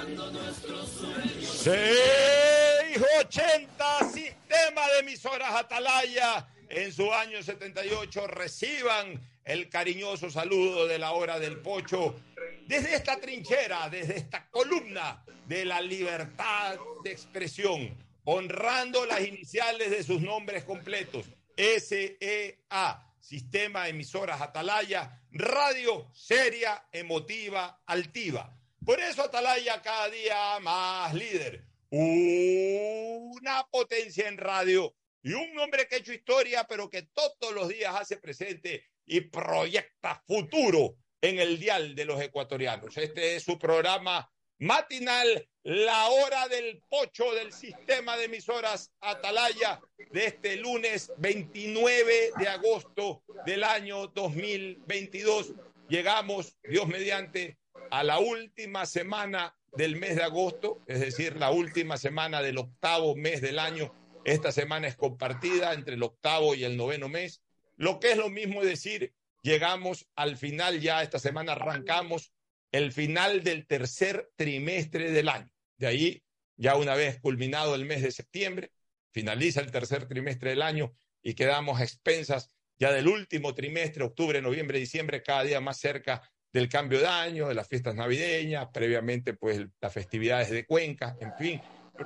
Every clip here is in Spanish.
680 Sistema de Emisoras Atalaya. En su año 78 reciban el cariñoso saludo de la hora del pocho desde esta trinchera, desde esta columna de la libertad de expresión, honrando las iniciales de sus nombres completos. SEA, Sistema de Emisoras Atalaya, radio seria, emotiva, altiva. Por eso Atalaya cada día más líder. Una potencia en radio y un hombre que ha hecho historia, pero que todos los días hace presente y proyecta futuro en el dial de los ecuatorianos. Este es su programa matinal, la hora del pocho del sistema de emisoras Atalaya de este lunes 29 de agosto del año 2022. Llegamos, Dios mediante, a la última semana del mes de agosto, es decir, la última semana del octavo mes del año. Esta semana es compartida entre el octavo y el noveno mes, lo que es lo mismo decir llegamos al final ya, esta semana arrancamos el final del tercer trimestre del año. De ahí, ya una vez culminado el mes de septiembre, finaliza el tercer trimestre del año y quedamos a expensas ya del último trimestre, octubre, noviembre, diciembre, cada día más cerca del cambio de año, de las fiestas navideñas, previamente pues las festividades de Cuenca, en fin,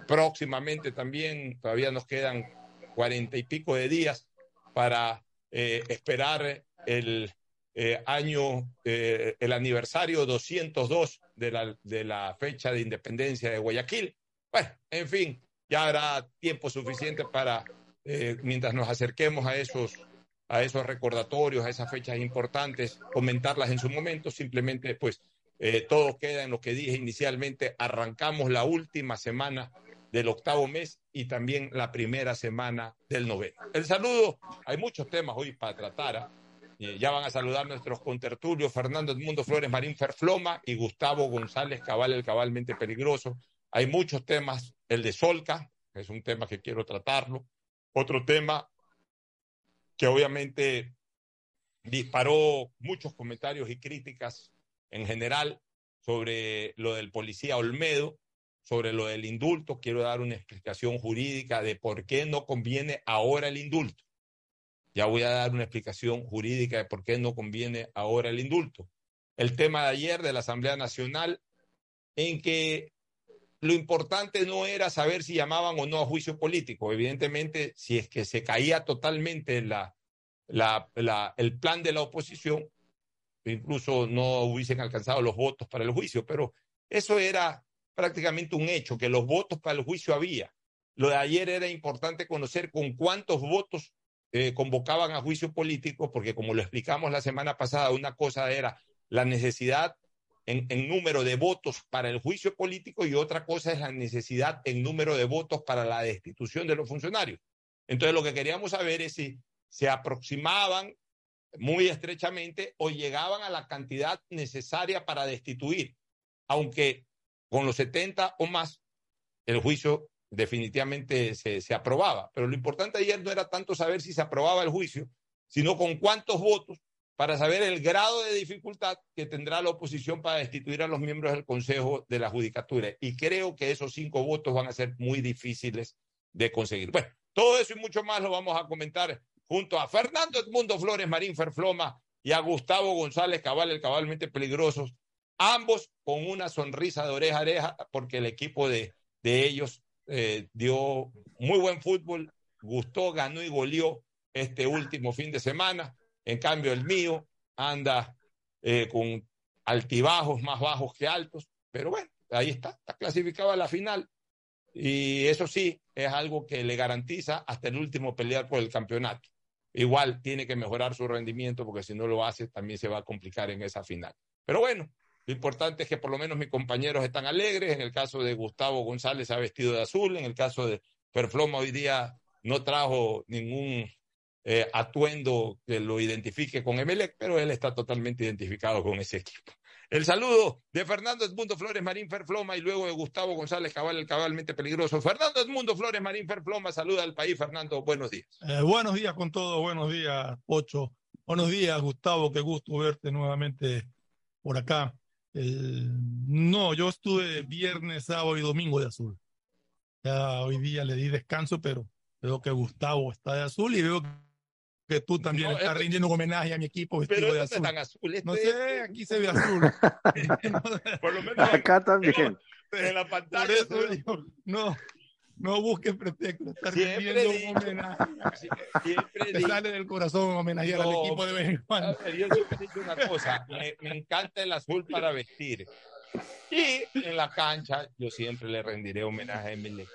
próximamente también todavía nos quedan cuarenta y pico de días para eh, esperar el eh, año, eh, el aniversario 202 de la, de la fecha de independencia de Guayaquil. Bueno, en fin, ya habrá tiempo suficiente para, mientras nos acerquemos a esos, a esos recordatorios, a esas fechas importantes, comentarlas en su momento. Simplemente, pues, todo queda en lo que dije inicialmente. Arrancamos la última semana del octavo mes y también la primera semana del noveno. El saludo, hay muchos temas hoy para tratar. ¿ah? Eh, ya van a saludar nuestros contertulios Fernando Edmundo Flores Marín Ferfloma y Gustavo González Cabal, el cabalmente peligroso. Hay muchos temas, el de Solca, es un tema que quiero tratarlo. Otro tema que obviamente disparó muchos comentarios y críticas en general sobre lo del policía Olmedo, sobre lo del indulto. Quiero dar una explicación jurídica de por qué no conviene ahora el indulto. Ya voy a dar una explicación jurídica de por qué no conviene ahora el indulto. El tema de ayer de la Asamblea Nacional, en que lo importante no era saber si llamaban o no a juicio político. Evidentemente, si es que se caía totalmente la, el plan de la oposición, incluso no hubiesen alcanzado los votos para el juicio, pero eso era prácticamente un hecho, que los votos para el juicio había. Lo de ayer era importante conocer con cuántos votos eh, convocaban a juicio político, porque como lo explicamos la semana pasada, una cosa era la necesidad en, número de votos para el juicio político y otra cosa es la necesidad en número de votos para la destitución de los funcionarios. Entonces lo que queríamos saber es si se aproximaban muy estrechamente o llegaban a la cantidad necesaria para destituir, aunque con los 70 o más el juicio definitivamente se, se, aprobaba. Pero lo importante ayer no era tanto saber si se aprobaba el juicio, sino con cuántos votos para saber el grado de dificultad que tendrá la oposición para destituir a los miembros del Consejo de la Judicatura. Y creo que esos cinco votos van a ser muy difíciles de conseguir. Bueno, todo eso y mucho más lo vamos a comentar junto a Fernando Edmundo Flores Marín Ferfloma y a Gustavo González Cabal, el cabalmente peligrosos, ambos con una sonrisa de oreja a oreja, porque el equipo de, de ellos eh, dio muy buen fútbol, gustó, ganó y goleó este último fin de semana. En cambio, el mío anda eh, con altibajos más bajos que altos, pero bueno, ahí está, está clasificado a la final. Y eso sí, es algo que le garantiza hasta el último pelear por el campeonato. Igual tiene que mejorar su rendimiento porque si no lo hace también se va a complicar en esa final. Pero bueno, lo importante es que por lo menos mis compañeros están alegres. En el caso de Gustavo González ha vestido de azul. En el caso de Perfloma hoy día no trajo ningún eh, atuendo que lo identifique con Emelec, pero él está totalmente identificado con ese equipo. El saludo de Fernando Edmundo Flores Marín Ferfloma y luego de Gustavo González Cabal, el cabalmente peligroso. Fernando Edmundo Flores Marín Ferfloma, saluda al país. Fernando, buenos días. Eh, buenos días con todo, buenos días, Ocho. Buenos días, Gustavo, qué gusto verte nuevamente por acá. no, yo estuve viernes, sábado y domingo de azul. Ya hoy día le di descanso, pero veo que Gustavo está de azul y veo que tú también estás rindiendo un homenaje a mi equipo vestido de azul. azul no sé, aquí se ve azul. Por lo menos acá también. En la pantalla. no, no busques pretexto. Estás rindiendo un homenaje. Siempre Te sale del corazón homenajear al equipo de cuando. Yo siempre he dicho una cosa. Me, me encanta el azul para vestir. Y en la cancha yo siempre le rendiré homenaje a Emile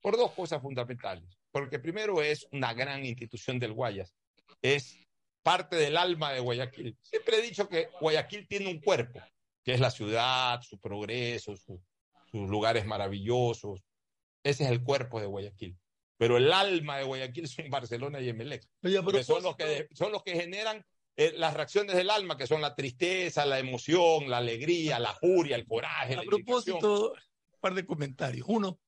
por dos cosas fundamentales. Porque primero es una gran institución del Guayas es parte del alma de Guayaquil. Siempre he dicho que Guayaquil tiene un cuerpo, que es la ciudad, su progreso, sus lugares maravillosos. Ese es el cuerpo de Guayaquil. Pero el alma de Guayaquil son Barcelona y Emelec. son, los que, son los que generan eh, las reacciones del alma, que son la tristeza, la emoción, la alegría, la furia, el coraje. A propósito, un par de comentarios. Uno,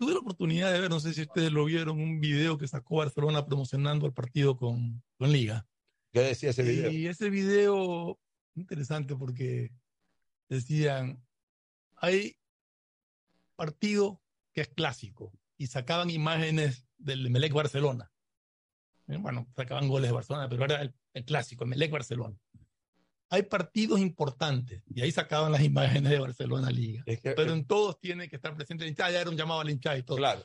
tuve la oportunidad de ver, no sé si ustedes lo vieron, un video que sacó Barcelona promocionando el partido con, con Liga. ¿Qué decía ese video? Y ese video, interesante porque decían, hay partido que es clásico y sacaban imágenes del Melec Barcelona. Eh, bueno, sacaban goles de Barcelona, pero era el, el clásico, el Melec Barcelona hay partidos importantes y ahí sacaban las imágenes de Barcelona Liga. pero en todos tiene que estar presente el hinchada, ya era un llamado al hinchada y todo. Claro.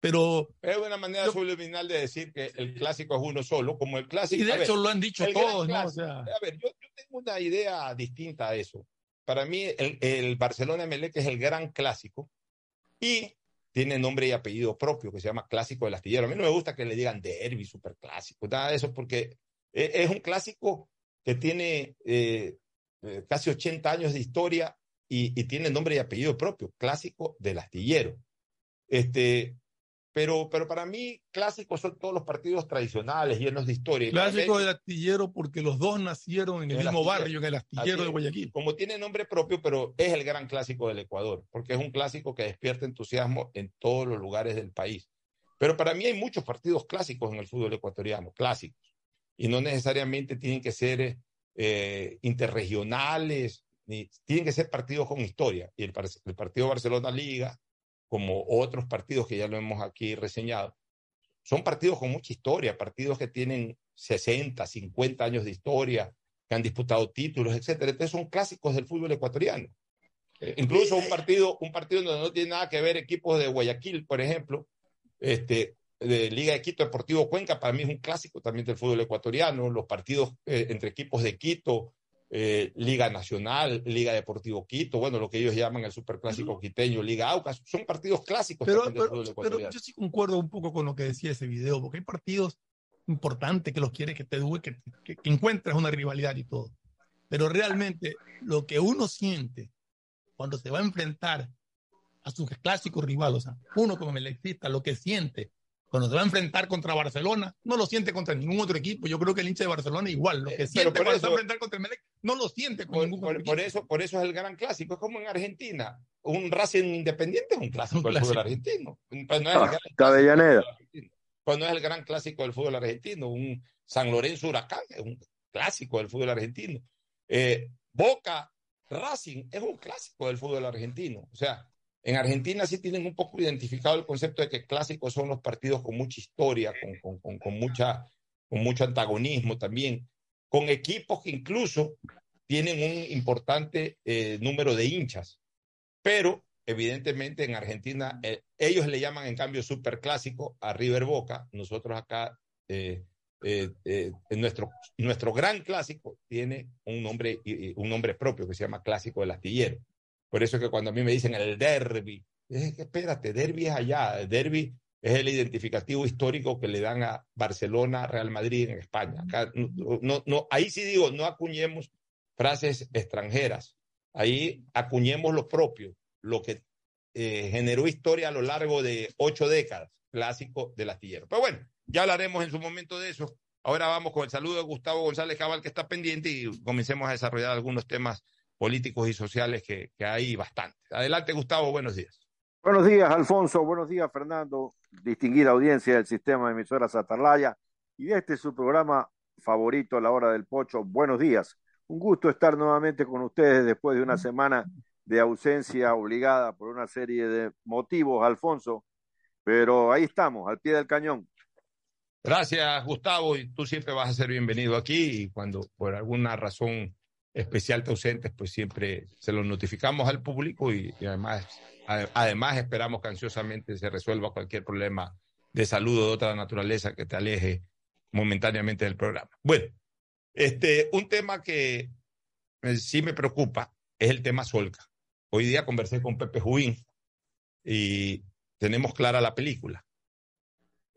Pero. Es una manera subliminal de decir que el clásico es uno solo, como el clásico. Y de hecho lo han dicho todos, ¿no? O sea... A ver, yo, yo, tengo una idea distinta a eso. Para mí, el, el Barcelona Melec es el gran clásico y tiene nombre y apellido propio, que se llama Clásico del Astillero. A mí no me gusta que le digan derby, superclásico, nada de eso, porque e, es un clásico que tiene eh, eh, casi 80 años de historia y, tiene nombre y apellido propio, clásico del astillero. Este, pero, pero para mí, clásicos son todos los partidos tradicionales, llenos de historia. Clásico del astillero porque los dos nacieron en el, mismo barrio, en el astillero de Guayaquil. Como tiene nombre propio, pero es el gran clásico del Ecuador, porque es un clásico que despierta entusiasmo en todos los lugares del país. Pero para mí hay muchos partidos clásicos en el fútbol ecuatoriano, clásicos y no necesariamente tienen que ser eh, interregionales, ni, tienen que ser partidos con historia. Y el, el partido Barcelona Liga, como otros partidos que ya lo hemos aquí reseñado, son partidos con mucha historia, partidos que tienen 60, 50 años de historia, que han disputado títulos, etcétera. Entonces son clásicos del fútbol ecuatoriano. Eh, incluso un partido, un partido donde no tiene nada que ver equipos de Guayaquil, por ejemplo, este, de Liga de Quito Deportivo Cuenca, para mí es un clásico también del fútbol ecuatoriano, los partidos eh, entre equipos de Quito, eh, Liga Nacional, Liga Deportivo Quito, bueno, lo que ellos llaman el superclásico quiteño, Liga Aucas, son partidos clásicos pero, del fútbol ecuatoriano. Pero yo sí concuerdo un poco con lo que decía ese video, porque hay partidos importantes que los quieres que te dure, que, que, que encuentres una rivalidad y todo. Pero realmente lo que uno siente cuando se va a enfrentar a sus clásicos rivales, o sea, uno como melecista, lo que siente cuando se va a enfrentar contra Barcelona, no lo siente contra ningún otro equipo. Yo creo que el hincha de Barcelona igual, lo que siente cuando se va a enfrentar contra el Melec, no lo siente con por, ningún por, otro por eso, por eso es el gran clásico. Es como en Argentina. Un Racing Independiente es un clásico un del fútbol argentino. Pues no, es ah, Avellaneda. pues no es el gran clásico del fútbol argentino. Un San Lorenzo Huracán es un clásico del fútbol argentino. Eh, Boca Racing es un clásico del fútbol argentino. O sea, en Argentina sí tienen un poco identificado el concepto de que clásicos son los partidos con mucha historia, con, con, con, mucha, con mucho antagonismo también, con equipos que incluso tienen un importante eh, número de hinchas. Pero evidentemente en Argentina eh, ellos le llaman en cambio superclásico a River Boca. Nosotros acá, eh, nuestro, nuestro gran clásico tiene un nombre, un nombre propio que se llama Clásico del Astillero. Por eso que cuando a mí me dicen el derby, es que espérate, derby es allá, derby es el identificativo histórico que le dan a Barcelona, Real Madrid en España. No, no, ahí sí digo, no acuñemos frases extranjeras, ahí acuñemos lo propio, lo que eh, generó historia a lo largo de ocho décadas, clásico del astillero. Pero bueno, ya hablaremos en su momento de eso. Ahora vamos con el saludo de Gustavo González Cabal, que está pendiente, y comencemos a desarrollar algunos temas políticos y sociales que, que hay bastante. Adelante, Gustavo, buenos días. Buenos días, Alfonso. Buenos días, Fernando. Distinguida audiencia del sistema de emisoras Atalaya y de este su programa favorito, La Hora del Pocho. Buenos días. Un gusto estar nuevamente con ustedes después de una semana de ausencia obligada por una serie de motivos, Alfonso, pero ahí estamos, al pie del cañón. Gracias, Gustavo, y tú siempre vas a ser bienvenido aquí y cuando por alguna razón especial te ausentes, pues siempre se lo notificamos al público y, además, además esperamos que ansiosamente se resuelva cualquier problema de salud o de otra naturaleza que te aleje momentáneamente del programa. Bueno, este, un tema que eh, sí me preocupa es el tema Solca. Hoy día conversé con Pepe Jubín y tenemos clara la película.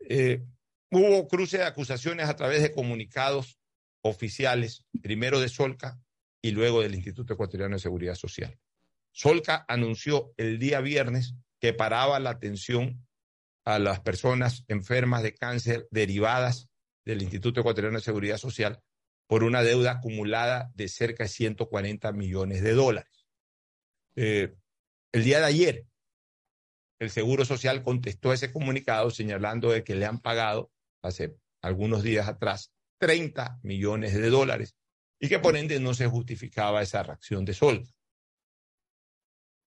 Eh, hubo cruce de acusaciones a través de comunicados oficiales, primero de Solca y luego del Instituto Ecuatoriano de Seguridad Social. Solca anunció el día viernes que paraba la atención a las personas enfermas de cáncer derivadas del Instituto Ecuatoriano de Seguridad Social por una deuda acumulada de cerca de 140 millones de dólares. Eh, el día de ayer, el Seguro Social contestó ese comunicado señalando de que le han pagado hace algunos días atrás 30 millones de dólares y que por ende no se justificaba esa reacción de Solca.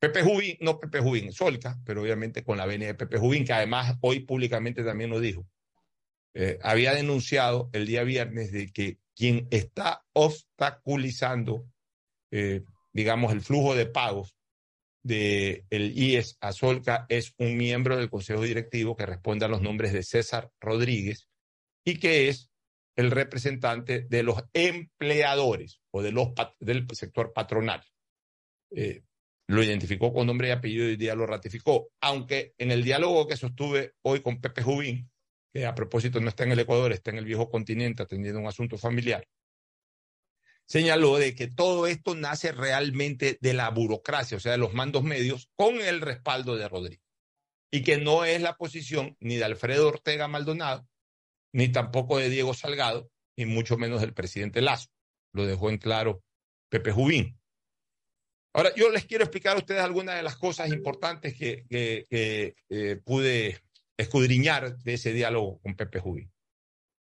Pepe Jubín, no Pepe Jubín, Solca, pero obviamente con la venia de Pepe Jubín, que además hoy públicamente también lo dijo, eh, había denunciado el día viernes de que quien está obstaculizando, eh, digamos, el flujo de pagos del el IES a Solca es un miembro del Consejo Directivo que responde a los nombres de César Rodríguez y que es el representante de los empleadores o de los, del sector patronal. Eh, lo identificó con nombre y apellido y hoy día lo ratificó, aunque en el diálogo que sostuve hoy con Pepe Jubín, que a propósito no está en el Ecuador, está en el viejo continente atendiendo un asunto familiar, señaló de que todo esto nace realmente de la burocracia, o sea, de los mandos medios, con el respaldo de Rodríguez. Y que no es la posición ni de Alfredo Ortega Maldonado, ni tampoco de Diego Salgado, ni mucho menos del presidente Lazo. Lo dejó en claro Pepe Jubín. Ahora, yo les quiero explicar a ustedes algunas de las cosas importantes que, eh, pude escudriñar de ese diálogo con Pepe Jubín.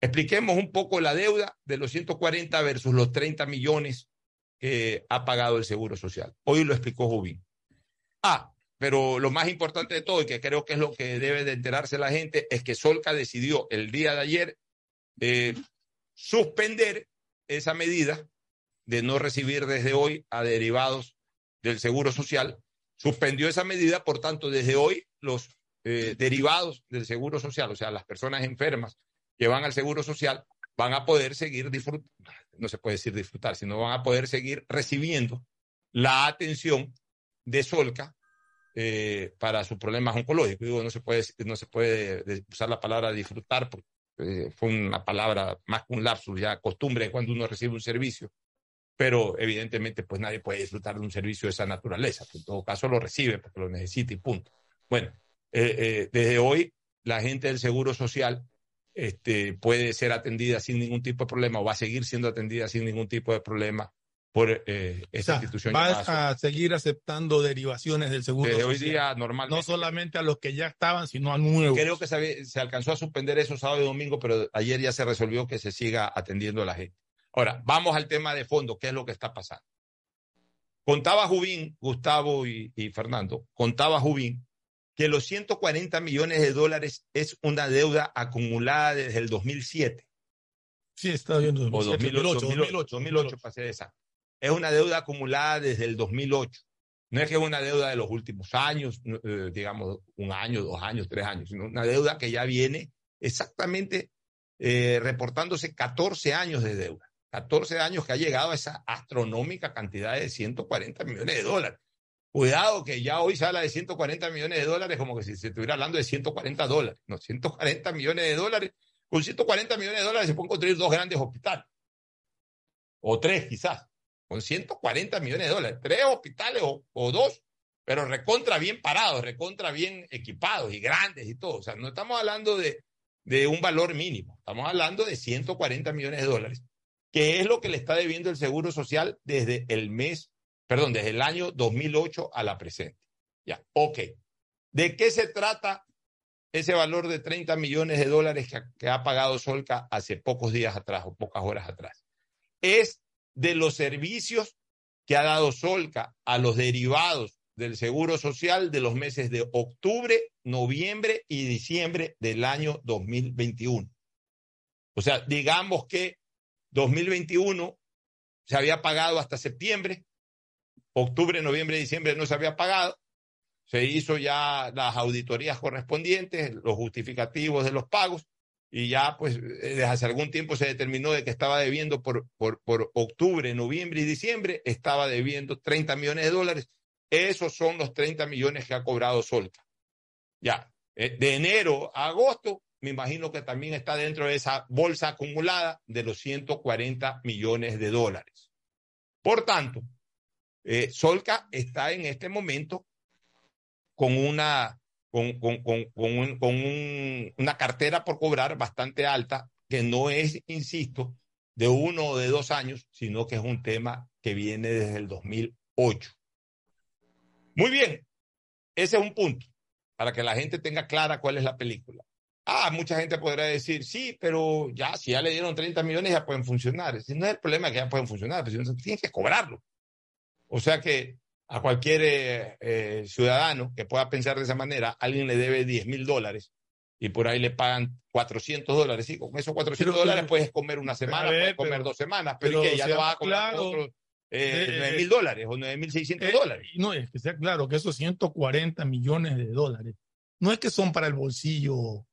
Expliquemos un poco la deuda de los 140 versus los 30 millones que ha pagado el Seguro Social. Hoy lo explicó Jubín. Ah, pero lo más importante de todo, y que creo que es lo que debe de enterarse la gente, es que Solca decidió el día de ayer eh, suspender esa medida de no recibir desde hoy a derivados del Seguro Social. Suspendió esa medida, por tanto, desde hoy los eh, derivados del Seguro Social, o sea, las personas enfermas que van al Seguro Social, van a poder seguir disfrutando, no se puede decir disfrutar, sino van a poder seguir recibiendo la atención de Solca eh, para sus problemas oncológicos. Digo, no se puede, no se puede usar la palabra disfrutar porque eh, fue una palabra más que un lapsus, ya costumbre cuando uno recibe un servicio. Pero evidentemente, pues nadie puede disfrutar de un servicio de esa naturaleza. En todo caso, lo recibe porque lo necesita y punto. Bueno, eh, eh, desde hoy la gente del Seguro Social este, puede ser atendida sin ningún tipo de problema o va a seguir siendo atendida sin ningún tipo de problema por eh, esa institución. Va a seguir aceptando derivaciones del Seguro Desde hoy día, normalmente. No solamente a los que ya estaban, sino a nuevos. Creo que se, se alcanzó a suspender eso sábado y domingo, pero ayer ya se resolvió que se siga atendiendo a la gente. Ahora, vamos al tema de fondo, ¿qué es lo que está pasando? Contaba Jubín, Gustavo y, y Fernando, contaba Jubín que los 140 millones de dólares es una deuda acumulada desde el 2007. Sí, está viendo. O 2008, 2008, 2008, para ser exacto. Es una deuda acumulada desde el 2008. No es que es una deuda de los últimos años, eh, digamos un año, dos años, tres años, sino una deuda que ya viene exactamente eh, reportándose 14 años de deuda. 14 años que ha llegado a esa astronómica cantidad de 140 millones de dólares. Cuidado que ya hoy se habla de 140 millones de dólares como que si se estuviera hablando de 140 dólares. No, 140 millones de dólares. Con 140 millones de dólares se pueden construir dos grandes hospitales. O tres quizás. Con 140 millones de dólares. Tres hospitales o, dos, pero recontra bien parados, recontra bien equipados y grandes y todo. O sea, no estamos hablando de, un valor mínimo. Estamos hablando de 140 millones de dólares, que es lo que le está debiendo el Seguro Social desde el mes perdón, desde el año 2008 a la presente. Ya, ok. ¿De qué se trata ese valor de 30 millones de dólares que, ha pagado Solca hace pocos días atrás o pocas horas atrás? Es de los servicios que ha dado Solca a los derivados del Seguro Social de los meses de octubre, noviembre y diciembre del año 2021. O sea, digamos que 2021 se había pagado hasta septiembre, octubre, noviembre, diciembre no se había pagado, se hizo ya las auditorías correspondientes, los justificativos de los pagos, y ya pues desde hace algún tiempo se determinó de que estaba debiendo por, por, por octubre, noviembre y diciembre, estaba debiendo 30 millones de dólares. Esos son los 30 millones que ha cobrado Solca. Ya, eh, de enero a agosto, me imagino que también está dentro de esa bolsa acumulada de los 140 millones de dólares. Por tanto, eh, Solca está en este momento con una, con, con, con, con un, una cartera por cobrar bastante alta, que no es, insisto, de uno o de dos años, sino que es un tema que viene desde el 2008. Muy bien, ese es un punto, para que la gente tenga clara cuál es la película. Ah, mucha gente podrá decir, sí, pero ya, si ya le dieron 30 millones, ya pueden funcionar. Ese no es el problema que ya pueden funcionar, pero si no, tienen que cobrarlo. O sea que a cualquier eh, eh, ciudadano que pueda pensar de esa manera, alguien le debe 10 mil dólares y por ahí le pagan 400 dólares. Y con esos 400 dólares puedes comer una semana, puedes comer dos semanas, pero, que ya no vas a comer otros eh, 9 mil dólares o 9 mil 600 dólares. No, es que sea claro que esos 140 millones de dólares no es que son para el bolsillo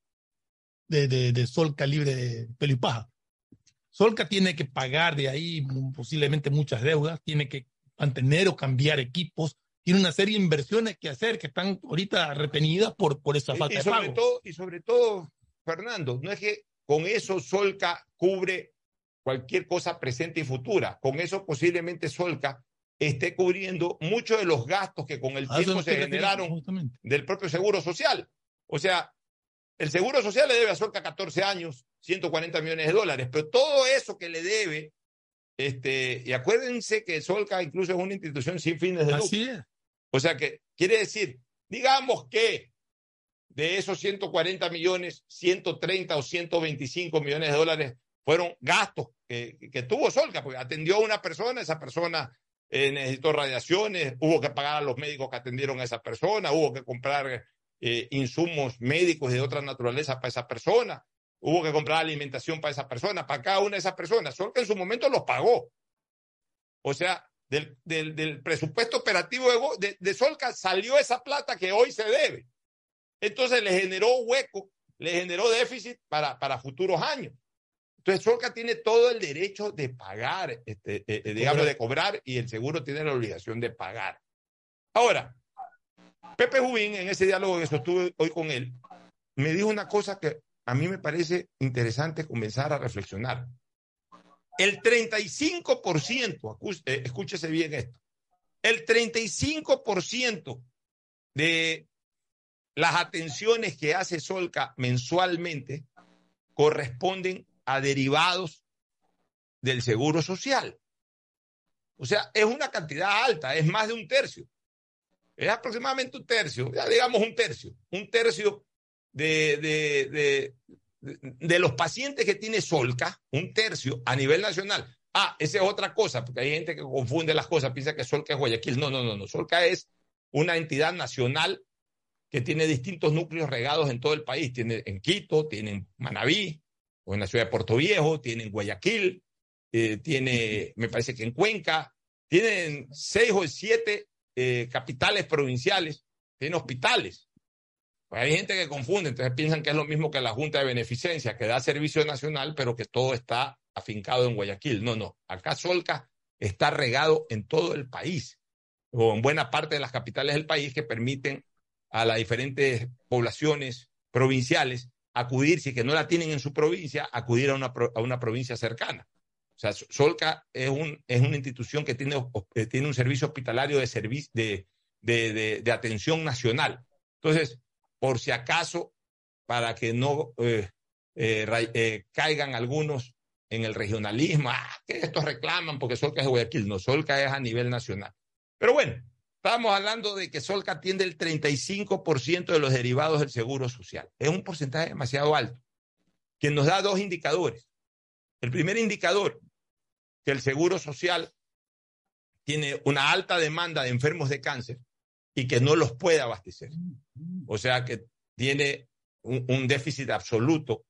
de, de, de Solca libre de pelo y paja. Solca tiene que pagar de ahí posiblemente muchas deudas, tiene que mantener o cambiar equipos. Tiene una serie de inversiones que hacer que están ahorita retenidas por, por esa falta y, sobre Todo, y sobre todo, Fernando, no es que con eso Solca cubre cualquier cosa presente y futura. Con eso posiblemente Solca esté cubriendo muchos de los gastos que con el tiempo se generaron del propio Seguro Social. O sea, el Seguro Social le debe a Solca 14 años, 140 millones de dólares, pero todo eso que le debe este, y acuérdense que Solca incluso es una institución sin fines de lucro. O sea que quiere decir, digamos que de esos 140 millones, 130 o 125 millones de dólares fueron gastos que, que tuvo Solca, porque atendió a una persona, esa persona eh, necesitó radiaciones, hubo que pagar a los médicos que atendieron a esa persona, hubo que comprar eh, insumos médicos de otra naturaleza para esa persona, Hubo que comprar alimentación para esa persona, para cada una de esas personas, solo que en su momento los pagó. O sea, del, del, presupuesto operativo de, de, Solca salió esa plata que hoy se debe. Entonces le generó hueco, le generó déficit para, para futuros años. Entonces Solca tiene todo el derecho de pagar, este, eh, eh, digamos, de cobrar y el seguro tiene la obligación de pagar. Ahora, Pepe Jubín, en ese diálogo que sostuve hoy con él, me dijo una cosa que a mí me parece interesante comenzar a reflexionar. El 35%, eh, escúchese bien esto, el 35% de las atenciones que hace Solca mensualmente corresponden a derivados del seguro social. O sea, es una cantidad alta, es más de un tercio. Es aproximadamente un tercio, ya digamos un tercio, un tercio de, de, de, los pacientes que tiene Solca, un tercio a nivel nacional. Ah, esa es otra cosa, porque hay gente que confunde las cosas, piensa que Solca es Guayaquil. No, no, no, no. Solca es una entidad nacional que tiene distintos núcleos regados en todo el país. Tiene en Quito, tiene en Manabí, o en la ciudad de Puerto Viejo, tiene en Guayaquil, eh, tiene, me parece que en Cuenca, tienen seis o siete eh, capitales provinciales, tiene hospitales. Pues hay gente que confunde, entonces piensan que es lo mismo que la Junta de Beneficencia, que da servicio nacional, pero que todo está afincado en Guayaquil. No, no. Acá Solca está regado en todo el país, o en buena parte de las capitales del país, que permiten a las diferentes poblaciones provinciales acudir, si que no la tienen en su provincia, acudir a una, a una provincia cercana. O sea, Solca es, un, es una institución que tiene, eh, tiene un servicio hospitalario de, de, de, de, de atención nacional. Entonces, por si acaso, para que no eh, eh, eh, caigan algunos en el regionalismo, ah, que estos reclaman porque Solca es de Guayaquil, no, Solca es a nivel nacional. Pero bueno, estábamos hablando de que Solca atiende el 35% de los derivados del seguro social. Es un porcentaje demasiado alto, que nos da dos indicadores. El primer indicador que el Seguro Social tiene una alta demanda de enfermos de cáncer y que no los puede abastecer. O sea que tiene un, déficit absoluto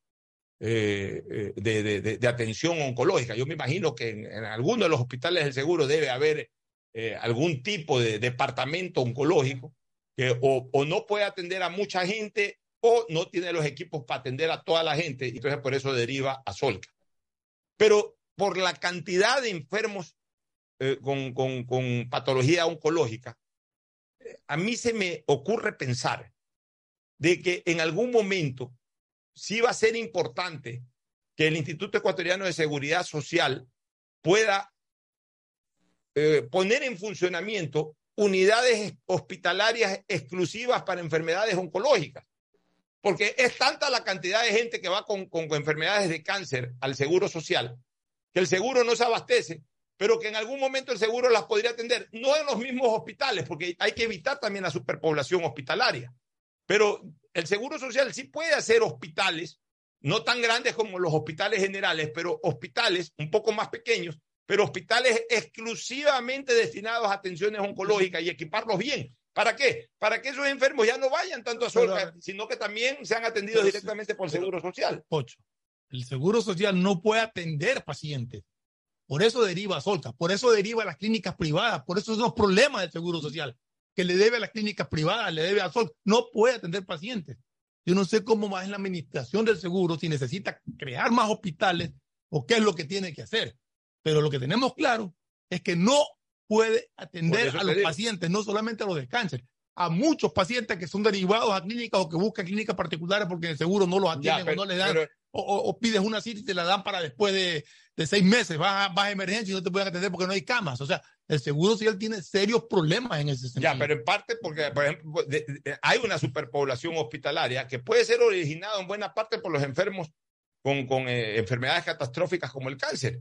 eh, eh, de, atención oncológica. Yo me imagino que en, en algunos de los hospitales del seguro debe haber eh, algún tipo de departamento oncológico que o, no puede atender a mucha gente o no tiene los equipos para atender a toda la gente, y entonces por eso deriva a Solca. Pero por la cantidad de enfermos con, con, con, patología oncológica, a mí se me ocurre pensar de que en algún momento sí va a ser importante que el Instituto Ecuatoriano de Seguridad Social pueda eh, poner en funcionamiento unidades hospitalarias exclusivas para enfermedades oncológicas. Porque es tanta la cantidad de gente que va con, con, enfermedades de cáncer al seguro social, que el seguro no se abastece, pero que en algún momento el seguro las podría atender, no en los mismos hospitales, porque hay que evitar también la superpoblación hospitalaria. Pero el seguro social sí puede hacer hospitales, no tan grandes como los hospitales generales, pero hospitales un poco más pequeños, pero hospitales exclusivamente destinados a atenciones oncológicas y equiparlos bien. ¿Para qué? Para que esos enfermos ya no vayan tanto a Solca, sino que también sean atendidos directamente por el Seguro Social. Ocho. El Seguro Social no puede atender pacientes. Por eso deriva Solca, por eso deriva las clínicas privadas, por eso son los problemas del Seguro Social, que le debe a las clínicas privadas, le debe a Solca. No puede atender pacientes. Yo no sé cómo más es la administración del seguro, si necesita crear más hospitales o qué es lo que tiene que hacer. Pero lo que tenemos claro es que no puede atender a los pacientes, no solamente a los de cáncer, a muchos pacientes que son derivados a clínicas o que buscan clínicas particulares porque el seguro no los atienden o no les dan, o, pides una cita y te la dan para después de, seis meses, vas, a emergencia y no te pueden atender porque no hay camas. O sea, el seguro social tiene serios problemas en ese sentido. Ya, pero en parte porque, por ejemplo, hay una superpoblación hospitalaria que puede ser originada en buena parte por los enfermos con, con eh, enfermedades catastróficas como el cáncer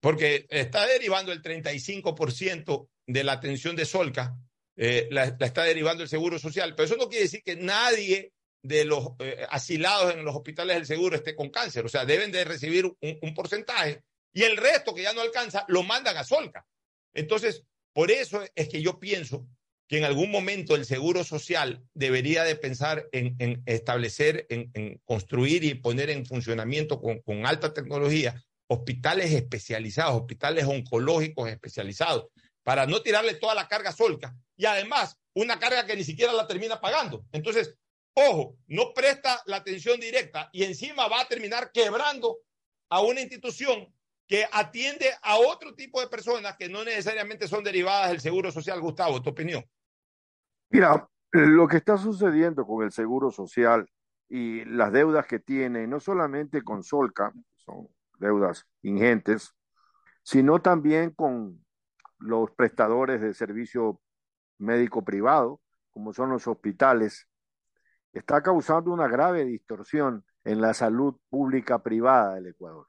porque está derivando el 35% de la atención de Solca, eh, la, está derivando el Seguro Social, pero eso no quiere decir que nadie de los eh, asilados en los hospitales del seguro esté con cáncer, o sea, deben de recibir un, porcentaje y el resto que ya no alcanza lo mandan a Solca. Entonces, por eso es que yo pienso que en algún momento el seguro social debería de pensar en, establecer, en, construir y poner en funcionamiento con, con alta tecnología hospitales especializados, hospitales oncológicos especializados, para no tirarle toda la carga solca y además una carga que ni siquiera la termina pagando. Entonces, ojo, no presta la atención directa y encima va a terminar quebrando a una institución que atiende a otro tipo de personas que no necesariamente son derivadas del Seguro Social. Gustavo, tu opinión. Mira, lo que está sucediendo con el Seguro Social y las deudas que tiene, no solamente con Solca, son deudas ingentes, sino también con los prestadores de servicio médico privado, como son los hospitales, está causando una grave distorsión en la salud pública privada del Ecuador,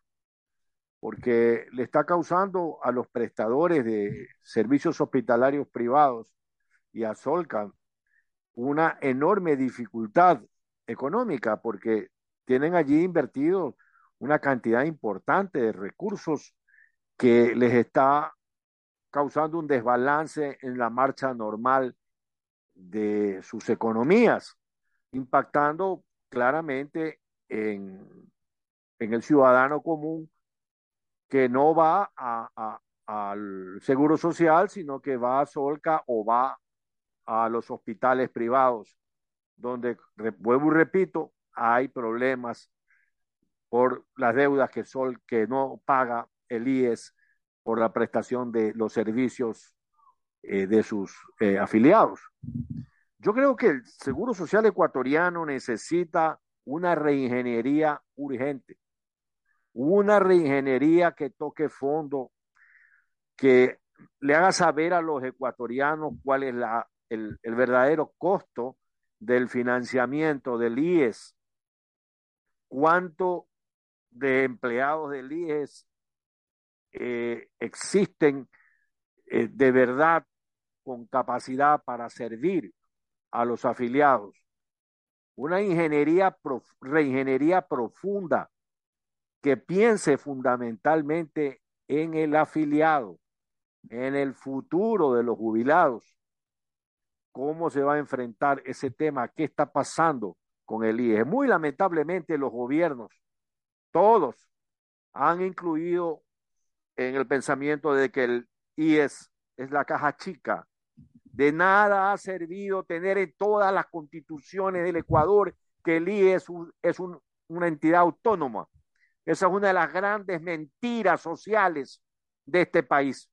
porque le está causando a los prestadores de servicios hospitalarios privados y a Solca una enorme dificultad económica, porque tienen allí invertido una cantidad importante de recursos que les está causando un desbalance en la marcha normal de sus economías, impactando claramente en, el ciudadano común que no va al seguro social, sino que va a Solca o va a los hospitales privados, donde, vuelvo y repito, hay problemas por las deudas que Sol que no paga el IES por la prestación de los servicios eh, de sus eh, afiliados. Yo creo que el Seguro Social ecuatoriano necesita una reingeniería urgente, una reingeniería que toque fondo, que le haga saber a los ecuatorianos cuál es la, el, verdadero costo del financiamiento del IES, cuánto de empleados del IES eh, existen eh, de verdad con capacidad para servir a los afiliados. Una ingeniería, reingeniería profunda que piense fundamentalmente en el afiliado, en el futuro de los jubilados, cómo se va a enfrentar ese tema, qué está pasando con el IES. Muy lamentablemente los gobiernos, todos, han incluido en el pensamiento de que el IES es la caja chica. De nada ha servido tener en todas las constituciones del Ecuador que el IES es, una entidad autónoma. Esa es una de las grandes mentiras sociales de este país.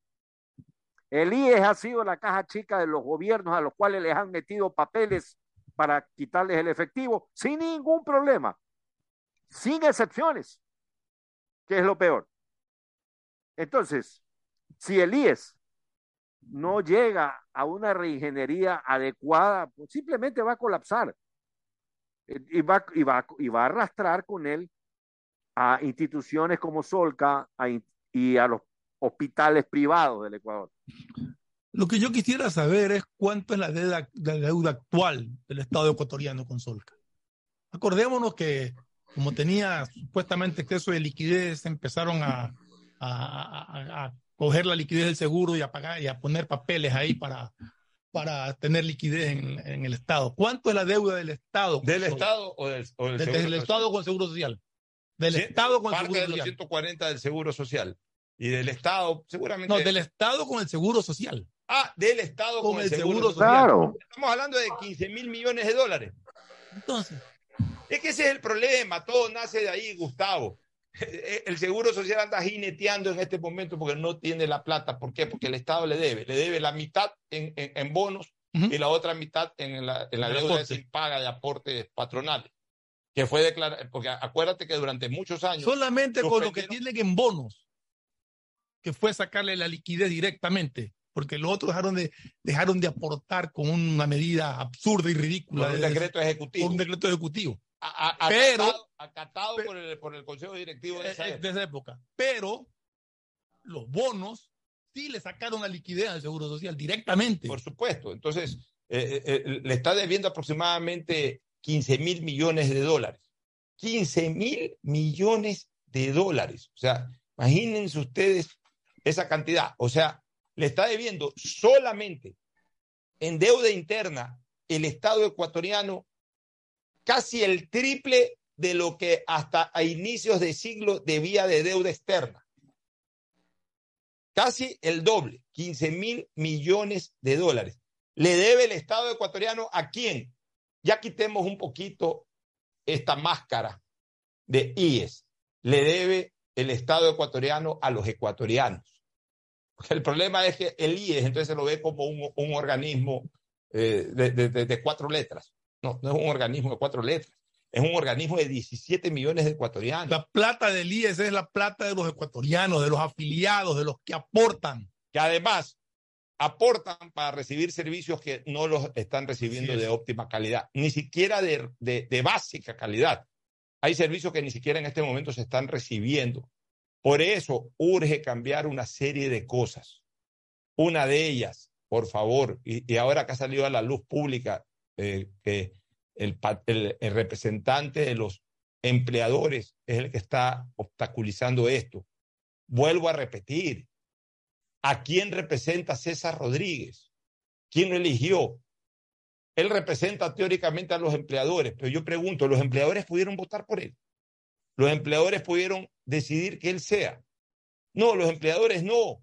El IES ha sido la caja chica de los gobiernos a los cuales les han metido papeles para quitarles el efectivo sin ningún problema, sin excepciones, que es lo peor. Entonces, si el IES no llega a una reingeniería adecuada, pues simplemente va a colapsar eh, y va, y, va, y va a arrastrar con él a instituciones como Solca y a los hospitales privados del Ecuador. Lo que yo quisiera saber es cuánto es la deuda, actual del Estado ecuatoriano con Solca. Acordémonos que como tenía supuestamente exceso de liquidez, empezaron a, a, coger la liquidez del seguro y a pagar y a poner papeles ahí para, para tener liquidez en, el Estado. ¿Cuánto es la deuda del Estado? ¿Del Estado o del, o del Estado con el Seguro Social? Del Estado con el Seguro Social. de los 140 del Seguro Social. Y del Estado, seguramente. No, del Estado con el Seguro Social. Ah, del Estado con, el, Seguro, Social. Estamos hablando de 15 mil millones de dólares. Entonces. Es que ese es el problema. Todo nace de ahí, Gustavo. El Seguro Social anda jineteando en este momento porque no tiene la plata. ¿Por qué? Porque el Estado le debe. Le debe la mitad en, en, bonos y la otra mitad en la, en la deuda sin paga de aportes patronales. Que fue declarado. Porque acuérdate que durante muchos años. Solamente con lo que tienen en bonos, que fue sacarle la liquidez directamente porque los otros dejaron de, dejaron de aportar con una medida absurda y ridícula. un decreto ejecutivo. un decreto ejecutivo. Pero, acatado, por, el, por, el, Consejo Directivo de esa, eh, de esa, época. Pero los bonos sí le sacaron la liquidez al Seguro Social directamente. Por supuesto. Entonces, eh, eh, le está debiendo aproximadamente 15 mil millones de dólares. 15 mil millones de dólares. O sea, imagínense ustedes esa cantidad. O sea, le está debiendo solamente en deuda interna el Estado ecuatoriano casi el triple de lo que hasta a inicios de siglo debía de deuda externa. Casi el doble, 15 mil millones de dólares. Le debe el Estado ecuatoriano a quién? Ya quitemos un poquito esta máscara de IES. Le debe el Estado ecuatoriano a los ecuatorianos. El problema es que el IES entonces se lo ve como un, organismo eh, de, cuatro letras. No, no es un organismo de cuatro letras. Es un organismo de 17 millones de ecuatorianos. La plata del IES es la plata de los ecuatorianos, de los afiliados, de los que aportan. Que además aportan para recibir servicios que no los están recibiendo de óptima calidad, ni siquiera de, de, de básica calidad. Hay servicios que ni siquiera en este momento se están recibiendo por eso urge cambiar una serie de cosas. Una de ellas, por favor, y, ahora que ha salido a la luz pública eh, que el, el, representante de los empleadores es el que está obstaculizando esto. Vuelvo a repetir, ¿a quién representa César Rodríguez? ¿Quién lo eligió? Él representa teóricamente a los empleadores, pero yo pregunto, ¿los empleadores pudieron votar por él? Los empleadores pudieron decidir que él sea. No, los empleadores no.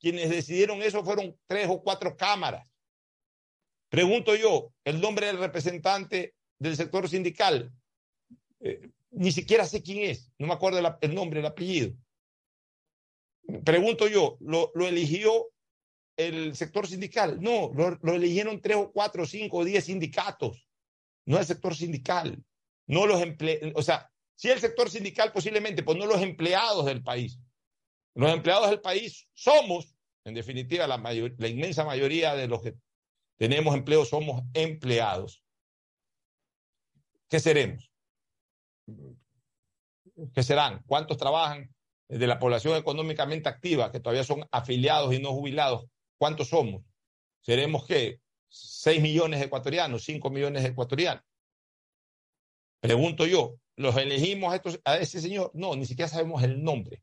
Quienes decidieron eso fueron tres o cuatro cámaras. Pregunto yo, el nombre del representante del sector sindical, eh, ni siquiera sé quién es, no me acuerdo el, nombre, el apellido. Pregunto yo, ¿lo, eligió el sector sindical? No, lo, eligieron tres o cuatro, cinco o diez sindicatos, no el sector sindical. No los empleados, o sea, si el sector sindical posiblemente, pues no los empleados del país. Los empleados del país somos, en definitiva, la, la inmensa mayoría de los que tenemos empleo somos empleados. ¿Qué seremos? ¿Qué serán? ¿Cuántos trabajan de la población económicamente activa, que todavía son afiliados y no jubilados? ¿Cuántos somos? ¿Seremos qué? ¿6 millones de ecuatorianos? ¿5 millones de ecuatorianos? Pregunto yo, ¿los elegimos a, estos, a ese señor? No, ni siquiera sabemos el nombre.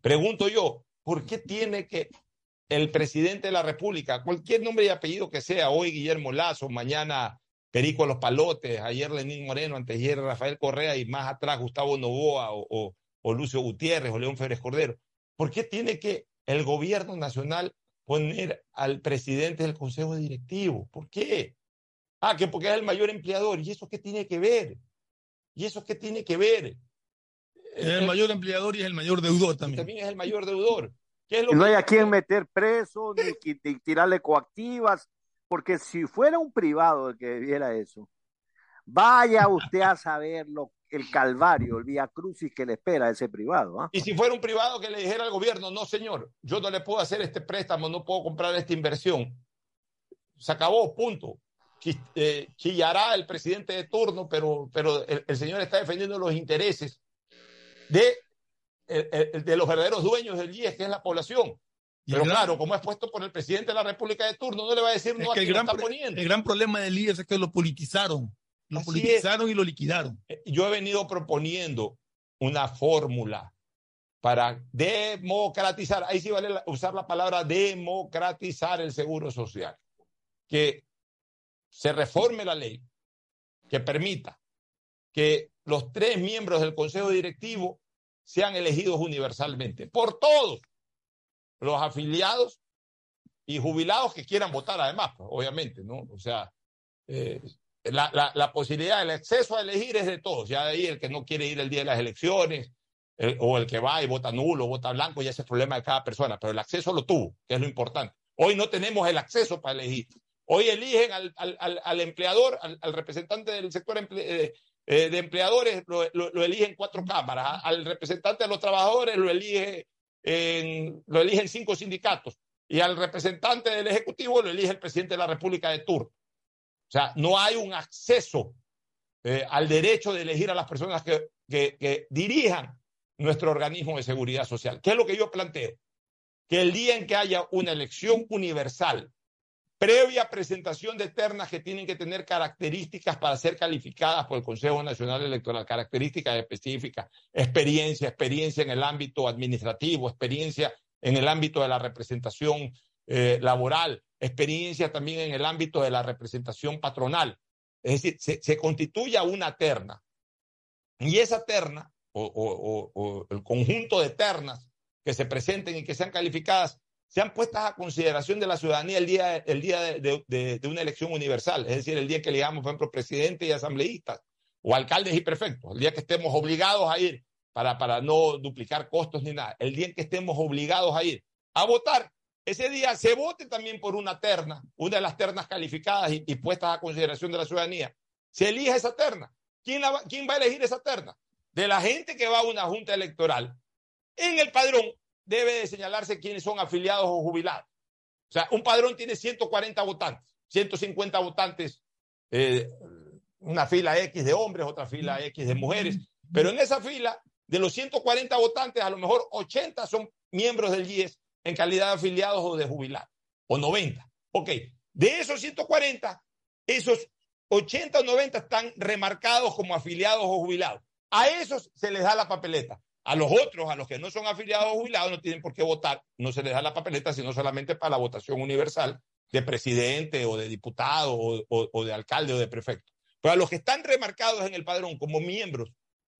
Pregunto yo, ¿Por qué tiene que el presidente de la República, cualquier nombre y apellido que sea, hoy Guillermo Lazo, mañana Perico Los Palotes, ayer Lenín Moreno, antes ayer Rafael Correa y más atrás Gustavo Novoa o, o Lucio Gutiérrez o León Férez Cordero, ¿por qué tiene que el gobierno nacional poner al presidente del consejo directivo? ¿Por qué? Ah, que porque es el mayor empleador. ¿Y eso qué tiene que ver? ¿Y eso qué tiene que ver? Es el mayor empleador y es el mayor deudor también. También es el mayor deudor. No hay a quien meter preso ni, tirarle coactivas, porque si fuera un privado el que viera eso, vaya usted a saberlo el calvario, el vía crucis que le espera a ese privado. ¿ah? Y si fuera un privado que le dijera al gobierno, no señor, yo no le puedo hacer este préstamo, no puedo comprar esta inversión. Se acabó, punto. Eh, chillará el presidente de turno, pero, pero el, señor está defendiendo los intereses de, de los verdaderos dueños del IES, que es la población. Pero claro, como es puesto por el presidente de la República de turno, no le va a decir no a el gran, está poniendo. El gran problema del IES es que lo politizaron. Lo politizaron y lo liquidaron. Eh, yo he venido proponiendo una fórmula para democratizar, ahí sí vale usar la palabra democratizar el seguro social, que se reforme la ley que permita que los tres miembros del Consejo Directivo sean elegidos universalmente por todos los afiliados y jubilados que quieran votar además, pues, obviamente, ¿no? O sea, eh, la, la, posibilidad, el acceso a elegir es de todos, ya de ahí el que no quiere ir el día de las elecciones, o el que va y vota nulo, vota blanco, ya es el problema de cada persona, pero el acceso lo tuvo, que es lo importante. Hoy no tenemos el acceso para elegir. Hoy eligen al, al, al empleador, al, representante del sector eh, eh, de empleadores, lo, eligen cuatro cámaras. Al representante de los trabajadores lo, elige lo eligen cinco sindicatos. Y al representante del Ejecutivo lo elige el presidente de la República de turno. O sea, no hay un acceso eh, al derecho de elegir a las personas que, que, que dirijan nuestro organismo de seguridad social. ¿Qué es lo que yo planteo? Que el día en que haya una elección universal previa presentación de ternas que tienen que tener características para ser calificadas por el Consejo Nacional Electoral, características específicas, experiencia, experiencia en el ámbito administrativo, experiencia en el ámbito de la representación eh, laboral, experiencia también en el ámbito de la representación patronal. Es decir, se, se constituya una terna. Y esa terna, o el conjunto de ternas que se presenten y que sean calificadas, sean puestas a consideración de la ciudadanía el día, el día de, una elección universal, es decir, el día que eligamos, por ejemplo, presidente y asambleístas, o alcaldes y prefectos, el día que estemos obligados a ir para, para no duplicar costos ni nada, el día en que estemos obligados a ir a votar, ese día se vote también por una terna, una de las ternas calificadas y, puestas a consideración de la ciudadanía. Se elija esa terna. ¿Quién, ¿Quién va a elegir esa terna? De la gente que va a una junta electoral. En el padrón debe de señalarse quiénes son afiliados o jubilados. O sea, un padrón tiene 140 votantes, 150 votantes, eh, una fila X de hombres, otra fila X de mujeres, pero en esa fila, de los 140 votantes, a lo mejor 80 son miembros del IES en calidad de afiliados o de jubilados, o 90. Ok, de esos 140, esos 80 o 90 están remarcados como afiliados o jubilados. A esos se les da la papeleta. A los otros, a los que no son afiliados o jubilados, no tienen por qué votar. No se les da la papeleta, sino solamente para la votación universal de presidente o de diputado o, de alcalde o de prefecto. Pero a los que están remarcados en el padrón como miembros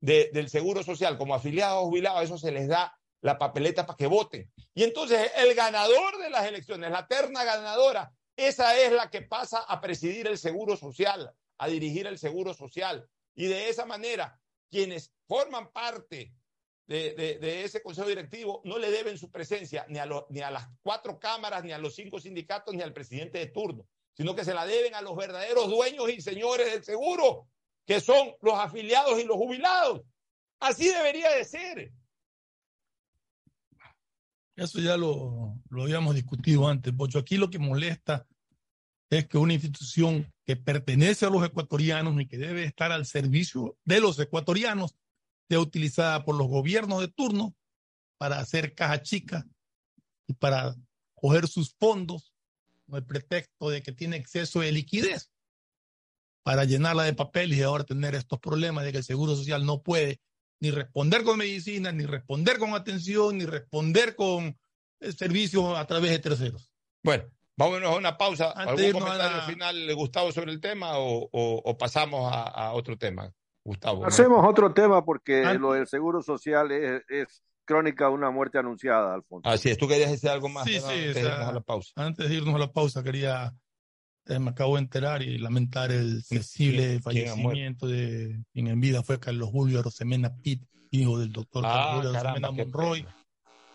del Seguro Social, como afiliados o jubilados, eso se les da la papeleta para que voten. Y entonces el ganador de las elecciones, la terna ganadora, esa es la que pasa a presidir el Seguro Social, a dirigir el Seguro Social. Y de esa manera, quienes forman parte de, ese consejo directivo no le deben su presencia ni a, las cuatro cámaras, ni a los cinco sindicatos, ni al presidente de turno, sino que se la deben a los verdaderos dueños y señores del seguro, que son los afiliados y los jubilados. Así debería de ser. Eso ya lo, lo habíamos discutido antes, Pocho. Aquí lo que molesta es que una institución que pertenece a los ecuatorianos y que debe estar al servicio de los ecuatorianos sea utilizada por los gobiernos de turno para hacer caja chica y para coger sus fondos con el pretexto de que tiene exceso de liquidez para llenarla de papel y ahora tener estos problemas de que el Seguro Social no puede ni responder con medicina, ni responder con atención, ni responder con servicio a través de terceros. Bueno, vámonos a una pausa. ¿Algún comentario final, Gustavo, sobre el tema o, pasamos a, otro tema? Gustavo. Hacemos otro tema porque lo del seguro social es, crónica de una muerte anunciada, Alfonso. Así es, tú querías decir algo más. Sí, sí, antes, de a la pausa. antes de irnos a la pausa, quería, eh, me acabo de enterar y lamentar el sensible fallecimiento de quien en vida fue Carlos Julio Rosemena Pitt, hijo del doctor ah, Carlos Julio Rosemena Monroy.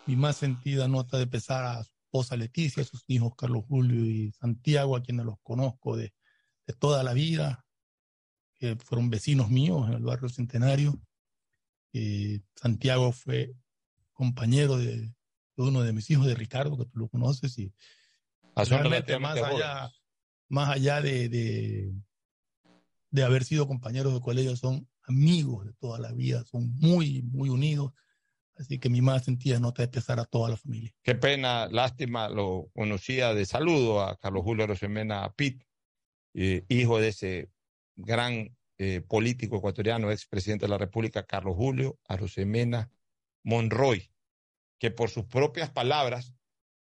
Mi más sentida nota de pesar a su esposa Leticia, a sus hijos Carlos Julio y Santiago, a quienes los conozco de, de toda la vida, que fueron vecinos míos en el barrio Centenario. Eh, Santiago fue compañero de, uno de mis hijos, de Ricardo, que tú lo conoces, y realmente más allá, más allá de, de, de, haber sido compañeros de colegio, son amigos de toda la vida, son muy, muy unidos. Así que mi más sentida nota de pesar a toda la familia. Qué pena, lástima, lo conocía de saludo a Carlos Julio Rosemena Pitt, eh, hijo de ese gran eh, político ecuatoriano, expresidente de la República, Carlos Julio Rosemena Monroy, que por sus propias palabras,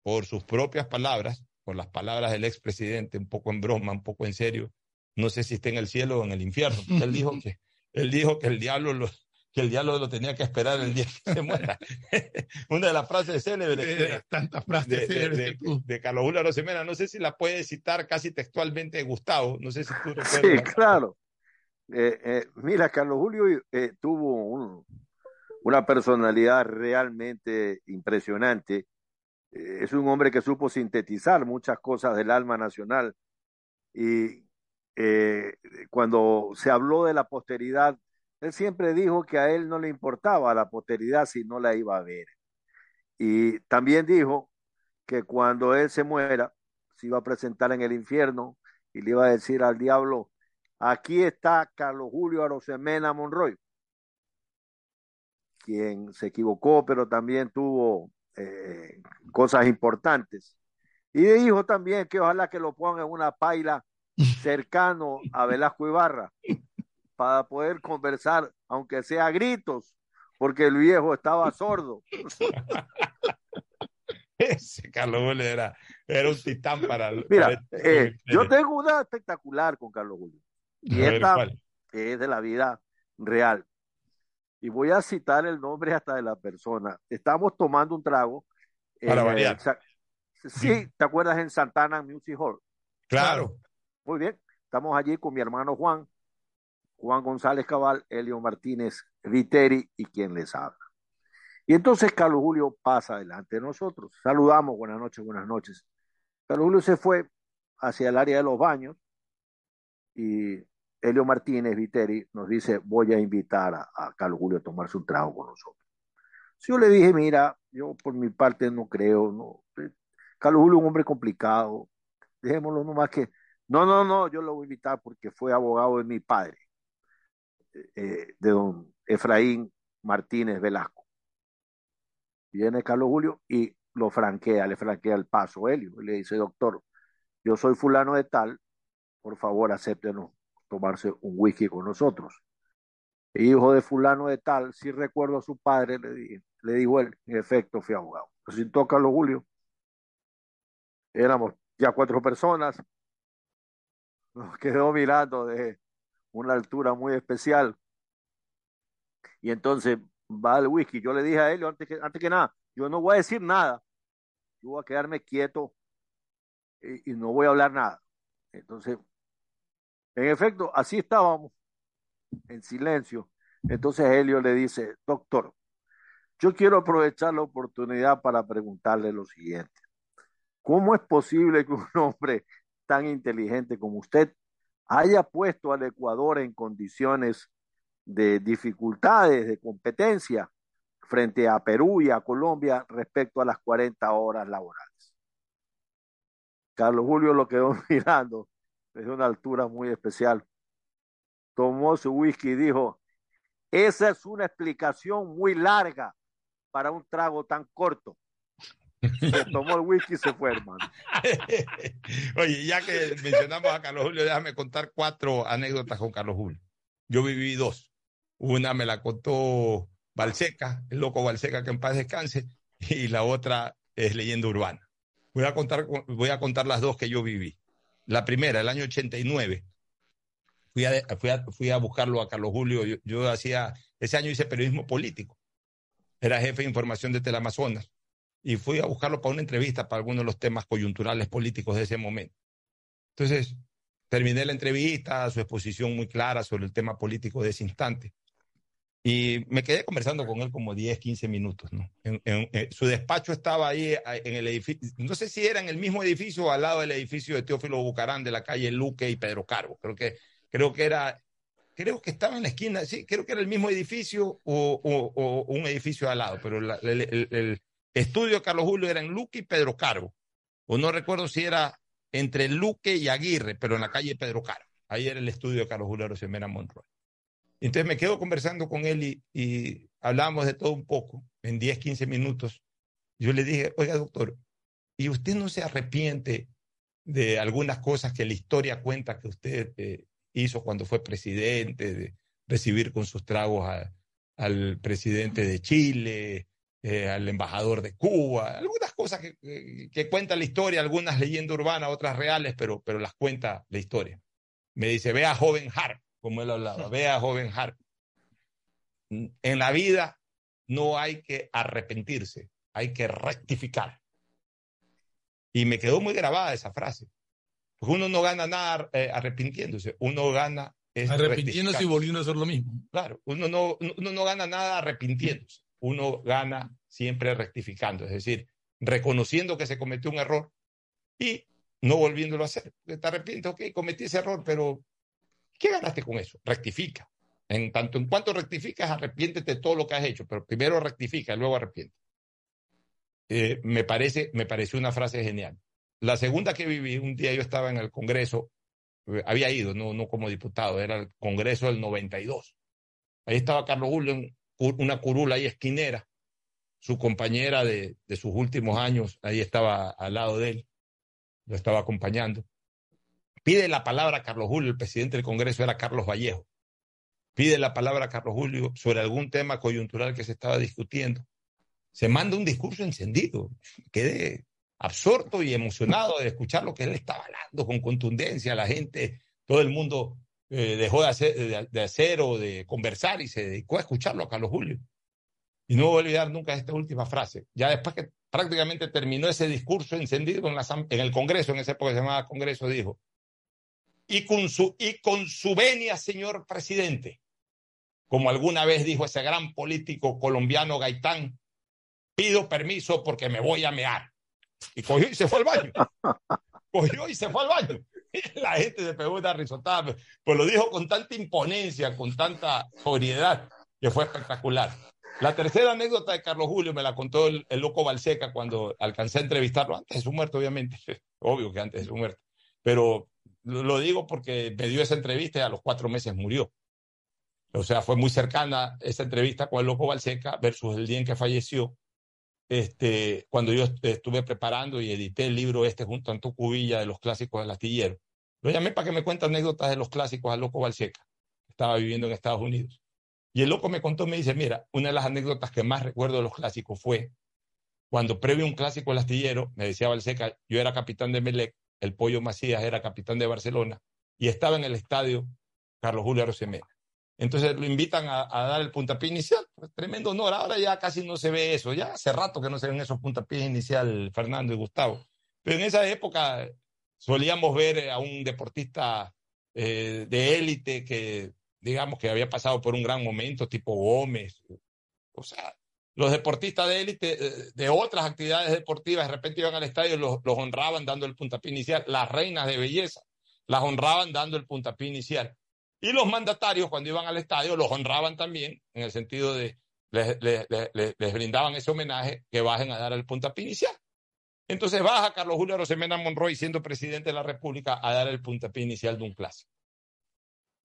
por sus propias palabras, por las palabras del expresidente, un poco en broma, un poco en serio, no sé si está en el cielo o en el infierno. Él dijo que, él dijo que el diablo lo, que el diablo lo tenía que esperar el día que se muera. Una de las frases célebres de, tantas frases de, de, Carlos Julio Rosemena, no sé si la puede citar casi textualmente Gustavo, no sé si tú recuerdas. Sí, claro. Eh, eh, mira, Carlos Julio eh, tuvo un, una personalidad realmente impresionante. Eh, es un hombre que supo sintetizar muchas cosas del alma nacional. Y eh, cuando se habló de la posteridad, él siempre dijo que a él no le importaba la posteridad si no la iba a ver. Y también dijo que cuando él se muera, se iba a presentar en el infierno y le iba a decir al diablo, aquí está Carlos Julio Arosemena Monroy quien se equivocó, pero también tuvo eh, cosas importantes. Y dijo también que ojalá que lo pongan en una paila cercano a Velasco Ibarra para poder conversar, aunque sea a gritos, porque el viejo estaba sordo. Ese Carlos Julio era, un titán para... Mira, eh, yo tengo una espectacular con Carlos Julio. Y esta es de la vida real y voy a citar el nombre hasta de la persona. Estamos tomando un trago. Para variar. Sí, ¿te acuerdas en Santana Music Hall? Claro. Muy bien. Estamos allí con mi hermano Juan, Juan González Cabal, Elio Martínez Viteri y quien les habla. Y entonces Carlos Julio pasa delante de nosotros. Saludamos, buenas noches, buenas noches. Carlos Julio se fue hacia el área de los baños y Helio Martínez Viteri nos dice, voy a invitar a, Carlos Julio a tomarse un trago con nosotros. Si yo le dije, mira, yo por mi parte no creo. Eh, Carlos Julio es un hombre complicado, dejémoslo nomás que, no, no, no, yo lo voy a invitar porque fue abogado de mi padre, eh, de don Efraín Martínez Velasco. Viene Carlos Julio y lo franquea, le franquea el paso Helio, y le dice, doctor, yo soy fulano de tal, por favor, acéptenos tomarse un whisky con nosotros. hijo de fulano de tal, si recuerdo a su padre, le, le dijo él, en efecto fui abogado. Sin Carlos Julio, éramos ya cuatro personas, nos quedó mirando de una altura muy especial. Y entonces va el whisky. Yo le dije a él, antes que, antes que nada, yo no voy a decir nada. Yo voy a quedarme quieto y, no voy a hablar nada. Entonces en efecto, así estábamos, en silencio. Entonces Helio le dice, doctor, yo quiero aprovechar la oportunidad para preguntarle lo siguiente. ¿Cómo es posible que un hombre tan inteligente como usted haya puesto al Ecuador en condiciones de dificultades, de competencia frente a Perú y a Colombia respecto a las 40 horas laborales? Carlos Julio lo quedó mirando de una altura muy especial. Tomó su whisky y dijo, esa es una explicación muy larga para un trago tan corto. Se tomó el whisky y se fue, hermano. Oye, ya que mencionamos a Carlos Julio, déjame contar cuatro anécdotas con Carlos Julio. Yo viví dos. Una me la contó Balseca, el loco Balseca, que en paz descanse, y la otra es leyenda urbana. Voy a contar, voy a contar las dos que yo viví. La primera, el año 89, fui a, fui a, fui a buscarlo a Carlos Julio. Yo, hacía, ese año hice periodismo político. Era jefe de información de Teleamazonas. Y fui a buscarlo para una entrevista para algunos de los temas coyunturales políticos de ese momento. Entonces, terminé la entrevista, su exposición muy clara sobre el tema político de ese instante. Y me quedé conversando con él como 10, 15 minutos. ¿no? En, en, en, su despacho estaba ahí en el edificio, no sé si era en el mismo edificio o al lado del edificio de Teófilo Bucarán de la calle Luque y Pedro Carbo. Creo que, creo que era, creo que estaba en la esquina, sí, creo que era el mismo edificio o, o, o un edificio al lado, pero la, el, el, el, estudio Carlos Julio era en Luque y Pedro Carbo. O no recuerdo si era entre Luque y Aguirre, pero en la calle Pedro Carbo. Ahí era el estudio de Carlos Julio Rosemena Monroy. Entonces me quedo conversando con él y, y hablamos de todo un poco, en 10, 15 minutos. Yo le dije, oiga, doctor, ¿y usted no se arrepiente de algunas cosas que la historia cuenta que usted eh, hizo cuando fue presidente, de recibir con sus tragos al presidente de Chile, eh, al embajador de Cuba, algunas cosas que, que, que, cuenta la historia, algunas leyendas urbanas, otras reales, pero, pero las cuenta la historia. Me dice, vea joven Hart, como él hablaba. Vea, joven Hart. En la vida no hay que arrepentirse, hay que rectificar. Y me quedó muy grabada esa frase. Porque uno no gana nada eh, arrepintiéndose, uno gana. Es arrepintiéndose y volviendo a hacer lo mismo. Claro, uno no, uno no gana nada arrepintiéndose, uno gana siempre rectificando, es decir, reconociendo que se cometió un error y no volviéndolo a hacer. Te arrepientes, ok, cometí ese error, pero ¿Qué ganaste con eso? Rectifica. En tanto en cuanto rectificas, arrepiéntete de todo lo que has hecho, pero primero rectifica y luego arrepiente. Eh, me, parece, me pareció una frase genial. La segunda que viví, un día yo estaba en el Congreso, eh, había ido, no, no como diputado, era el Congreso del 92. Ahí estaba Carlos Julio una curula ahí esquinera, su compañera de, de sus últimos años, ahí estaba al lado de él, lo estaba acompañando. Pide la palabra a Carlos Julio, el presidente del Congreso era Carlos Vallejo. Pide la palabra a Carlos Julio sobre algún tema coyuntural que se estaba discutiendo. Se manda un discurso encendido. Quedé absorto y emocionado de escuchar lo que él estaba hablando con contundencia. La gente, todo el mundo eh, dejó de hacer, de, de hacer o de conversar y se dedicó a escucharlo a Carlos Julio. Y no voy a olvidar nunca esta última frase. Ya después que prácticamente terminó ese discurso encendido en, la, en el Congreso, en esa época se llamaba Congreso, dijo, y con su, y con su venia, señor presidente, como alguna vez dijo ese gran político colombiano Gaitán, pido permiso porque me voy a mear. Y cogió y se fue al baño. Cogió y se fue al baño. La gente se pegó una risotada, pues lo dijo con tanta imponencia, con tanta sobriedad, que fue espectacular. La tercera anécdota de Carlos Julio me la contó el, loco Balseca cuando alcancé a entrevistarlo, antes de su muerte, obviamente, obvio que antes de su muerte, pero lo digo porque me dio esa entrevista y a los cuatro meses murió. O sea, fue muy cercana esa entrevista con el Loco Balseca versus el día en que falleció. Este, cuando yo estuve preparando y edité el libro este junto a Anto Cubilla de los clásicos del astillero. Lo llamé para que me cuente anécdotas de los clásicos al Loco Balseca. Estaba viviendo en Estados Unidos. Y el loco me contó, me dice, mira, una de las anécdotas que más recuerdo de los clásicos fue cuando previo un clásico del astillero, me decía Balseca, yo era capitán de Melec el Pollo Macías era capitán de Barcelona y estaba en el estadio Carlos Julio Arosemena. Entonces lo invitan a, a, dar el puntapié inicial. Pues, tremendo honor. Ahora ya casi no se ve eso. Ya hace rato que no se ven esos puntapiés inicial, Fernando y Gustavo. Pero en esa época solíamos ver a un deportista eh, de élite que, digamos, que había pasado por un gran momento, tipo Gómez. O sea, los deportistas de élite eh, de otras actividades deportivas de repente iban al estadio y los, los, honraban dando el puntapié inicial. Las reinas de belleza las honraban dando el puntapié inicial. Y los mandatarios cuando iban al estadio los honraban también en el sentido de les, les, les, les brindaban ese homenaje que bajen a dar el puntapié inicial. Entonces baja Carlos Julio Rosemena Monroy siendo presidente de la República a dar el puntapié inicial de un clásico.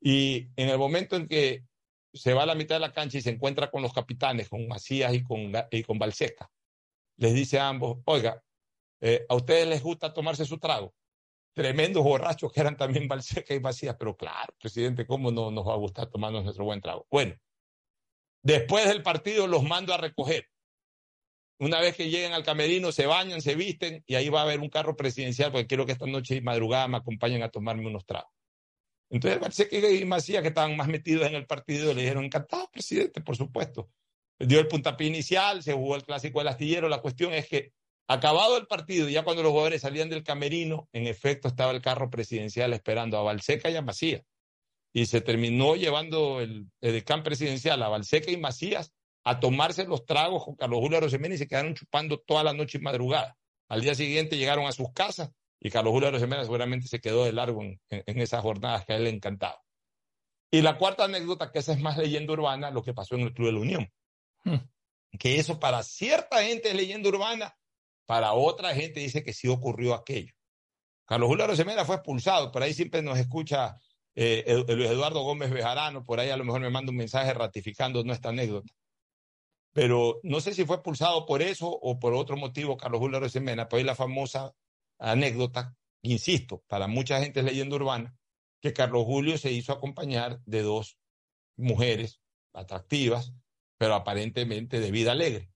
Y en el momento en que se va a la mitad de la cancha y se encuentra con los capitanes, con Macías y con, y con Balseca. Les dice a ambos, oiga, eh, ¿a ustedes les gusta tomarse su trago? Tremendos borrachos que eran también Balseca y Macías, pero claro, presidente, ¿cómo no nos va a gustar tomarnos nuestro buen trago? Bueno, después del partido los mando a recoger. Una vez que lleguen al camerino, se bañan, se visten y ahí va a haber un carro presidencial porque quiero que esta noche y madrugada me acompañen a tomarme unos tragos. Entonces parece que Macías, que estaban más metidos en el partido, le dijeron, encantado, presidente, por supuesto. Dio el puntapié inicial, se jugó el clásico del astillero. La cuestión es que, acabado el partido, ya cuando los jugadores salían del camerino, en efecto estaba el carro presidencial esperando a Balseca y a Macías. Y se terminó llevando el, el presidencial a Balseca y Macías a tomarse los tragos con Carlos Julio Arosemena y se quedaron chupando toda la noche y madrugada. Al día siguiente llegaron a sus casas y Carlos Julio Arosemena seguramente se quedó de largo en, esas jornadas que a él le encantaba. Y la cuarta anécdota, que esa es más leyenda urbana, lo que pasó en el Club de la Unión. Hmm. Que eso para cierta gente es leyenda urbana, para otra gente dice que sí ocurrió aquello. Carlos Julio Arosemena fue expulsado, por ahí siempre nos escucha eh, Luis Eduardo Gómez Bejarano, por ahí a lo mejor me manda un mensaje ratificando nuestra anécdota pero no sé si fue expulsado por eso o por otro motivo Carlos Julio Rosemena, pues la famosa anécdota, insisto, para mucha gente es leyenda urbana, que Carlos Julio se hizo acompañar de dos mujeres atractivas, pero aparentemente de vida alegre,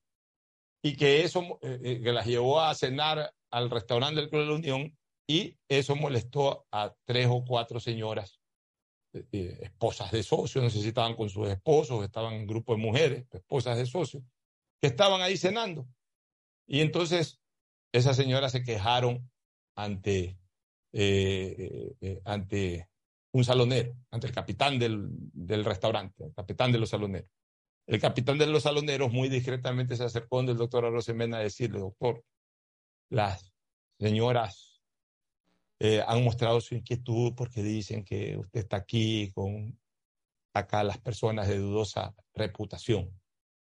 y que eso eh, eh, que las llevó a cenar al restaurante del Club de la Unión y eso molestó a tres o cuatro señoras eh, esposas de socios, no sé si estaban con sus esposos, estaban en grupo de mujeres, esposas de socios, que estaban ahí cenando. Y entonces esas señoras se quejaron ante, eh, eh, ante un salonero, ante el capitán del, del, restaurante, el capitán de los saloneros. El capitán de los saloneros muy discretamente se acercó del doctor Arosemena a decirle, doctor, las señoras eh, han mostrado su inquietud porque dicen que usted está aquí con acá las personas de dudosa reputación.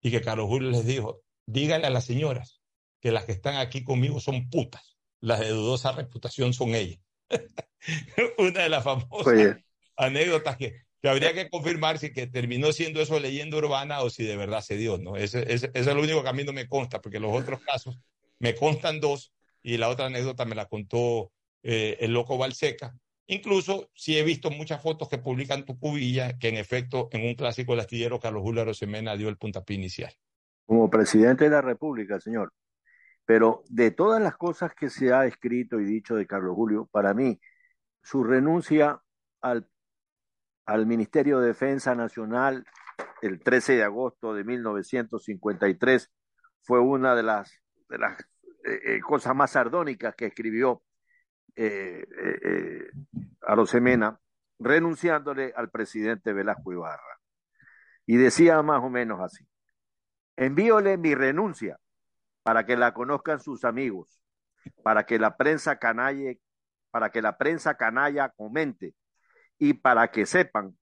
Y que Carlos Julio les dijo, díganle a las señoras que las que están aquí conmigo son putas, las de dudosa reputación son ellas. Una de las famosas anécdotas que, que, habría que confirmar si que terminó siendo eso leyenda urbana o si de verdad se dio. ¿no? Ese, ese, es lo único que a mí no me consta, porque los otros casos me constan dos y la otra anécdota me la contó eh, el loco Balseca. Incluso si he visto muchas fotos que publican tu cubilla, que en efecto en un clásico del astillero Carlos Julio Arosemena dio el puntapié inicial. Como presidente de la República, señor. Pero de todas las cosas que se ha escrito y dicho de Carlos Julio, para mí, su renuncia al, al Ministerio de Defensa Nacional el 13 de agosto de 1953 fue una de las, de las eh, eh, cosas más sardónicas que escribió eh, eh, eh, a Rosemena, renunciándole al presidente Velasco Ibarra. Y decía más o menos así, envíole mi renuncia para que la conozcan sus amigos, para que la prensa canalle, para que la prensa canalla comente y para que sepan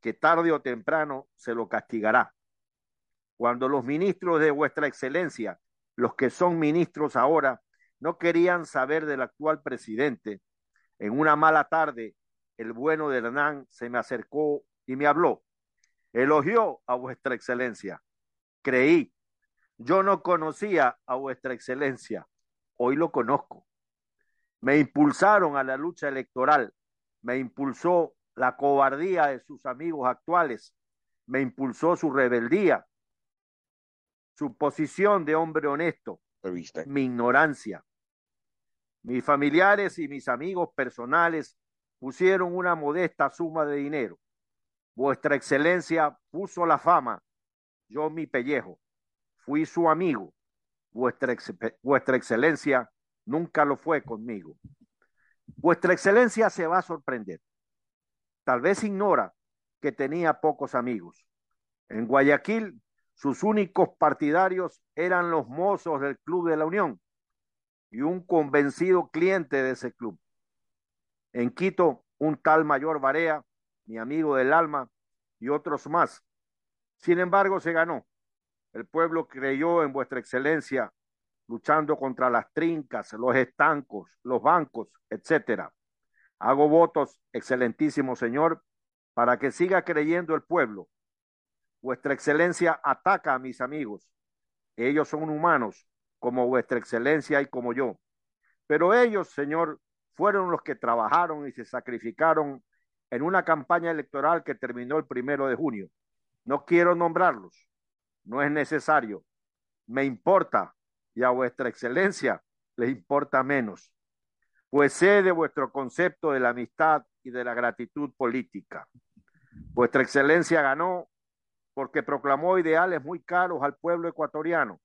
que tarde o temprano se lo castigará. Cuando los ministros de vuestra excelencia, los que son ministros ahora, no querían saber del actual presidente. En una mala tarde, el bueno de Hernán se me acercó y me habló. Elogió a vuestra excelencia. Creí. Yo no conocía a vuestra excelencia. Hoy lo conozco. Me impulsaron a la lucha electoral. Me impulsó la cobardía de sus amigos actuales. Me impulsó su rebeldía, su posición de hombre honesto, mi ignorancia, mis familiares y mis amigos personales pusieron una modesta suma de dinero. Vuestra excelencia puso la fama, yo mi pellejo. Fui su amigo. Vuestra, vuestra excelencia nunca lo fue conmigo. Vuestra excelencia se va a sorprender. Tal vez ignora que tenía pocos amigos. En Guayaquil, sus únicos partidarios eran los mozos del Club de la Unión y un convencido cliente de ese club. En Quito, un tal Mayor Barea, mi amigo del alma, y otros más. Sin embargo, se ganó. El pueblo creyó en vuestra excelencia, luchando contra las trincas, los estancos, los bancos, etcétera. Hago votos, excelentísimo señor, para que siga creyendo el pueblo. Vuestra excelencia ataca a mis amigos. Ellos son humanos como vuestra excelencia y como yo. Pero ellos, Señor, fueron los que trabajaron y se sacrificaron en una campaña electoral que terminó el primero de junio. No quiero nombrarlos, no es necesario. Me importa y a vuestra excelencia les importa menos, pues sé de vuestro concepto de la amistad y de la gratitud política. Vuestra excelencia ganó porque proclamó ideales muy caros al pueblo ecuatoriano.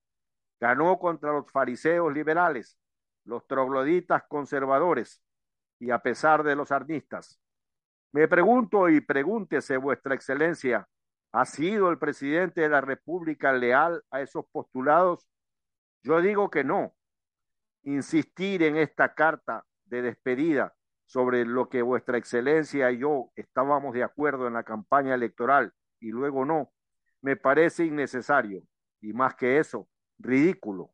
Ganó contra los fariseos liberales, los trogloditas conservadores y a pesar de los arnistas. Me pregunto y pregúntese, Vuestra Excelencia, ¿ha sido el presidente de la República leal a esos postulados? Yo digo que no. Insistir en esta carta de despedida sobre lo que Vuestra Excelencia y yo estábamos de acuerdo en la campaña electoral y luego no, me parece innecesario y más que eso, ridículo.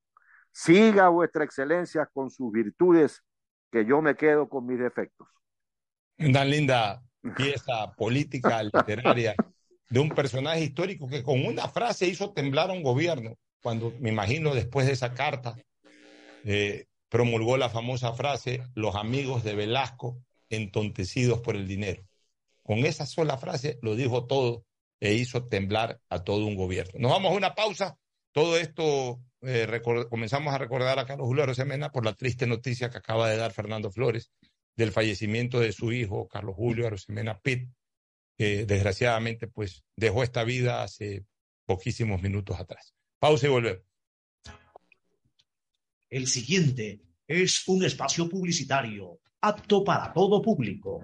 Siga Vuestra Excelencia con sus virtudes, que yo me quedo con mis defectos. Tan linda pieza política, literaria, de un personaje histórico que con una frase hizo temblar a un gobierno, cuando me imagino después de esa carta eh, promulgó la famosa frase, los amigos de Velasco entontecidos por el dinero. Con esa sola frase lo dijo todo e hizo temblar a todo un gobierno. Nos vamos a una pausa. Todo esto eh, comenzamos a recordar a Carlos Julio Arosemena por la triste noticia que acaba de dar Fernando Flores del fallecimiento de su hijo, Carlos Julio Arosemena Pitt, que desgraciadamente pues dejó esta vida hace poquísimos minutos atrás. Pausa y volvemos. El siguiente es un espacio publicitario apto para todo público.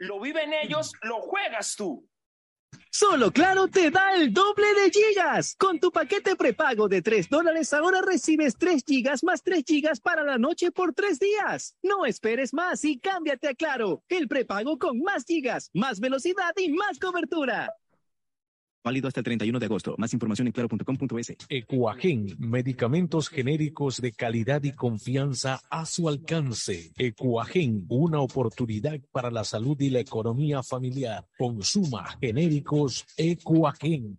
Lo viven ellos, lo juegas tú. Solo Claro te da el doble de gigas. Con tu paquete prepago de 3 dólares ahora recibes 3 gigas más 3 gigas para la noche por 3 días. No esperes más y cámbiate a Claro, el prepago con más gigas, más velocidad y más cobertura. Válido hasta el 31 de agosto. Más información en claro.com.es. Ecuagen, medicamentos genéricos de calidad y confianza a su alcance. Ecuagen, una oportunidad para la salud y la economía familiar. Consuma genéricos Ecuagen.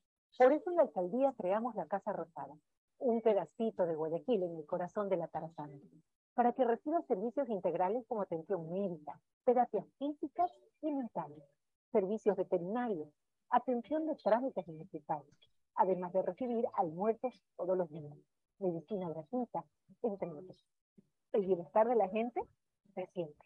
Por eso en la alcaldía creamos la Casa Rosada, un pedacito de Guayaquil en el corazón de la Tarazana, para que reciba servicios integrales como atención médica, terapias físicas y mentales, servicios veterinarios, atención de trámites municipales, además de recibir almuerzos todos los días, medicina gratuita, entre otros. El bienestar de la gente se siente.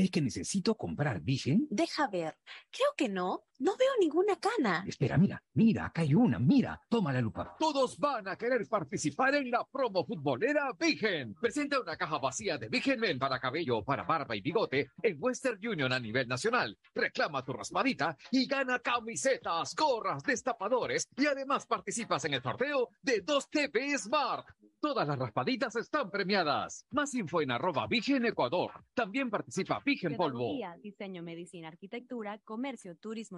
crees que necesito comprar Vigen? Deja ver. Creo que no. No veo ninguna cana. Espera, mira, mira, acá hay una, mira, toma la lupa. Todos van a querer participar en la promo futbolera Vigen. Presenta una caja vacía de Vigen Men para cabello, para barba y bigote en Western Union a nivel nacional. Reclama tu raspadita y gana camisetas, gorras, destapadores y además participas en el sorteo de 2 TV Smart. Todas las raspaditas están premiadas. Más info en arroba Vigen Ecuador. También participa Vigen Polvo. Pedagogía, diseño, medicina, arquitectura, comercio, turismo,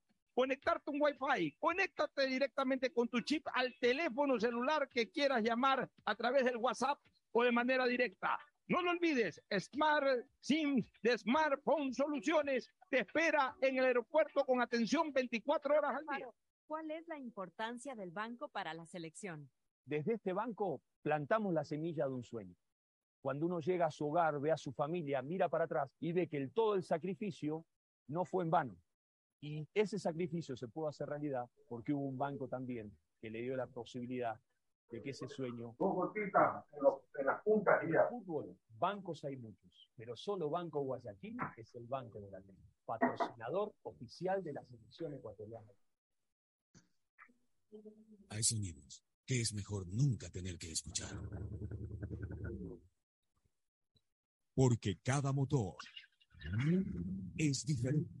conectarte un Wi-Fi. Conéctate directamente con tu chip al teléfono celular que quieras llamar a través del WhatsApp o de manera directa. No lo olvides, Smart SIM de Smartphone Soluciones te espera en el aeropuerto con atención 24 horas al día. ¿Cuál es la importancia del banco para la selección? Desde este banco plantamos la semilla de un sueño. Cuando uno llega a su hogar, ve a su familia, mira para atrás y ve que el, todo el sacrificio no fue en vano. Y ese sacrificio se pudo hacer realidad porque hubo un banco también que le dio la posibilidad de que ese sueño... en las puntas En el fútbol, bancos hay muchos, pero solo Banco Guayaquil es el banco de la ley, patrocinador oficial de la selección ecuatoriana. Hay sonidos que es mejor nunca tener que escuchar. Porque cada motor es diferente.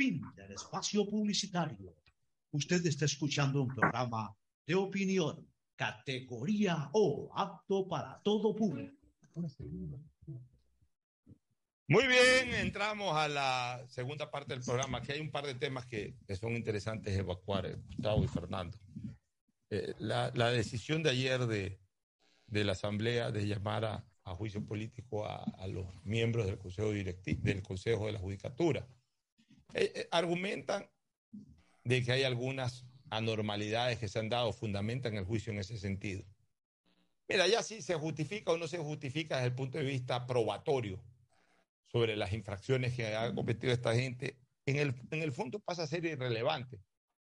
Fin del espacio publicitario. Usted está escuchando un programa de opinión, categoría O, apto para todo público. Muy bien, entramos a la segunda parte del programa. Aquí hay un par de temas que, que son interesantes evacuar, eh, Gustavo y Fernando. Eh, la, la decisión de ayer de, de la Asamblea de llamar a, a juicio político a, a, los miembros del Consejo, Directi del Consejo de la Judicatura. Eh, eh, argumentan de que hay algunas anormalidades que se han dado, fundamentan el juicio en ese sentido. Mira, ya si se justifica o no se justifica desde el punto de vista probatorio, sobre las infracciones que ha cometido esta gente, en el, en el fondo pasa a ser irrelevante.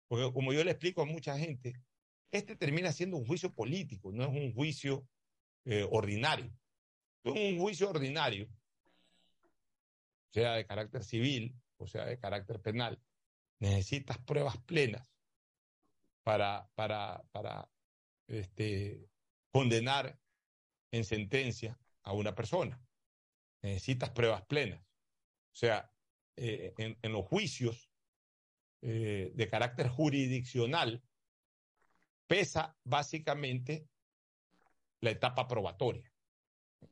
Porque como yo le explico a mucha gente, este termina siendo un juicio político, no es un juicio eh, ordinario. Un juicio ordinario, sea de carácter civil o sea de carácter penal. Necesitas pruebas plenas para, para, para este, condenar en sentencia a una persona. Necesitas pruebas plenas. O sea, eh, en, los juicios eh, de carácter jurisdiccional pesa básicamente la etapa probatoria,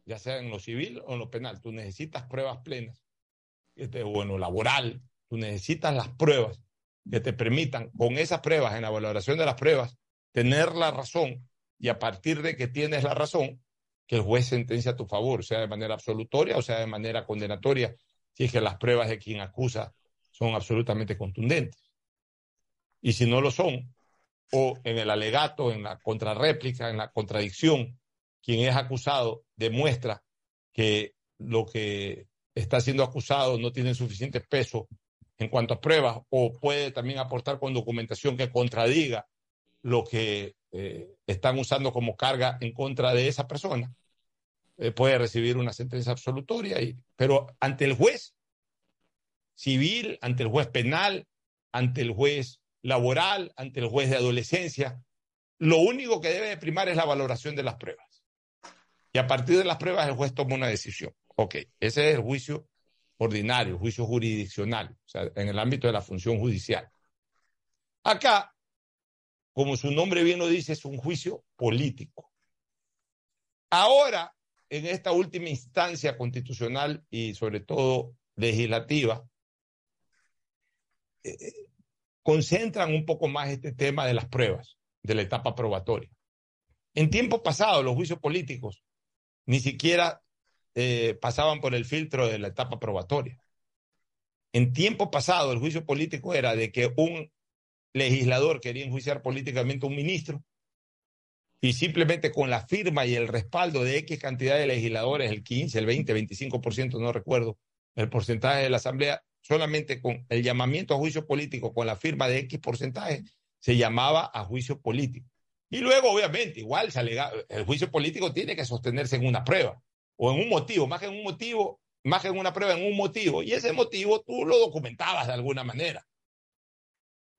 ya sea en lo civil o en lo penal. Tú necesitas pruebas plenas, este, o laboral, tú necesitas las pruebas que te permitan, con esas pruebas, en la valoración de las pruebas, tener la razón y a partir de que tienes la razón, que el juez sentencia a tu favor, sea de manera absolutoria o sea de manera condenatoria, si es que las pruebas de quien acusa son absolutamente contundentes. Y si no lo son, o en el alegato, en la contrarréplica, en la contradicción, quien es acusado demuestra que lo que está siendo acusado no tiene suficiente peso en cuanto a pruebas o puede también aportar con documentación que contradiga lo que eh, están usando como carga en contra de esa persona, eh, puede recibir una sentencia absolutoria, y, pero ante el juez civil, ante el juez penal, ante el juez laboral, ante el juez de adolescencia, lo único que debe de primar es la valoración de las pruebas. Y a partir de las pruebas el juez toma una decisión. Ok, ese es el juicio ordinario, el juicio jurisdiccional, o sea, en el ámbito de la función judicial. Acá, como su nombre bien lo dice, es un juicio político. Ahora, en esta última instancia constitucional y sobre todo legislativa, eh, concentran un poco más este tema de las pruebas, de la etapa probatoria. En tiempo pasado, los juicios políticos ni siquiera eh, pasaban por el filtro de la etapa probatoria. En tiempo pasado, el juicio político era de que un legislador quería enjuiciar políticamente a un ministro y simplemente con la firma y el respaldo de X cantidad de legisladores, el 15, el 20, 25%, no recuerdo el porcentaje de la Asamblea, solamente con el llamamiento a juicio político, con la firma de X porcentaje, se llamaba a juicio político. Y luego, obviamente, igual se el juicio político tiene que sostenerse en una prueba o en un motivo, más que en un motivo, más que en una prueba, en un motivo. Y ese motivo tú lo documentabas de alguna manera.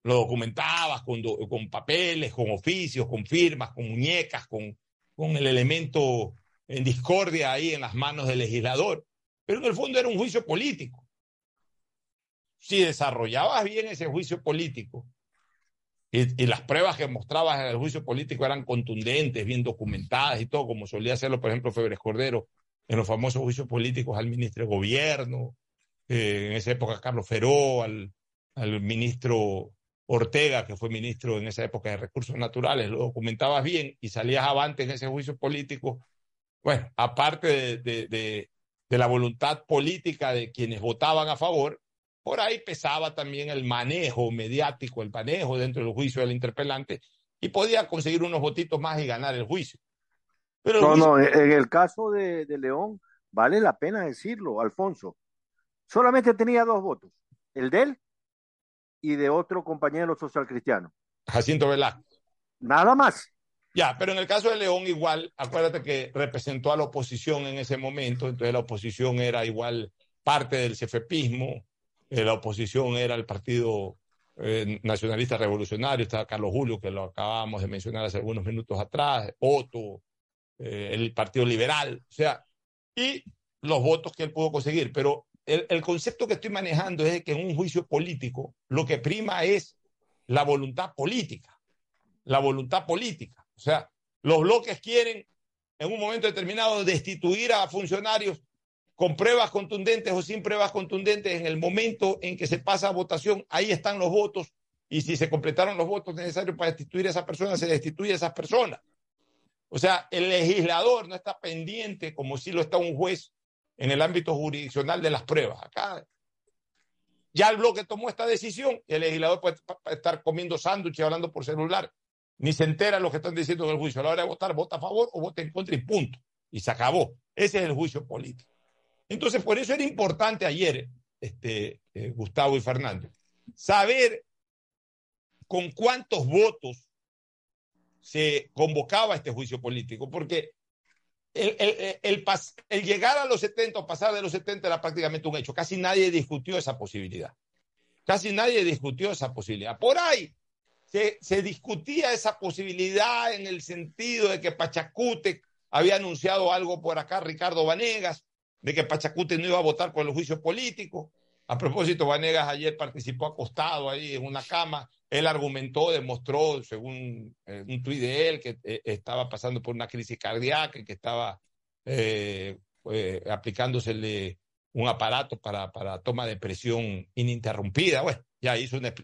Lo documentabas con, con papeles, con oficios, con firmas, con muñecas, con, con el elemento en discordia ahí en las manos del legislador. Pero en el fondo era un juicio político si desarrollabas bien ese juicio político y, y, las pruebas que mostrabas en el juicio político eran contundentes, bien documentadas y todo, como solía hacerlo, por ejemplo, Febres Cordero en los famosos juicios políticos al ministro de Gobierno, eh, en esa época Carlos Feró, al, al ministro Ortega, que fue ministro en esa época de Recursos Naturales, lo documentabas bien y salías avante en ese juicio político. Bueno, aparte de, de, de, de la voluntad política de quienes votaban a favor, por ahí pesaba también el manejo mediático, el manejo dentro del juicio del interpelante y podía conseguir unos votitos más y ganar el juicio. Pero no, no, en el caso de, de, León, vale la pena decirlo, Alfonso. Solamente tenía dos votos, el de él y de otro compañero social cristiano. Jacinto Velázquez. Nada más. Ya, pero en el caso de León igual, acuérdate que representó a la oposición en ese momento, entonces la oposición era igual parte del cefepismo, eh, la oposición era el Partido eh, Nacionalista Revolucionario, estaba Carlos Julio, que lo acabamos de mencionar hace algunos minutos atrás, Otto, eh, el Partido Liberal, o sea, y los votos que él pudo conseguir. Pero el, el concepto que estoy manejando es que en un juicio político lo que prima es la voluntad política, la voluntad política. O sea, los bloques quieren en un momento determinado destituir a funcionarios con pruebas contundentes o sin pruebas contundentes, en el momento en que se pasa a votación, ahí están los votos, y si se completaron los votos necesarios para destituir a esa persona, se destituye a esas personas. O sea, el legislador no está pendiente, como si lo está un juez, en el ámbito jurisdiccional de las pruebas. Acá ya el bloque tomó esta decisión, y el legislador puede estar comiendo sándwiches hablando por celular, ni se entera de lo que están diciendo en el juicio. A la hora de votar, vota a favor o vota en contra y punto. Y se acabó. Ese es el juicio político. Entonces, por eso era importante ayer, este, eh, Gustavo y Fernando, saber con cuántos votos se convocaba este juicio político, porque el, el, el, pas, el, llegar a los 70 o pasar de los 70 era prácticamente un hecho. Casi nadie discutió esa posibilidad. Casi nadie discutió esa posibilidad. Por ahí se, se discutía esa posibilidad en el sentido de que Pachacute había anunciado algo por acá, Ricardo Vanegas, de que Pachacute no iba a votar por el juicio político. A propósito, Vanegas ayer participó acostado ahí en una cama. Él argumentó, demostró, según eh, un tuit de él, que eh, estaba pasando por una crisis cardíaca y que estaba eh, aplicándosele un aparato para, para toma de presión ininterrumpida. Bueno, ya hizo una,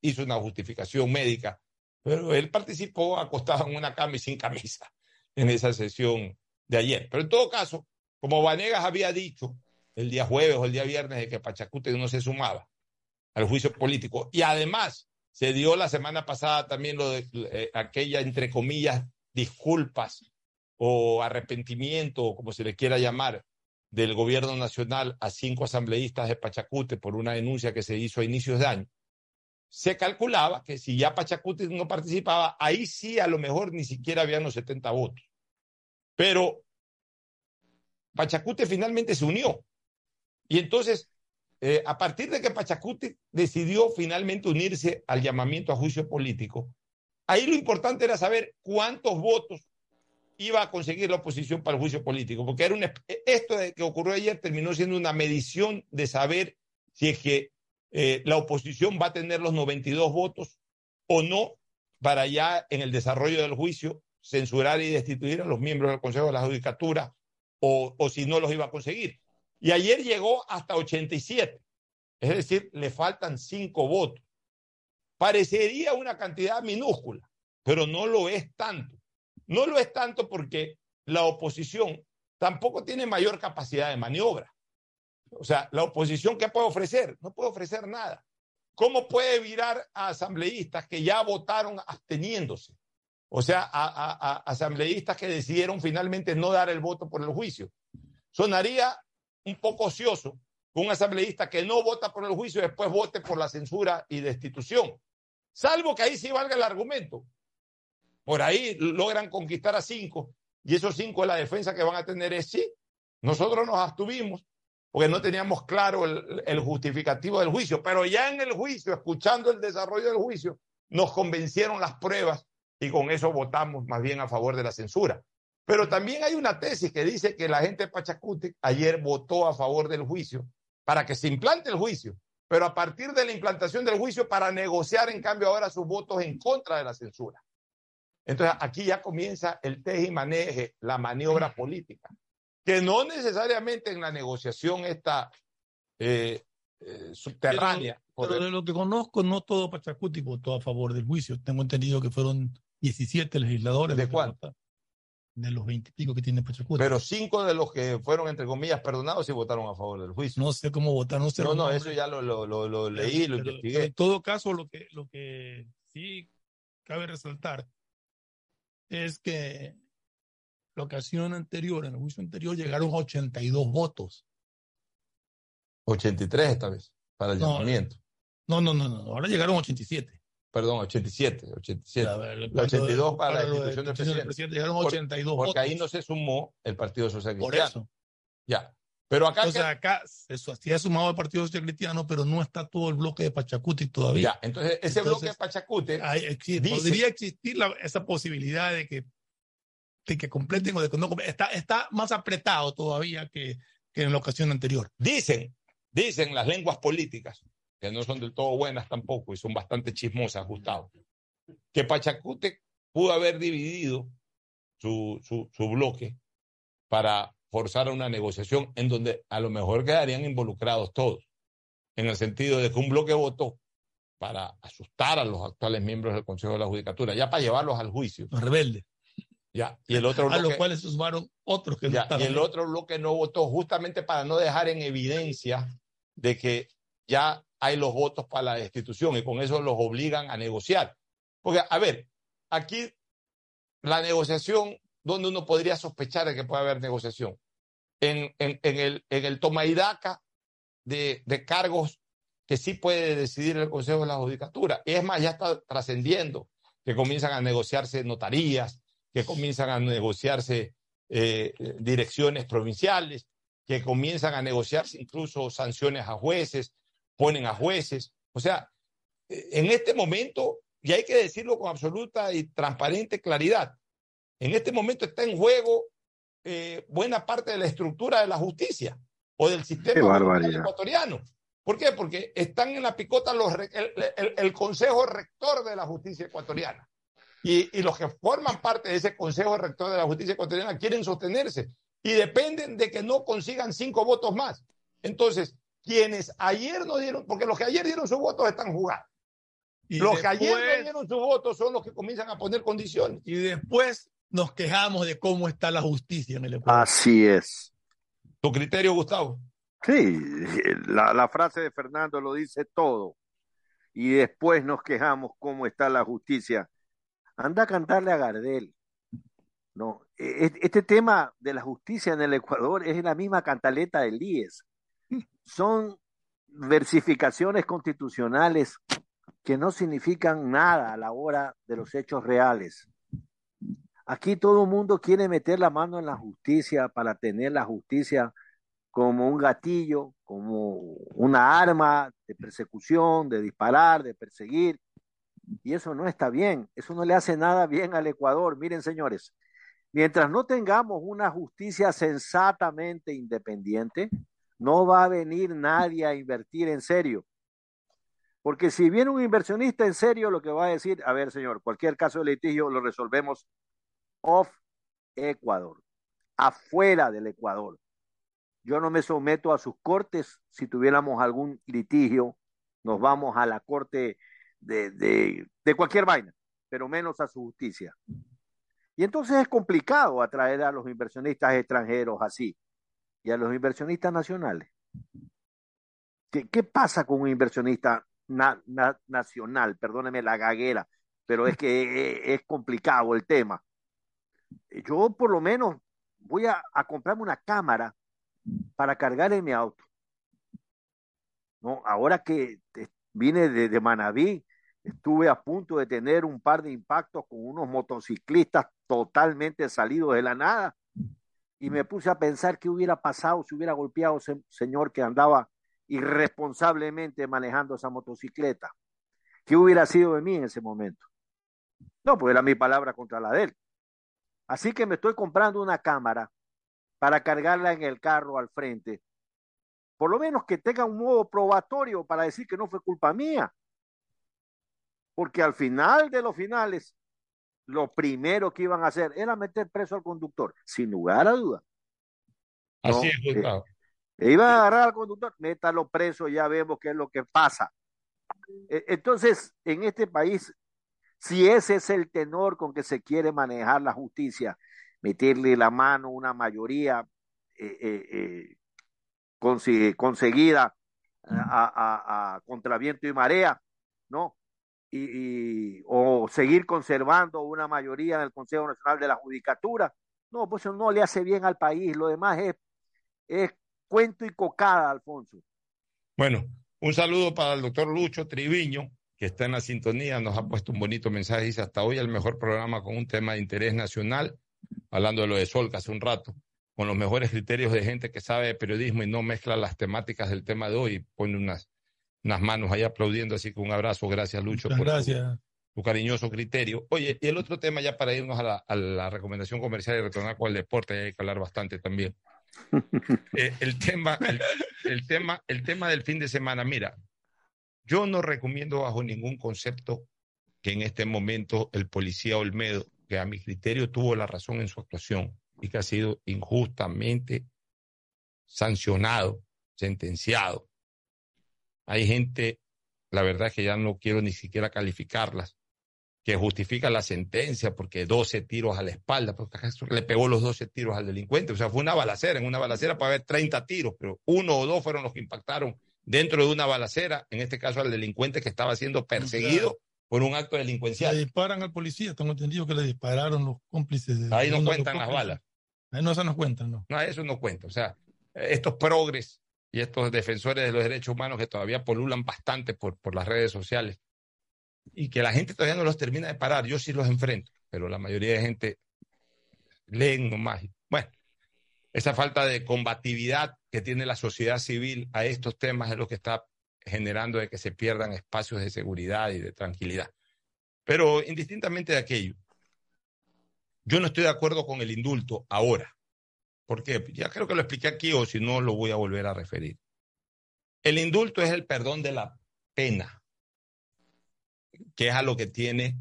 hizo una justificación médica, pero él participó acostado en una cama y sin camisa en esa sesión de ayer. Pero en todo caso, como Vanegas había dicho el día jueves o el día viernes de que Pachacute no se sumaba al juicio político y además se dio la semana pasada también lo de eh, aquella, entre comillas, disculpas o arrepentimiento, como se le quiera llamar, del gobierno nacional a cinco asambleístas de Pachacute por una denuncia que se hizo a inicios de año, se calculaba que si ya Pachacute no participaba, ahí sí a lo mejor ni siquiera habían los 70 votos. Pero Pachacute finalmente se unió. Y entonces, eh, a partir de que Pachacute decidió finalmente unirse al llamamiento a juicio político, ahí lo importante era saber cuántos votos iba a conseguir la oposición para el juicio político, porque era un, esto que ocurrió ayer terminó siendo una medición de saber si es que eh, la oposición va a tener los 92 votos o no para ya en el desarrollo del juicio censurar y destituir a los miembros del Consejo de la Judicatura o si no los iba a conseguir. Y ayer llegó hasta 87, es decir, le faltan cinco votos. Parecería una cantidad minúscula, pero no lo es tanto. No lo es tanto porque la oposición tampoco tiene mayor capacidad de maniobra. O sea, la oposición, ¿qué puede ofrecer? No puede ofrecer nada. ¿Cómo puede virar a asambleístas que ya votaron absteniéndose? O sea, a, a, asambleístas que decidieron finalmente no dar el voto por el juicio. Sonaría un poco ocioso un asambleísta que no vota por el juicio después vote por la censura y destitución. Salvo que ahí sí valga el argumento por ahí logran conquistar a cinco y esos cinco la defensa que van a tener es sí, nosotros nos abstuvimos porque no teníamos claro el, justificativo del juicio, pero ya en el juicio, escuchando el desarrollo del juicio, nos convencieron las pruebas y con eso votamos más bien a favor de la censura. Pero también hay una tesis que dice que la gente de Pachacute ayer votó a favor del juicio para que se implante el juicio, pero a partir de la implantación del juicio para negociar en cambio ahora sus votos en contra de la censura. Entonces aquí ya comienza el teje y maneje, la maniobra política, que no necesariamente en la negociación está eh, eh, subterránea. Pero, pero, de lo que conozco, no todo Pachacuti votó a favor del juicio. Tengo entendido que fueron 17 legisladores. ¿De cuál? De los 20 y pico que tiene Pachacuti. Pero cinco de los que fueron, entre comillas, perdonados sí votaron a favor del juicio. No sé cómo votaron. No, sé no, no, eso ya lo, lo, lo, lo leí, lo pero, investigué. en todo caso, lo que, lo que sí cabe resaltar es que la ocasión anterior, en el juicio anterior, llegaron a 82 votos. 83 esta vez, para el no, llamamiento. No, no, no, no, ahora llegaron 87. Perdón, 87, 87. A ver, la 82 para, para la institución del presidente. presidente. Llegaron Por- 82 porque ahí no se sumó el Partido Social Por Cristiano. eso. Ya. Pero acá. Entonces acá se sí ha sumado el Partido Social Cristiano, pero no está todo el bloque de Pachacuti todavía. Ya, entonces ese bloque de. Hay- existe- dice- podría existir la- esa posibilidad de que, de que completen o de que no completen. Está, está más apretado todavía que, que en la ocasión anterior. Dicen, dicen las lenguas políticas, que no son del todo buenas tampoco y son bastante chismosas, Gustavo, que Pachacute pudo haber dividido su, su, su bloque para forzar una negociación en donde a lo mejor quedarían involucrados todos, en el sentido de que un bloque votó para asustar a los actuales miembros del Consejo de la Judicatura, ya para llevarlos al juicio. Los rebeldes. Ya, y el otro A los bloque- cuales se sumaron otros que no estaban y el otro bloque no votó justamente para no dejar en evidencia de que ya hay los votos para la destitución y con eso los obligan a negociar. Porque, a ver, aquí la negociación, donde uno podría sospechar de que puede haber negociación, en, en, en el, en el toma y daca de, de cargos que sí puede decidir el Consejo de la Judicatura. Es más, ya está trascendiendo que comienzan a negociarse notarías, que comienzan a negociarse eh, direcciones provinciales, que comienzan a negociarse incluso sanciones a jueces, ponen a jueces. O sea, en este momento, y hay que decirlo con absoluta y transparente claridad, en este momento está en juego eh, buena parte de la estructura de la justicia o del sistema ecuatoriano. ¿Por qué? Porque están en la picota los, el, el, el, Consejo Rector de la Justicia Ecuatoriana. Y, y, los que forman parte de ese Consejo Rector de la Justicia Ecuatoriana quieren sostenerse y dependen de que no consigan cinco votos más. Entonces, quienes ayer no dieron, porque los que ayer dieron sus votos están jugando. Y los después, que ayer no dieron sus votos son los que comienzan a poner condiciones. Y después nos quejamos de cómo está la justicia en el Ecuador. Así es. ¿Tu criterio, Gustavo? Sí, la, la, frase de Fernando lo dice todo. Y después nos quejamos cómo está la justicia. Anda a cantarle a Gardel. No, este tema de la justicia en el Ecuador es la misma cantaleta del IES. Son versificaciones constitucionales que no significan nada a la hora de los hechos reales. Aquí todo el mundo quiere meter la mano en la justicia para tener la justicia como un gatillo, como una arma de persecución, de disparar, de perseguir. Y eso no está bien, eso no le hace nada bien al Ecuador. Miren, señores, mientras no tengamos una justicia sensatamente independiente, no va a venir nadie a invertir en serio. Porque si viene un inversionista en serio, lo que va a decir, a ver, señor, cualquier caso de litigio lo resolvemos off Ecuador, afuera del Ecuador. Yo no me someto a sus cortes. Si tuviéramos algún litigio, nos vamos a la corte de, de, cualquier vaina, pero menos a su justicia. Y entonces es complicado atraer a los inversionistas extranjeros así y a los inversionistas nacionales. ¿Qué, qué pasa con un inversionista na, na, nacional? Perdóneme la gaguera, pero es que es, es complicado el tema. Yo por lo menos voy a, a comprarme una cámara para cargar en mi auto. No, ahora que vine de, de, Manabí, estuve a punto de tener un par de impactos con unos motociclistas totalmente salidos de la nada y me puse a pensar qué hubiera pasado si hubiera golpeado ese señor que andaba irresponsablemente manejando esa motocicleta. ¿Qué hubiera sido de mí en ese momento? No, pues era mi palabra contra la de él. Así que me estoy comprando una cámara para cargarla en el carro al frente. Por lo menos que tenga un modo probatorio para decir que no fue culpa mía. Porque al final de los finales, lo primero que iban a hacer era meter preso al conductor, sin lugar a duda. Así no, es, Gustavo. Eh, iban a agarrar al conductor, métalo preso, ya vemos qué es lo que pasa. Eh, entonces, en este país, si ese es el tenor con que se quiere manejar la justicia, meterle la mano a una mayoría eh, eh, eh, conseguida a, a, a, contra viento y marea, ¿no? Y, o seguir conservando una mayoría en el Consejo Nacional de la Judicatura. No, pues eso no le hace bien al país. Lo demás es, es cuento y cocada, Alfonso. Bueno, un saludo para el doctor Lucho Triviño, que está en la sintonía, nos ha puesto un bonito mensaje, dice hasta hoy el mejor programa con un tema de interés nacional hablando de lo de Sol, hace un rato, con los mejores criterios de gente que sabe de periodismo y no mezcla las temáticas del tema de hoy pone unas, unas manos ahí aplaudiendo, así que un abrazo, gracias Lucho Muchas por gracias. Tu, tu, cariñoso criterio. Oye, y el otro tema ya para irnos a la, a la recomendación comercial y retornar con el deporte, hay que hablar bastante también. eh, el, tema, el, el, tema, el tema del fin de semana, mira, yo no recomiendo bajo ningún concepto que en este momento el policía Olmedo que a mi criterio tuvo la razón en su actuación y que ha sido injustamente sancionado, sentenciado. Hay gente, la verdad es que ya no quiero ni siquiera calificarlas, que justifica la sentencia porque 12 tiros a la espalda, porque le pegó los 12 tiros al delincuente. O sea, fue una balacera, en una balacera puede haber 30 tiros, pero uno o dos fueron los que impactaron dentro de una balacera, en este caso al delincuente que estaba siendo perseguido por un acto delincuencial. Le disparan al policía, tengo entendido que le dispararon los cómplices. De Ahí no cuentan las balas. No, eso no cuenta, no. No, eso no cuenta. O sea, estos progres y estos defensores de los derechos humanos que todavía polulan bastante por, por las redes sociales y que la gente todavía no los termina de parar. Yo sí los enfrento, pero la mayoría de gente leen nomás. Bueno, esa falta de combatividad que tiene la sociedad civil a estos temas es lo que está generando de que se pierdan espacios de seguridad y de tranquilidad. Pero indistintamente de aquello, yo no estoy de acuerdo con el indulto ahora. ¿Por qué? Ya creo que lo expliqué aquí o si no lo voy a volver a referir. El indulto es el perdón de la pena, que es a lo que tiene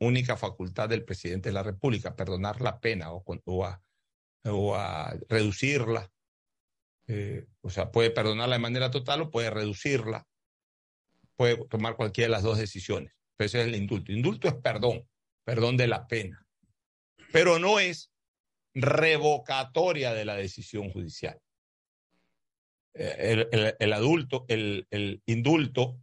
única facultad del presidente de la República, perdonar la pena o, o, a, o a, reducirla. Eh, o sea, puede perdonarla de manera total o puede reducirla. Puede tomar cualquiera de las dos decisiones. Ese es el indulto. Indulto es perdón, perdón de la pena. Pero no es revocatoria de la decisión judicial. El, el, el adulto, el, el, indulto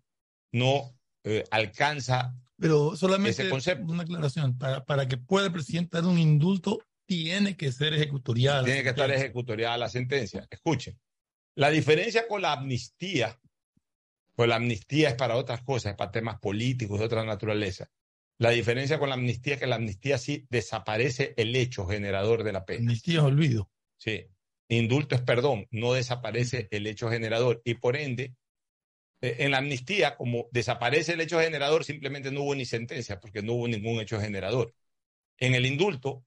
no eh, alcanza pero solamente ese concepto. una aclaración, para, para que pueda el presidente dar un indulto, tiene que ser ejecutorial. Tiene que estar ejecutoriada la sentencia. Escuchen, la diferencia con la amnistía, pues la amnistía es para otras cosas, es para temas políticos de otra naturaleza. La diferencia con la amnistía es que la amnistía sí desaparece el hecho generador de la pena. Amnistía es olvido. Sí. Indulto es perdón, no desaparece el hecho generador. Y por ende, en la amnistía, como desaparece el hecho generador, simplemente no hubo ni sentencia, porque no hubo ningún hecho generador. En el indulto,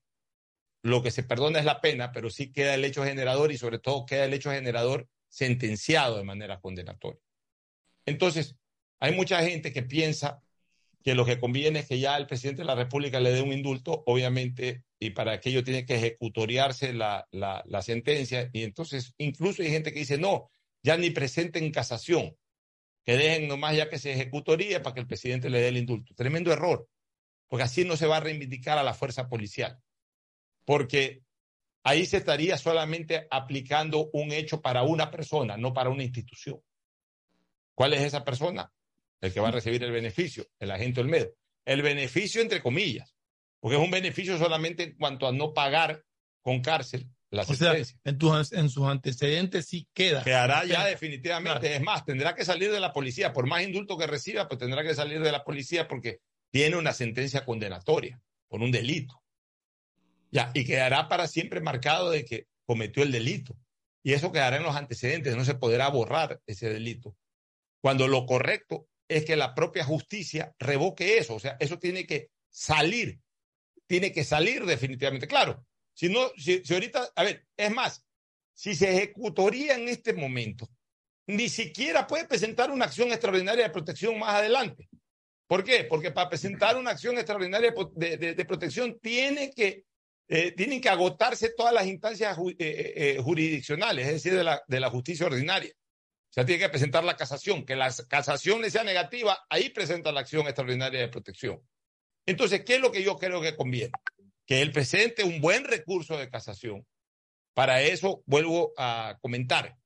lo que se perdona es la pena, pero sí queda el hecho generador y sobre todo queda el hecho generador sentenciado de manera condenatoria. Entonces, hay mucha gente que piensa que lo que conviene es que ya el presidente de la República le dé un indulto, obviamente, y para aquello tiene que ejecutoriarse la, la, sentencia. Y entonces, incluso hay gente que dice, no, ya ni presenten casación, que dejen nomás ya que se ejecutoría para que el presidente le dé el indulto. Tremendo error, porque así no se va a reivindicar a la fuerza policial, porque ahí se estaría solamente aplicando un hecho para una persona, no para una institución. ¿Cuál es esa persona? El que va a recibir el beneficio, el agente Olmedo. El beneficio entre comillas, porque es un beneficio solamente en cuanto a no pagar con cárcel la sentencia. O sea, en, tus, en sus antecedentes sí queda. Quedará ya definitivamente. Claro. Es más, tendrá que salir de la policía. Por más indulto que reciba, pues tendrá que salir de la policía porque tiene una sentencia condenatoria por un delito. Ya, y quedará para siempre marcado de que cometió el delito. Y eso quedará en los antecedentes, no se podrá borrar ese delito. Cuando lo correcto es que la propia justicia revoque eso. O sea, eso tiene que salir. Tiene que salir definitivamente. Claro, si no, si, ahorita, a ver, es más, si se ejecutaría en este momento, ni siquiera puede presentar una acción extraordinaria de protección más adelante. ¿Por qué? Porque para presentar una acción extraordinaria de, protección tiene que, eh, tienen que agotarse todas las instancias eh, eh, jurisdiccionales, es decir, de la, de la justicia ordinaria. O sea, tiene que presentar la casación. Que la casación le sea negativa, ahí presenta la acción extraordinaria de protección. Entonces, ¿qué es lo que yo creo que conviene? Que él presente un buen recurso de casación. Para eso vuelvo a comentar.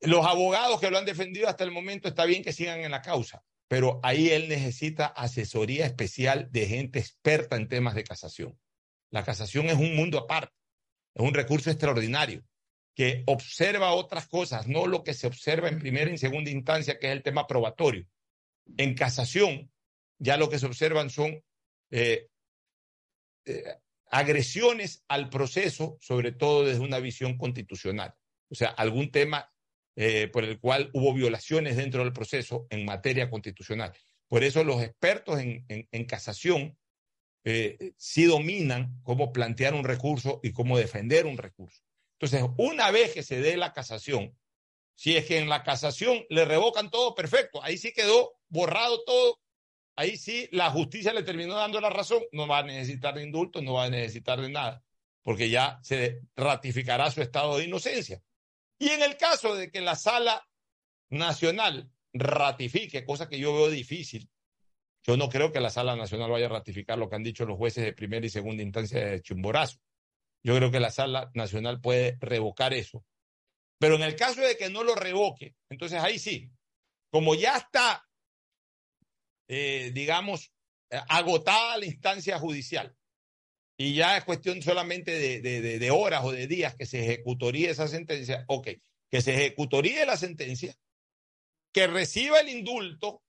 Los abogados que lo han defendido hasta el momento está bien que sigan en la causa, pero ahí él necesita asesoría especial de gente experta en temas de casación. La casación es un mundo aparte, es un recurso extraordinario que observa otras cosas, no lo que se observa en primera y segunda instancia, que es el tema probatorio. En casación, ya lo que se observan son eh, eh, agresiones al proceso, sobre todo desde una visión constitucional. O sea, algún tema eh, por el cual hubo violaciones dentro del proceso en materia constitucional. Por eso los expertos en, en, en casación sí dominan cómo plantear un recurso y cómo defender un recurso. Entonces, una vez que se dé la casación, si es que en la casación le revocan todo, perfecto, ahí sí quedó borrado todo, ahí sí la justicia le terminó dando la razón, no va a necesitar de indulto, no va a necesitar de nada, porque ya se ratificará su estado de inocencia. Y en el caso de que la sala nacional ratifique, cosa que yo veo difícil, yo no creo que la sala nacional vaya a ratificar lo que han dicho los jueces de primera y segunda instancia de Chimborazo. Yo creo que la sala nacional puede revocar eso. Pero en el caso de que no lo revoque, entonces ahí sí, como ya está, eh, digamos, agotada la instancia judicial y ya es cuestión solamente de, horas o de días que se ejecutaría esa sentencia, ok, que se ejecutaría la sentencia, que reciba el indulto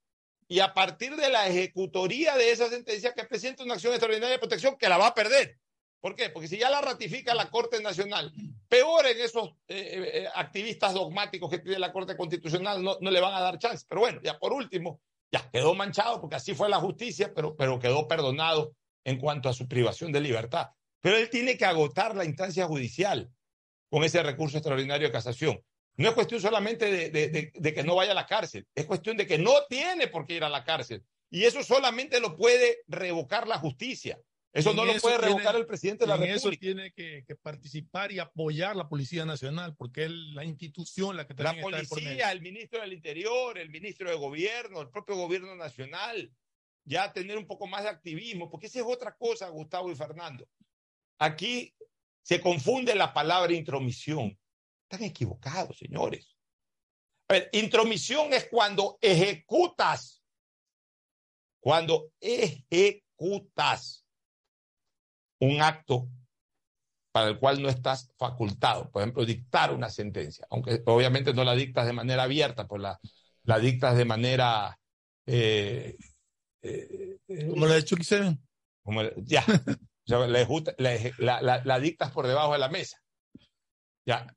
y a partir de la ejecutoría de esa sentencia que presente una acción extraordinaria de protección que la va a perder. ¿Por qué? Porque si ya la ratifica la Corte Nacional, peor en esos eh, eh, activistas dogmáticos que tiene la Corte Constitucional, no, no, le van a dar chance. Pero bueno, ya por último, ya quedó manchado porque así fue la justicia, pero, pero quedó perdonado en cuanto a su privación de libertad. Pero él tiene que agotar la instancia judicial con ese recurso extraordinario de casación. No es cuestión solamente de, de, de, que no vaya a la cárcel, es cuestión de que no tiene por qué ir a la cárcel. Y eso solamente lo puede revocar la justicia. Eso no lo puede revocar el presidente de la República. eso tiene que, que, participar y apoyar la Policía Nacional, porque es la institución la que La policía, el ministro del Interior, el ministro de Gobierno, el propio Gobierno Nacional, ya tener un poco más de activismo, porque esa es otra cosa, Gustavo y Fernando. Aquí se confunde la palabra intromisión. Están equivocados, señores. A ver, intromisión es cuando ejecutas, cuando ejecutas un acto para el cual no estás facultado. Por ejemplo, dictar una sentencia, aunque obviamente no la dictas de manera abierta, pues la, la dictas de manera eh, eh, como la de Chucky Seven. Como, ya. o sea, la, la, la, dictas por debajo de la mesa. Ya.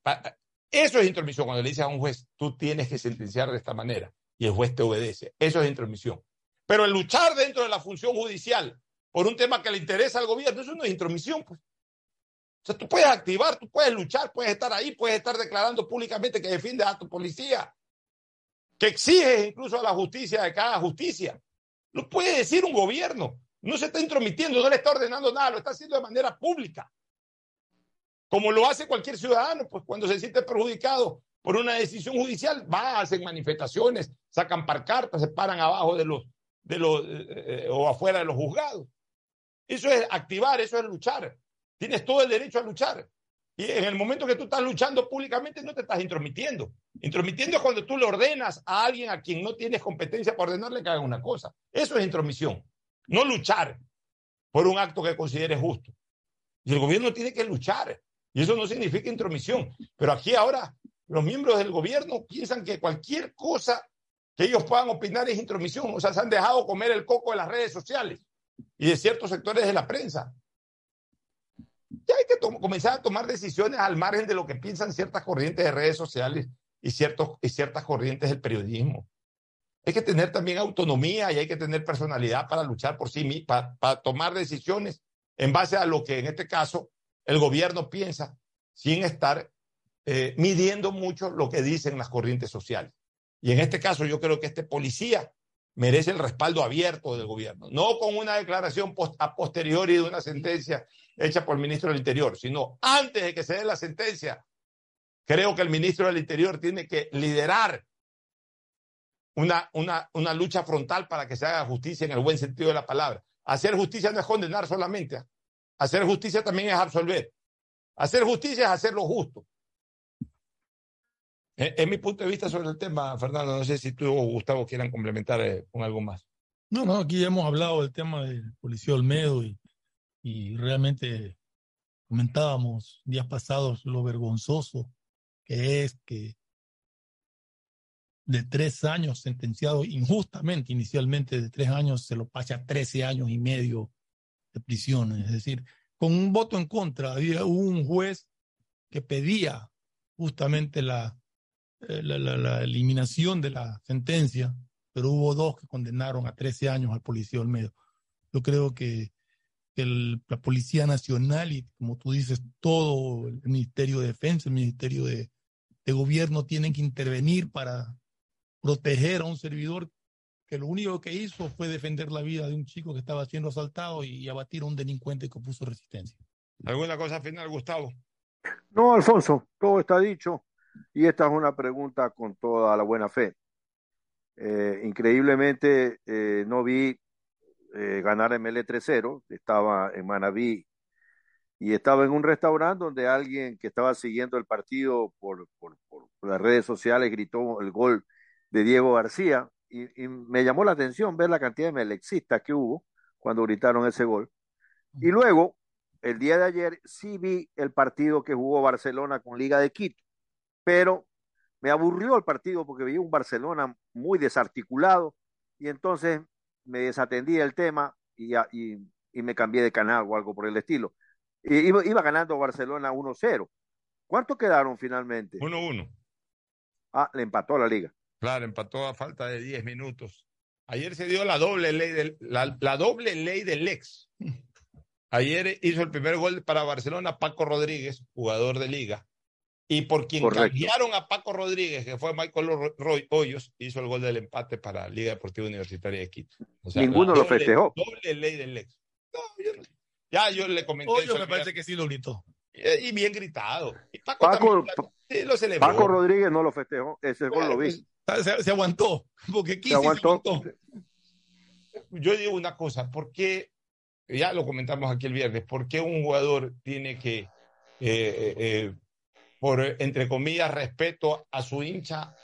Eso es intromisión. Cuando le dices a un juez, tú tienes que sentenciar de esta manera y el juez te obedece. Eso es intromisión. Pero el luchar dentro de la función judicial por un tema que le interesa al gobierno, eso no es intromisión. Pues. O sea, tú puedes activar, tú puedes luchar, puedes estar ahí, puedes estar declarando públicamente que defiendes a tu policía, que exiges incluso a la justicia de cada justicia. Lo puede decir un gobierno. No se está intromitiendo, no le está ordenando nada, lo está haciendo de manera pública. Como lo hace cualquier ciudadano, pues cuando se siente perjudicado por una decisión judicial, va, hacen manifestaciones, sacan cartas, se paran abajo de los, de los, eh, eh, o afuera de los juzgados. Eso es activar, eso es luchar. Tienes todo el derecho a luchar. Y en el momento que tú estás luchando públicamente, no te estás intromitiendo. Intromitiendo es cuando tú le ordenas a alguien a quien no tienes competencia para ordenarle que haga una cosa. Eso es intromisión. No luchar por un acto que consideres justo. Y el gobierno tiene que luchar. Y eso no significa intromisión. Pero aquí ahora los miembros del gobierno piensan que cualquier cosa que ellos puedan opinar es intromisión. O sea, se han dejado comer el coco de las redes sociales y de ciertos sectores de la prensa ya hay que comenzar a tomar decisiones al margen de lo que piensan ciertas corrientes de redes sociales y, ciertos, y ciertas corrientes del periodismo. Hay que tener también autonomía y hay que tener personalidad para luchar por sí mismo, para, tomar decisiones en base a lo que en este caso el gobierno piensa, sin estar eh, midiendo mucho lo que dicen las corrientes sociales. Y en este caso yo creo que este policía merece el respaldo abierto del gobierno, no con una declaración a posteriori de una sentencia hecha por el ministro del Interior, sino antes de que se dé la sentencia. Creo que el ministro del Interior tiene que liderar una, una, una lucha frontal para que se haga justicia en el buen sentido de la palabra. Hacer justicia no es condenar solamente. ¿ah? Hacer justicia también es absolver. Hacer justicia es hacer lo justo. Es, mi punto de vista sobre el tema, Fernando. No sé si tú o Gustavo quieran complementar eh, con algo más. No, no, aquí ya hemos hablado del tema del policía Olmedo y, y realmente comentábamos días pasados lo vergonzoso que es que de tres años sentenciado injustamente, inicialmente de tres años, se lo pase a trece años y medio de prisión. Es decir, con un voto en contra, había un juez que pedía justamente la, eh, la, la, eliminación de la sentencia, pero hubo dos que condenaron a 13 años al policía Olmedo. Yo creo que, el, la Policía Nacional y, como tú dices, todo el Ministerio de Defensa, el Ministerio de, de Gobierno tienen que intervenir para proteger a un servidor que lo único que hizo fue defender la vida de un chico que estaba siendo asaltado y abatir a un delincuente que puso resistencia. ¿Alguna cosa final, Gustavo? No, Alfonso, todo está dicho. Y esta es una pregunta con toda la buena fe. Eh, increíblemente eh, no vi eh, ganar ML 3-0, estaba en Manabí y estaba en un restaurante donde alguien que estaba siguiendo el partido por, por, las redes sociales gritó el gol de Diego García y, y, me llamó la atención ver la cantidad de melexistas que hubo cuando gritaron ese gol. Y luego el día de ayer sí vi el partido que jugó Barcelona con Liga de Quito, pero me aburrió el partido porque vi un Barcelona muy desarticulado y entonces me desatendí el tema y, y, y me cambié de canal o algo por el estilo. Iba, iba ganando Barcelona 1-0. ¿Cuánto quedaron finalmente? 1-1. Ah, le empató la liga. Claro, empató a falta de 10 minutos. Ayer se dio la doble ley del, la, la doble ley del ex. Ayer hizo el primer gol para Barcelona Paco Rodríguez, jugador de liga. Y por quien Correcto. cambiaron a Paco Rodríguez, que fue Michael Roy Hoyos, hizo el gol del empate para Liga Deportiva Universitaria de Quito. O sea, Ninguno lo festejó. Doble ley del ex. No, yo no- ya yo le comenté. Hoyos eso me parece que sí lo gritó. Y y bien gritado. Y Paco, Paco, también, sí, lo celebró. Paco Rodríguez no lo festejó, ese gol lo vi. Se, se aguantó, porque Se quiso y se aguantó. aguantó. yo digo una cosa, ¿por qué, ya lo comentamos aquí el viernes, por qué un jugador tiene que, eh, eh, eh, por, entre comillas, respeto a su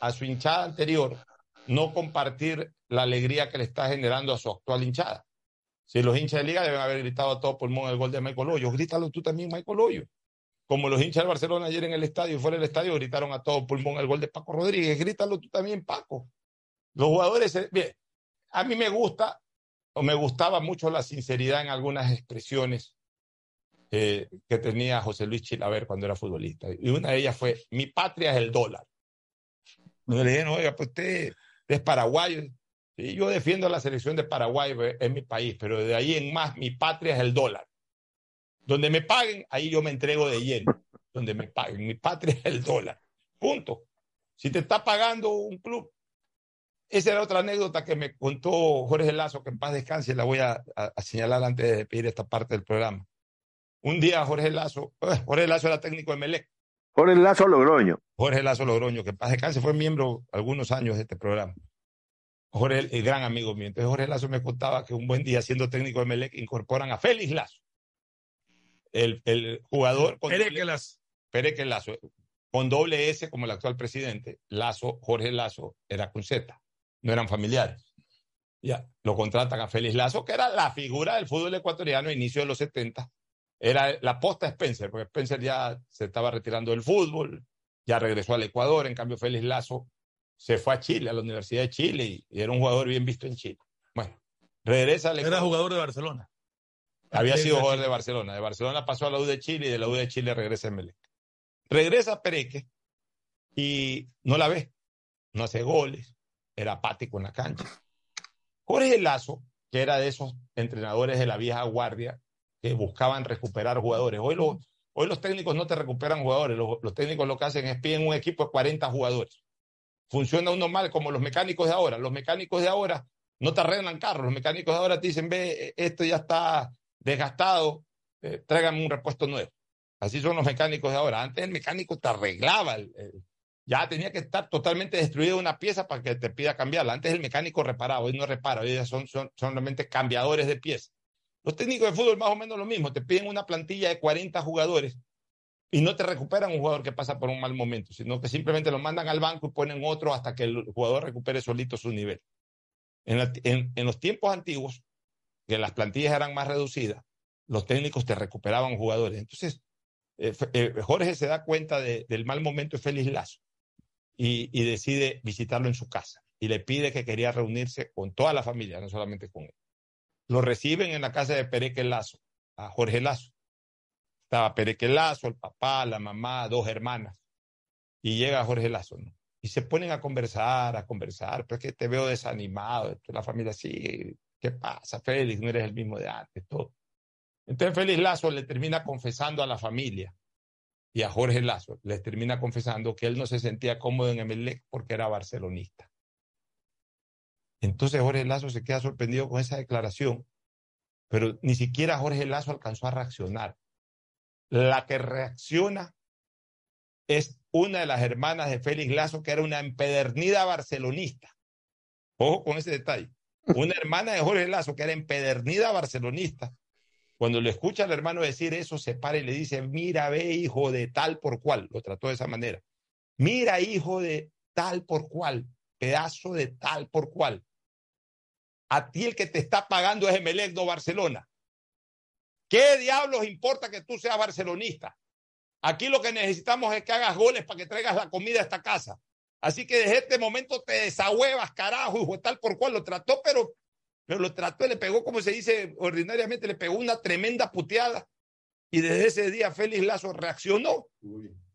a su hinchada anterior, no compartir la alegría que le está generando a su actual hinchada? Si los hinchas de liga deben haber gritado a todo pulmón el gol de Michael Hoyos, grítalo tú también, Michael. Como los hinchas del Barcelona ayer en el estadio, fuera del estadio, gritaron a todo pulmón el gol de Paco Rodríguez, grítalo tú también, Paco. Los jugadores, eh, bien, a mí me gusta o me gustaba mucho la sinceridad en algunas expresiones eh, que tenía José Luis Chilaver cuando era futbolista. Y una de ellas fue, mi patria es el dólar. Me le dijeron, oiga, pues usted es paraguayo. Y yo defiendo la selección de Paraguay, pues, es mi país, pero de ahí en más, mi patria es el dólar. Donde me paguen, ahí yo me entrego de lleno. Donde me paguen, mi patria es el dólar. Punto. Si te está pagando un club, esa era otra anécdota que me contó Jorge Lazo, que en paz descanse, la voy a- a señalar antes de pedir esta parte del programa. Un día Jorge Lazo, eh, Jorge Lazo era técnico de Melec, Jorge Lazo Logroño. Jorge Lazo Logroño, que paz descanse fue miembro algunos años de este programa. Jorge, el gran amigo mío. Entonces Jorge Lazo me contaba que un buen día siendo técnico de Melec incorporan a Félix Lazo, el, el jugador con Pereque Lazo. Pereque Lazo, con doble S como el actual presidente. Lazo, Jorge Lazo, era con Z, no eran familiares. Ya, lo contratan a Félix Lazo, que era la figura del fútbol ecuatoriano a inicio de los 70. Era la posta Spencer, porque Spencer ya se estaba retirando del fútbol, ya regresó al Ecuador, en cambio Félix Lazo se fue a Chile, a la Universidad de Chile, y, y era un jugador bien visto en Chile. Bueno, regresa al Era Ecuador. jugador de Barcelona. Había sido jugador de Barcelona. De Barcelona pasó a la U de Chile y de la U de Chile regresa a Melec. Regresa a Pereque y no la ve. No hace goles. Era apático en la cancha. Jorge Lazo, que era de esos entrenadores de la vieja guardia que buscaban recuperar jugadores. Hoy, los hoy los técnicos no te recuperan jugadores. Los, técnicos lo que hacen es piden un equipo de 40 jugadores. Funciona uno mal como los mecánicos de ahora. Los mecánicos de ahora no te arreglan carros. Los mecánicos de ahora te dicen, ve, esto ya está desgastado, eh, un repuesto nuevo. Así son los mecánicos de ahora. Antes el mecánico te arreglaba, ya tenía que estar totalmente destruida una pieza para que te pida cambiarla. Antes el mecánico reparaba, hoy no repara, hoy ya son, son, son realmente cambiadores de piezas. Los técnicos de fútbol más o menos lo mismo, te piden una plantilla de 40 jugadores y no te recuperan un jugador que pasa por un mal momento, sino que simplemente lo mandan al banco y ponen otro hasta que el jugador recupere solito su nivel. En, los tiempos antiguos, que las plantillas eran más reducidas, los técnicos te recuperaban jugadores. Entonces, eh, eh, Jorge se da cuenta de- del mal momento de Félix Lazo y decide visitarlo en su casa y le pide que quería reunirse con toda la familia, no solamente con él. Lo reciben en la casa de Pereque Lazo, a Jorge Lazo. Estaba Pereque Lazo, el papá, la mamá, dos hermanas. Y llega Jorge Lazo, ¿no? Y se ponen a conversar, a conversar, pero es que te veo desanimado. La familia, sí, ¿qué pasa, Félix? No eres el mismo de antes, todo. Entonces Félix Lazo le termina confesando a la familia y a Jorge Lazo, les termina confesando que él no se sentía cómodo en Emelec porque era barcelonista. Entonces Jorge Lazo se queda sorprendido con esa declaración, pero ni siquiera Jorge Lazo alcanzó a reaccionar. La que reacciona es una de las hermanas de Félix Lazo, que era una empedernida barcelonista. Ojo con ese detalle. Una hermana de Jorge Lazo, que era empedernida barcelonista, cuando le escucha al hermano decir eso, se para y le dice, mira, ve, hijo de tal por cual. Lo trató de esa manera. Mira, hijo de tal por cual, pedazo de tal por cual. A ti el que te está pagando es Emelec, no Barcelona. ¿Qué diablos importa que tú seas barcelonista? Aquí lo que necesitamos es que hagas goles para que traigas la comida a esta casa. Así que desde este momento te desahuevas, carajo, hijo, tal por cual lo trató, pero, pero lo trató y le pegó, como se dice ordinariamente, le pegó una tremenda puteada. Y desde ese día Félix Lazo reaccionó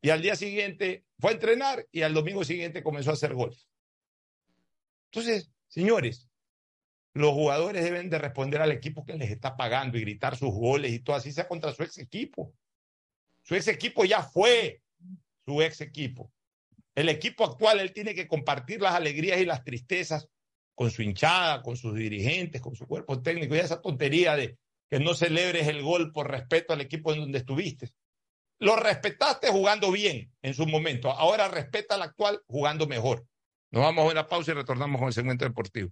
y al día siguiente fue a entrenar y al domingo siguiente comenzó a hacer golf. Entonces, señores, los jugadores deben de responder al equipo que les está pagando y gritar sus goles y todo así sea contra su ex equipo. Su ex equipo ya fue su ex equipo. El equipo actual, él tiene que compartir las alegrías y las tristezas con su hinchada, con sus dirigentes, con su cuerpo técnico y esa tontería de que no celebres el gol por respeto al equipo en donde estuviste. Lo respetaste jugando bien en su momento. Ahora respeta al actual jugando mejor. Nos vamos a una pausa y retornamos con el segmento deportivo.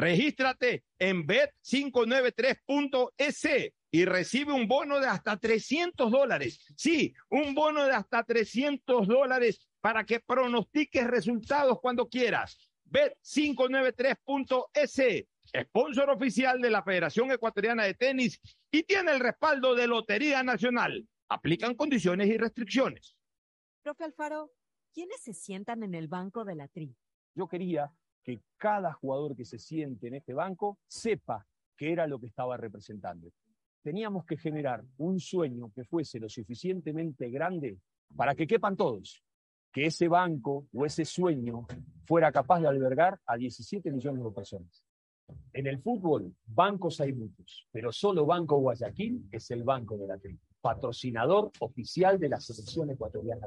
Regístrate en bet593.es y recibe un bono de hasta 300 dólares. Sí, un bono de hasta 300 dólares para que pronostiques resultados cuando quieras. Bet593.es, sponsor oficial de la Federación Ecuatoriana de Tenis y tiene el respaldo de Lotería Nacional. Aplican condiciones y restricciones. Profe Alfaro, ¿quiénes se sientan en el banco de la tri? Yo quería que cada jugador que se siente en este banco sepa qué era lo que estaba representando. Teníamos que generar un sueño que fuese lo suficientemente grande para que quepan todos, que ese banco o ese sueño fuera capaz de albergar a 17 millones de personas. En el fútbol, bancos hay muchos, pero solo Banco Guayaquil es el banco de la tri, patrocinador oficial de la selección ecuatoriana.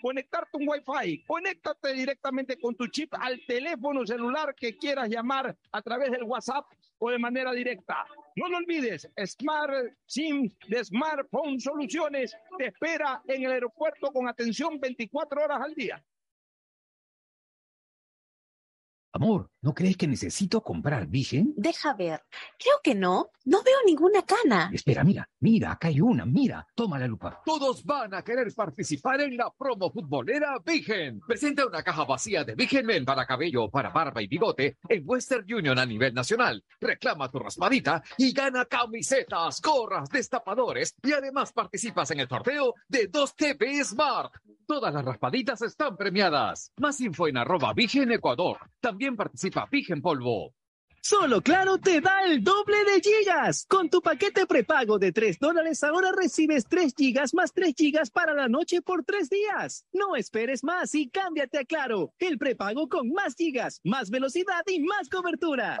conectarte un Wi-Fi. Conéctate directamente con tu chip al teléfono celular que quieras llamar a través del WhatsApp o de manera directa. No lo olvides, Smart SIM de Smartphone Soluciones te espera en el aeropuerto con atención 24 horas al día. Amor, ¿no crees que necesito comprar Vigen? Deja ver. Creo que no. No veo ninguna cana. Espera, mira, mira, acá hay una, mira, toma la lupa. Todos van a querer participar en la promo futbolera Vigen. Presenta una caja vacía de Vigen Men para cabello, para barba y bigote en Western Union a nivel nacional. Reclama tu raspadita y gana camisetas, gorras, destapadores y además participas en el sorteo de 2 TV Smart. Todas las raspaditas están premiadas. Más info en arroba Vigen Ecuador. También participa Vigen Polvo. Solo Claro te da el doble de gigas. Con tu paquete prepago de 3 dólares ahora recibes 3 gigas más 3 gigas para la noche por 3 días. No esperes más y cámbiate a Claro, el prepago con más gigas, más velocidad y más cobertura.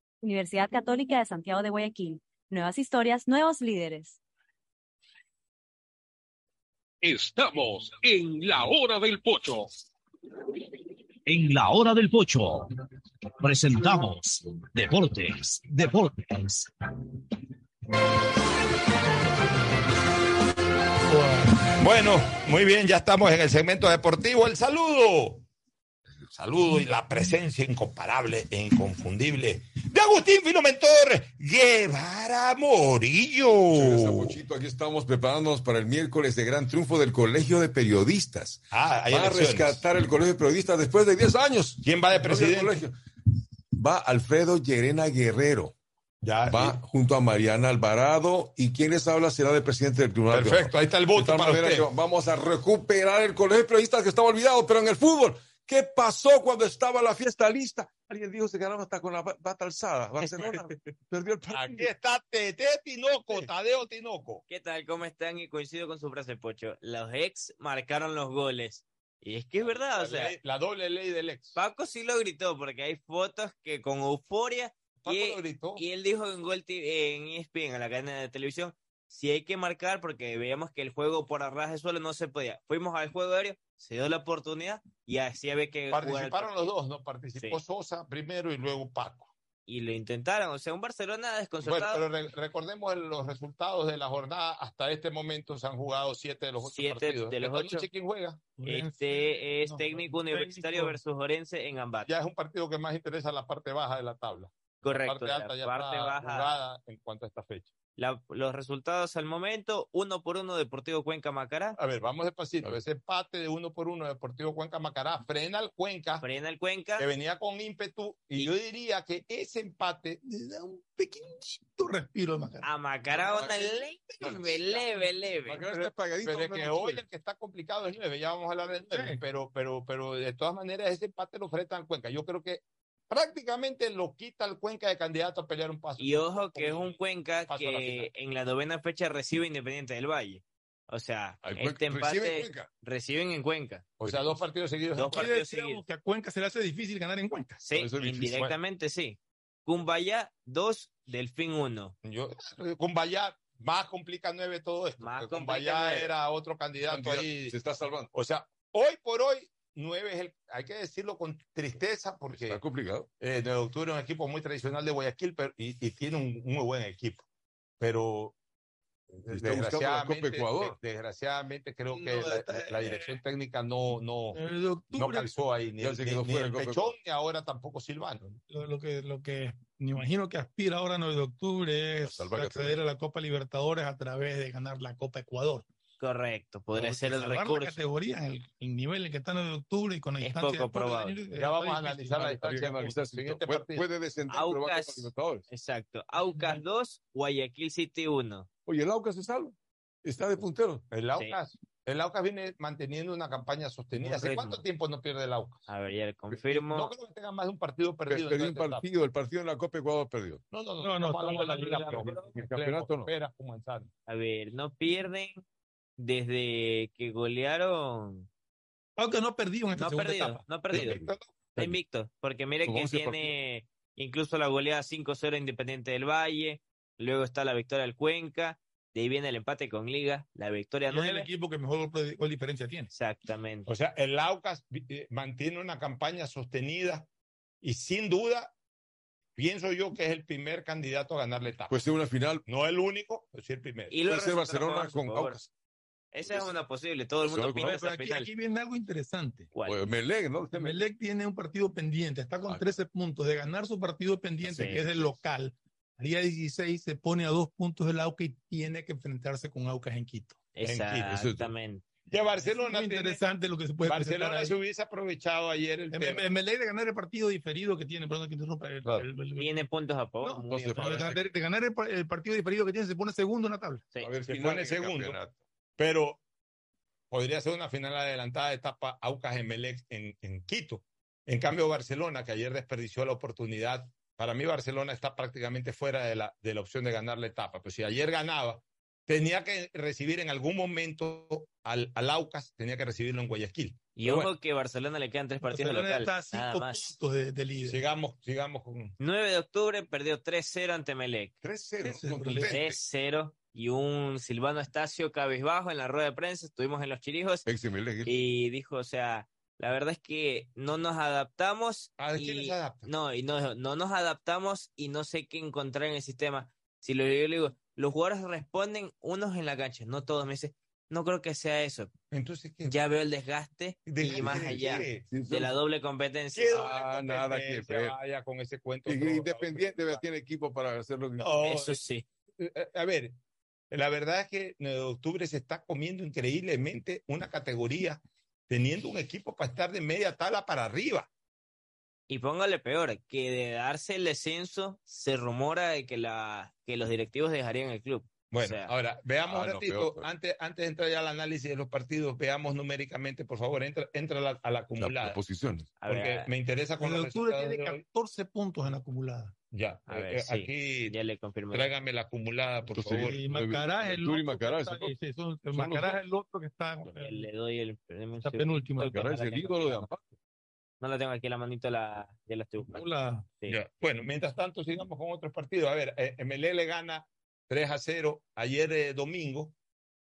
Universidad Católica de Santiago de Guayaquil. Nuevas historias, nuevos líderes. Estamos en la hora del pocho. En la hora del pocho presentamos Deportes, Deportes. Bueno, muy bien, ya estamos en el segmento deportivo. El saludo. Saludo y la presencia incomparable e inconfundible de Agustín Filomentor Guevara Morillo. Gracias. Aquí estamos preparándonos para el miércoles de gran triunfo del Colegio de Periodistas. Ah, hay va a rescatar el Colegio de Periodistas después de 10 años. ¿Quién va de presidente? Va Alfredo Llerena Guerrero. Ya, va junto a Mariana Alvarado y quien les habla será el presidente del Tribunal. Perfecto, ahí está el voto De para manera usted. vamos a recuperar el Colegio de Periodistas que estaba olvidado, pero en el fútbol. ¿Qué pasó cuando estaba la fiesta lista? Alguien dijo que se quedaron hasta con la bata alzada. Barcelona perdió el partido. Aquí está Tete Tinoco, Tadeo Tinoco. ¿Qué tal? ¿Cómo están? Y coincido con su frase, Pocho. Los ex marcaron los goles. Y es que es verdad, La o sea, ley- la doble ley del ex. Paco sí lo gritó, porque hay fotos que con euforia. Paco y, lo gritó. y él dijo en Gol TV, en ESPN, en la cadena de televisión, si hay que marcar, porque veíamos que el juego por arras de suelo no se podía. Fuimos al juego aéreo, se dio la oportunidad y así había que Participaron los dos, ¿no? Participó Sosa primero y luego Paco. Y lo intentaron, o sea, un Barcelona Bueno, desconcertado. pero re- recordemos los resultados de la jornada. Hasta este momento se han jugado siete de los ocho Siete partidos. de los ocho. ¿Quién juega? Este es técnico universitario versus Orense en Ambato. Ya es un partido que más interesa la parte baja de la tabla. Correcto, La parte alta ya parte está baja. jugada en cuanto a esta fecha. La- los resultados al momento, uno por uno Deportivo Cuenca Macará. A ver, vamos despacito. Ese empate de uno por uno Deportivo Cuenca Macará frena al Cuenca. Frena el Cuenca. Que venía con ímpetu. Y, yo diría que ese empate le da un pequeñito respiro al Macará. A Macará una leve, leve, leve. Pero, pero es que hoy el que está complicado es 9, ya vamos a hablar del 9, pero, pero, pero de todas maneras ese empate lo frena al Cuenca. Yo creo que prácticamente lo quita al Cuenca de candidato a pelear un paso. Y ojo que es un Cuenca la que en la novena fecha recibe Independiente del Valle. O sea, Cuenca- este recibe en empate Cuenca. reciben en Cuenca. O sea, dos partidos seguidos. Dos partidos decir seguidos. que a Cuenca se le hace difícil ganar en Cuenca. Sí, indirectamente sí. Cumbaya 2, Delfín 1. Yo, con Bayá más complica 9 todo esto. Más nueve. era otro candidato Candidato, ahí. se está salvando. O sea, hoy por hoy, 9 es el, hay que decirlo con tristeza porque Está complicado. eh, 9 de octubre es un equipo muy tradicional de Guayaquil pero, y, y tiene un muy buen equipo. Pero desgraciadamente, Ecuador. desgraciadamente creo que No, la, está- la dirección técnica no, no, de no octubre, calzó ahí ni, el- ni Pechón ni ahora tampoco Silvano. lo, lo que, lo que me imagino que aspira ahora 9 de octubre es acceder a la Copa Libertadores a través de ganar la Copa Ecuador. Correcto, podría Porque ser el la recurso. categoría en el, el nivel en que está 9 de octubre y con la Es distancia poco de Ya vamos a analizar la distancia. analizar si Siguiente puede, partido. puede descender, Aucas. Exacto. Aucas 2, Guayaquil City 1. Oye, el Aucas se salva. Está de puntero. El Aucas, el Aucas viene manteniendo una campaña sostenida. ¿Hace cuánto tiempo no pierde el Aucas? A ver, ya le confirmo. No creo que tenga más de un partido perdido. Perdió en un partido, el partido en la Copa Ecuador perdió. No, no, no. No, no, de la de la no. Espera, comenzar. A ver, no pierden desde que golearon. Aunque no ha perdido en esta No ha segunda perdido, etapa. no ha perdido. Está invicto, porque mire que 11 tiene incluso la goleada 5-0 Independiente del Valle, luego está la victoria del Cuenca, de ahí viene el empate con Liga, la victoria Y es el 9. equipo que mejor gol diferencia tiene. Exactamente. O sea, el Aucas eh, mantiene una campaña sostenida y sin duda pienso yo que es el primer candidato a ganar la etapa. Puede ser una final. no el único, pero sí el primero. Y los Puede ser resultados Barcelona con. Aucas. Esa es una posible, todo el mundo con- esa Pero aquí, final. aquí viene algo interesante. O Melec, ¿no? Melec tiene un partido pendiente, está con Ah. 13 puntos. De ganar su partido pendiente, Sí. que es el local, al día 16 se pone a dos puntos del Aucas y tiene que enfrentarse con Aucas en Quito. Exactamente. Ya Barcelona Muy tiene- interesante lo que se puede Barcelona se hubiese aprovechado ayer el En, en de ganar el partido diferido que tiene, perdón que interrumpa, el- Claro. el- el- Tiene puntos a favor. No, entonces, de, ganar- de ganar el, pa- el partido diferido que tiene, se pone segundo en la tabla. Sí. A ver, Se pone segundo. campeonato. Pero podría ser una final adelantada de etapa Aucas Emelec en, en Quito. En cambio, Barcelona, que ayer desperdició la oportunidad, para mí Barcelona está prácticamente fuera de la, de la opción de ganar la etapa. Pues si ayer ganaba, tenía que recibir en algún momento al, al Aucas, tenía que recibirlo en Guayaquil. Y ojo bueno, que Barcelona le quedan tres partidos Barcelona local. está a Nada cinco más. puntos de, de líder. sigamos, sigamos con 9 de octubre perdió 3-0 ante Melec. 3-0. Ese es el contundente. 3-0 y un Silvano Estacio cabizbajo en la rueda de prensa. Estuvimos en los chirijos de y dijo, o sea, La verdad es que no nos adaptamos. ¿A quién y, se adapta? No, y no, no nos adaptamos y no sé qué encontrar en el sistema. Si lo yo le digo, los jugadores responden unos en la cancha, no todos. Me dice, no creo que sea eso. Entonces, Ya veo el desgaste y ¿Desgaste más de allá qué? de la doble competencia. ¿Qué Ah, nada que ver. Vaya con ese cuento. Y- todo. Independiente tiene equipo para hacerlo. No, Eso sí. eh, eh, A ver, la verdad es que 9 de octubre se está comiendo increíblemente una categoría teniendo un equipo para estar de media tabla para arriba. Y póngale peor, que de darse el descenso, se rumora de que, la, que los directivos dejarían el club. Bueno, O sea, ahora veamos Ah, un no, ratito, peor, peor. antes, antes de entrar ya al análisis de los partidos, veamos numéricamente, por favor, entra, entra a la, a la La, acumulada. la posición. a porque ver, me interesa con los octubre tiene de hoy. 14 puntos en acumulada. Ya, A eh, ver, eh, sí. aquí ya le tráigame la acumulada, por Entonces, favor. Y Macará es el Octubre y otro. Macará, que está- dos. sí, son- Macará dos. es el otro que está, Eh, Le doy el. está penúltimo. Macará es el ídolo de Amparo. No la tengo aquí en la manito, la, ya la estoy buscando. La- Sí. Bueno, mientras tanto, sigamos con otros partidos. A ver, eh, MLE le gana 3 a 0 ayer eh, domingo.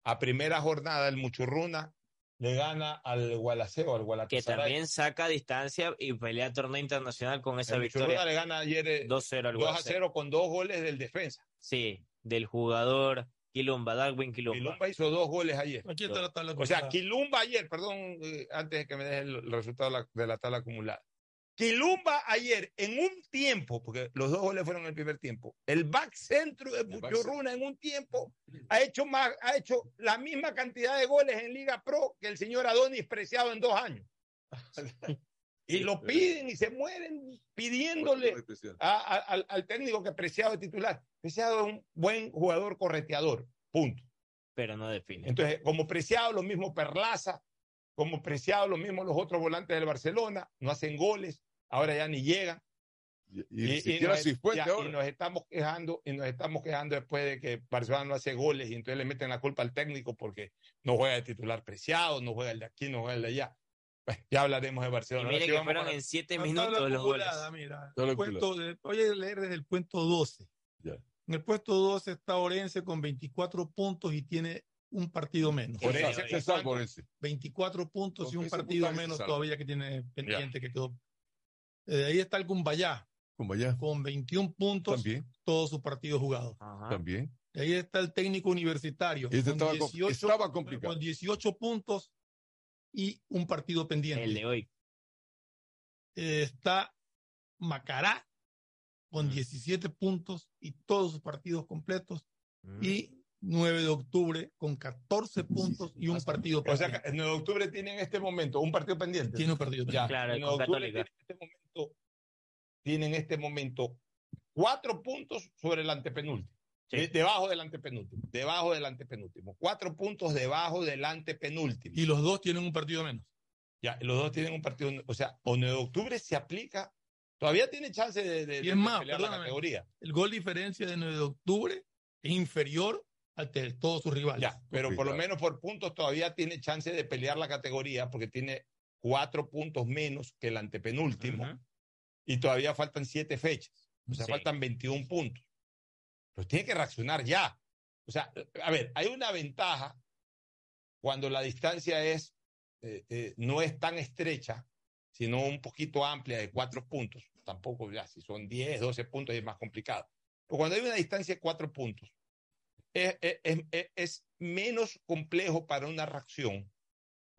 A primera jornada, el Muchurruna le gana al Gualaceo, al Que Gualatasaray. también saca distancia y pelea torneo internacional con esa el Muchurruna victoria. le gana ayer eh, 2-0 al 2 a Guadalajara. 0 con dos goles del defensa. Sí, del jugador Quilomba, Darwin Quilomba. Quilumba hizo dos goles ayer. Aquí está la tabla O sea. Quilumba ayer, perdón, eh, antes de que me deje el, el resultado de la, de la tabla acumulada. Quilumba ayer, en un tiempo, porque los dos goles fueron en el primer tiempo, el back centro de Puchurruna en un tiempo ha hecho, más, ha hecho la misma cantidad de goles en Liga Pro que el señor Adonis Preciado en dos años. y lo piden y se mueren pidiéndole a- a- al, al técnico que Preciado es titular. Preciado es un buen jugador correteador, punto. Pero no define. Entonces, como Preciado, lo mismo Perlaza, como Preciado, lo mismo los otros volantes del Barcelona, no hacen goles, ahora ya ni llegan. Y, y siquiera nos, ya, y nos estamos quejando, y nos estamos quejando después de que Barcelona no hace goles y entonces le meten la culpa al técnico porque no juega de titular Preciado, no juega el de aquí, no juega el de allá. Bueno, ya hablaremos de Y Barcelona. Mire que fueron la- en siete minutos los goles. mira. El puesto de- voy a leer desde el puesto 12. Ya. En el puesto 12 está Orense con 24 puntos y tiene un partido menos. Orense, eso, Se salva por ese. 24 puntos y un partido menos todavía que tiene pendiente que quedó. Eh, De ahí está el Cumbayá Como allá. con 21 puntos, También, todos sus partidos jugados. Ajá. también. De ahí está el técnico universitario Este con, estaba com- 18, estaba complicado. con 18 puntos y un partido pendiente. El de hoy. Eh, está Macará con Mm. 17 puntos y todos sus partidos completos. Mm. Y 9 de octubre con 14 puntos y un partido O sea, pendiente. en 9 de octubre tiene en este momento un partido pendiente. Tiene un partido Ya, pendiente. Claro, en con 9 de octubre tiene en este momento, tiene en este momento cuatro puntos sobre el antepenúltimo. Sí. De- debajo del antepenúltimo. Debajo del antepenúltimo. Cuatro puntos debajo del antepenúltimo. Y los dos tienen un partido menos. Ya, los dos tienen un partido. O sea, o 9 de octubre se aplica. Todavía tiene chance de, de- Y de es más, pelear la categoría. El gol diferencia de 9 de octubre es inferior al de todos sus rivales. Ya, pero por lo menos por puntos todavía tiene chance de pelear la categoría porque tiene cuatro puntos menos que el antepenúltimo Ujú. y todavía faltan siete fechas. O sea, Sí. faltan 21 puntos. Pero tiene que reaccionar ya. O sea, a ver, hay una ventaja cuando la distancia es eh, eh, no es tan estrecha, sino un poquito amplia de cuatro puntos. Tampoco, ya, si son 10, 12 puntos es más complicado. Pero cuando hay una distancia de cuatro puntos, es, es- es- es menos complejo para una reacción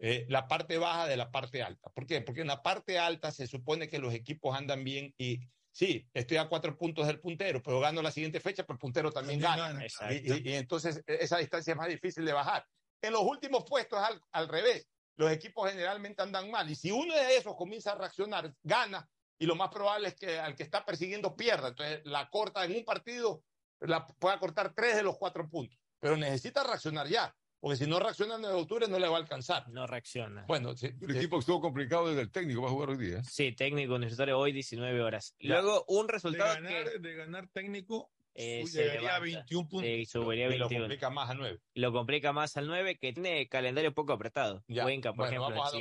eh, la parte baja de la parte alta. ¿Por qué? Porque en la parte alta se supone que los equipos andan bien y sí, estoy a cuatro puntos del puntero, pero gano la siguiente fecha, pero el puntero también, También gana. gana. Exacto. Y, y- y entonces e- esa distancia es más difícil de bajar. En los últimos puestos al, al revés. Los equipos generalmente andan mal. Y si uno de esos comienza a reaccionar, gana. Y lo más probable es que al que está persiguiendo pierda. Entonces la corta en un partido, la pueda cortar tres de los cuatro puntos. Pero necesita reaccionar ya. Porque si no reacciona en el de octubre no le va a alcanzar. No reacciona. Bueno, sí, El equipo que estuvo complicado desde el técnico va a jugar hoy día. ¿eh? Sí, técnico universitario hoy 19 horas. Ya. Luego un De resultado ganar, que de ganar técnico, eh, llegaría a levanta. 21 puntos. Eh, subiría y lo 21. complica más a nueve. Y lo complica más al 9 que tiene calendario poco apretado. Ya. Cuenca, por bueno, ejemplo. vamos a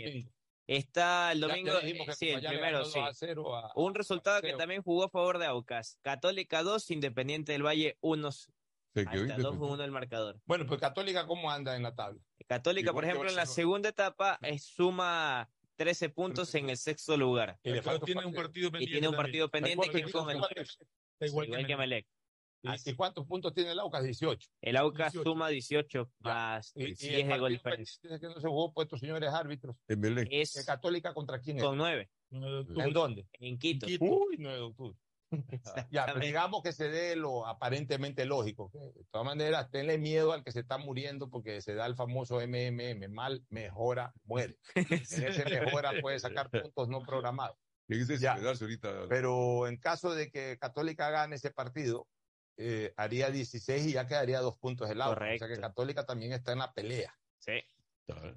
el siguiente. domingo. Está el Ya- ya domingo, dijimos que eh, sí, el ya le primero, sí. 2 a 0 a- Un resultado que también jugó a favor de Aucas. Católica 2, Independiente del Valle 1. Se quedó Hasta 2 independiente. 1 el marcador. Bueno, pues Católica, ¿cómo anda en la tabla? Católica, Igual por que ejemplo, en la segunda etapa eh, suma 13 puntos en el sexto lugar. Y tiene un partido pendiente. Y tiene un partido pendiente que es el, igual igual que Melec. ¿Y cuántos puntos tiene el Aucas? 18. El Aucas suma 18 más Y, y 10 el de gol diferencia. que no se jugó por estos señores árbitros. En Belén. Es ¿El Católica contra quién es? con 9 ¿En dónde? en Quito. Uy, 9 de octubre. Ya, pero digamos que se dé lo aparentemente lógico. que De todas maneras, tenle miedo al que se está muriendo porque se da el famoso MMM, mal, mejora, muere. En ese mejora puede sacar puntos no programados. Ya. ahorita. Pero en caso de que Católica gane ese partido, eh, haría 16 y ya quedaría dos puntos el Aucas. O sea que. Católica también está en la pelea. Sí.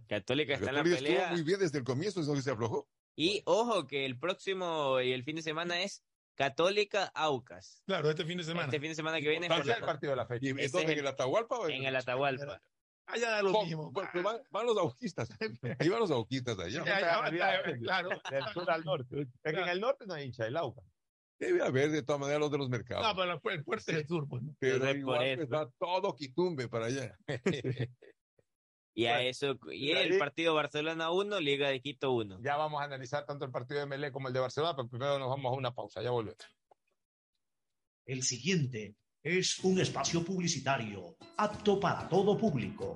Católica está en la Católica estuvo pelea. muy bien desde el comienzo, es lo que se aflojó. Y ojo que el próximo y el fin de semana es Católica Aucas. Claro, este fin de semana. Este fin de semana que viene ¿Cuál por es el partido de la fecha? ¿Y en es ¿En el Atahualpa o en el Atahualpa. Allá da lo mismo. van, van los auquistas. Ahí van los auquistas allá. Ya, ya, ya, claro. Del sur al norte. Es que en el norte no hay hincha del Aucas. Debe haber de todas maneras los de los mercados. No, pero el fuerte es el sur, pues. ¿no? pero es igual eso. está todo quitumbe para allá. Y a Bueno, eso, y el ahí- partido Barcelona 1, Liga de Quito 1. Ya vamos a analizar tanto el partido de Melé como el de Barcelona, pero primero nos vamos a una pausa. Ya volvemos. El siguiente es un espacio publicitario apto para todo público.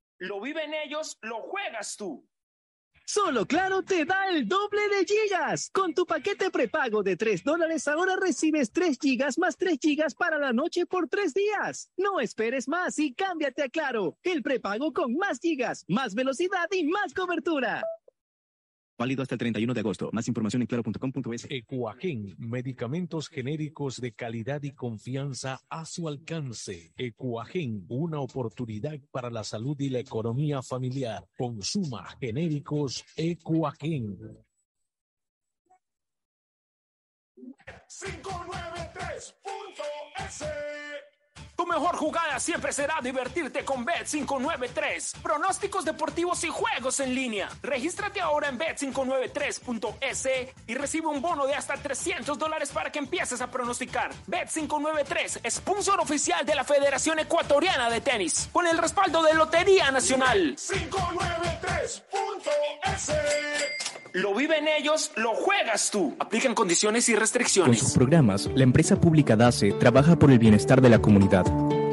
Lo viven ellos, lo juegas tú. Solo Claro te da el doble de gigas. Con tu paquete prepago de 3 dólares ahora recibes 3 gigas más 3 gigas para la noche por 3 días. No esperes más y cámbiate a Claro. El prepago con más gigas, más velocidad y más cobertura. Válido hasta el 31 de agosto. Más información en claro.com.es. Ecuagen, medicamentos genéricos de calidad y confianza a su alcance. Ecuagen, una oportunidad para la salud y la economía familiar. Consuma genéricos Ecuagen. 593.es. Tu mejor jugada siempre será divertirte con Bet593. Pronósticos deportivos y juegos en línea. Regístrate ahora en Bet593.es y recibe un bono de hasta 300 dólares para que empieces a pronosticar. Bet593, sponsor oficial de la Federación Ecuatoriana de Tenis, con el respaldo de Lotería Nacional. 593.es. Lo viven ellos, lo juegas tú. Aplican condiciones y Con restricciones. sus programas, la empresa pública DACE trabaja por el bienestar de la comunidad.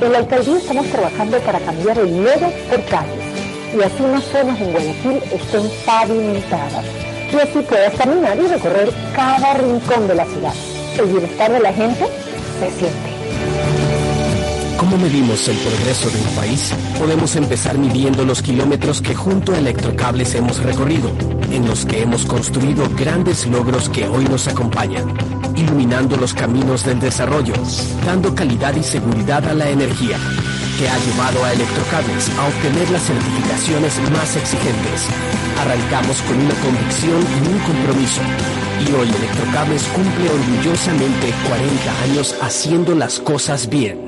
En la alcaldía estamos trabajando para cambiar el lodo por calles y así las zonas en Guayaquil estén pavimentadas y así puedas caminar y recorrer cada rincón de la ciudad. El bienestar de la gente se siente. ¿Cómo medimos el progreso de un país? Podemos empezar midiendo los kilómetros que junto a Electrocables hemos recorrido, en los que hemos construido grandes logros que hoy nos acompañan, iluminando los caminos del desarrollo, dando calidad y seguridad a la energía, que ha llevado a Electrocables a obtener las certificaciones más exigentes. Arrancamos con una convicción y un compromiso, y hoy Electrocables cumple orgullosamente 40 años haciendo las cosas bien.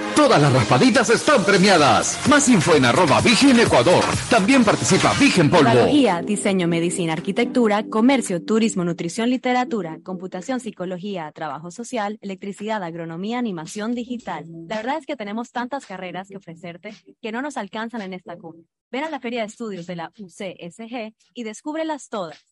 Todas las raspaditas están premiadas. Más info en arroba Vigen Ecuador. También participa Vigen Polvo. Pedagogía, diseño, medicina, arquitectura, comercio, turismo, nutrición, literatura, computación, psicología, trabajo social, electricidad, agronomía, animación digital. La verdad es que tenemos tantas carreras que ofrecerte que no nos alcanzan en esta cumbre. Ven a la Feria de Estudios de la UCSG y descúbrelas todas.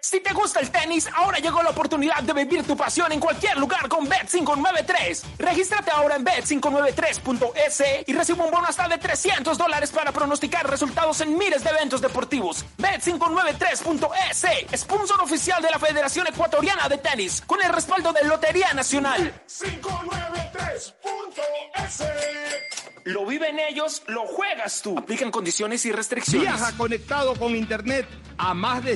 Si te gusta el tenis, ahora llegó la oportunidad de vivir tu pasión en cualquier lugar con Bet593. Regístrate ahora en bet593.es y recibe un bono hasta de 300 dólares para pronosticar resultados en miles de eventos deportivos. Bet593.es, sponsor oficial de la Federación Ecuatoriana de Tenis, con el respaldo de Lotería Nacional. 593.es. Lo viven ellos, lo juegas tú. Aplican condiciones y restricciones. Viaja conectado con Internet a más de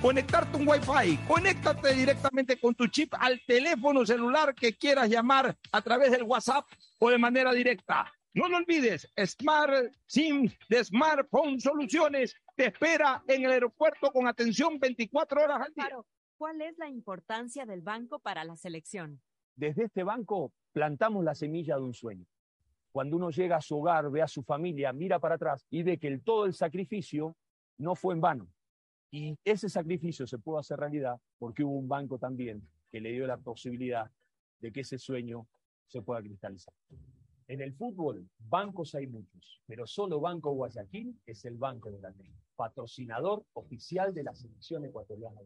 conectarte un Wi-Fi. Conéctate directamente con tu chip al teléfono celular que quieras llamar a través del WhatsApp o de manera directa. No lo olvides, Smart SIM de Smartphone Soluciones te espera en el aeropuerto con atención 24 horas al día. Claro. ¿Cuál es la importancia del banco para la selección? Desde este banco plantamos la semilla de un sueño. Cuando uno llega a su hogar, ve a su familia, mira para atrás y ve que el, todo el sacrificio no fue en vano. Y ese sacrificio se pudo hacer realidad porque hubo un banco también que le dio la posibilidad de que ese sueño se pueda cristalizar. En el fútbol, bancos hay muchos, pero solo Banco Guayaquil es el banco de la ley, patrocinador oficial de la selección ecuatoriana.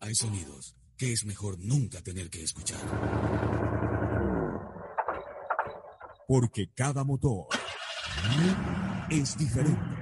Hay sonidos que es mejor nunca tener que escuchar. Porque cada motor es diferente.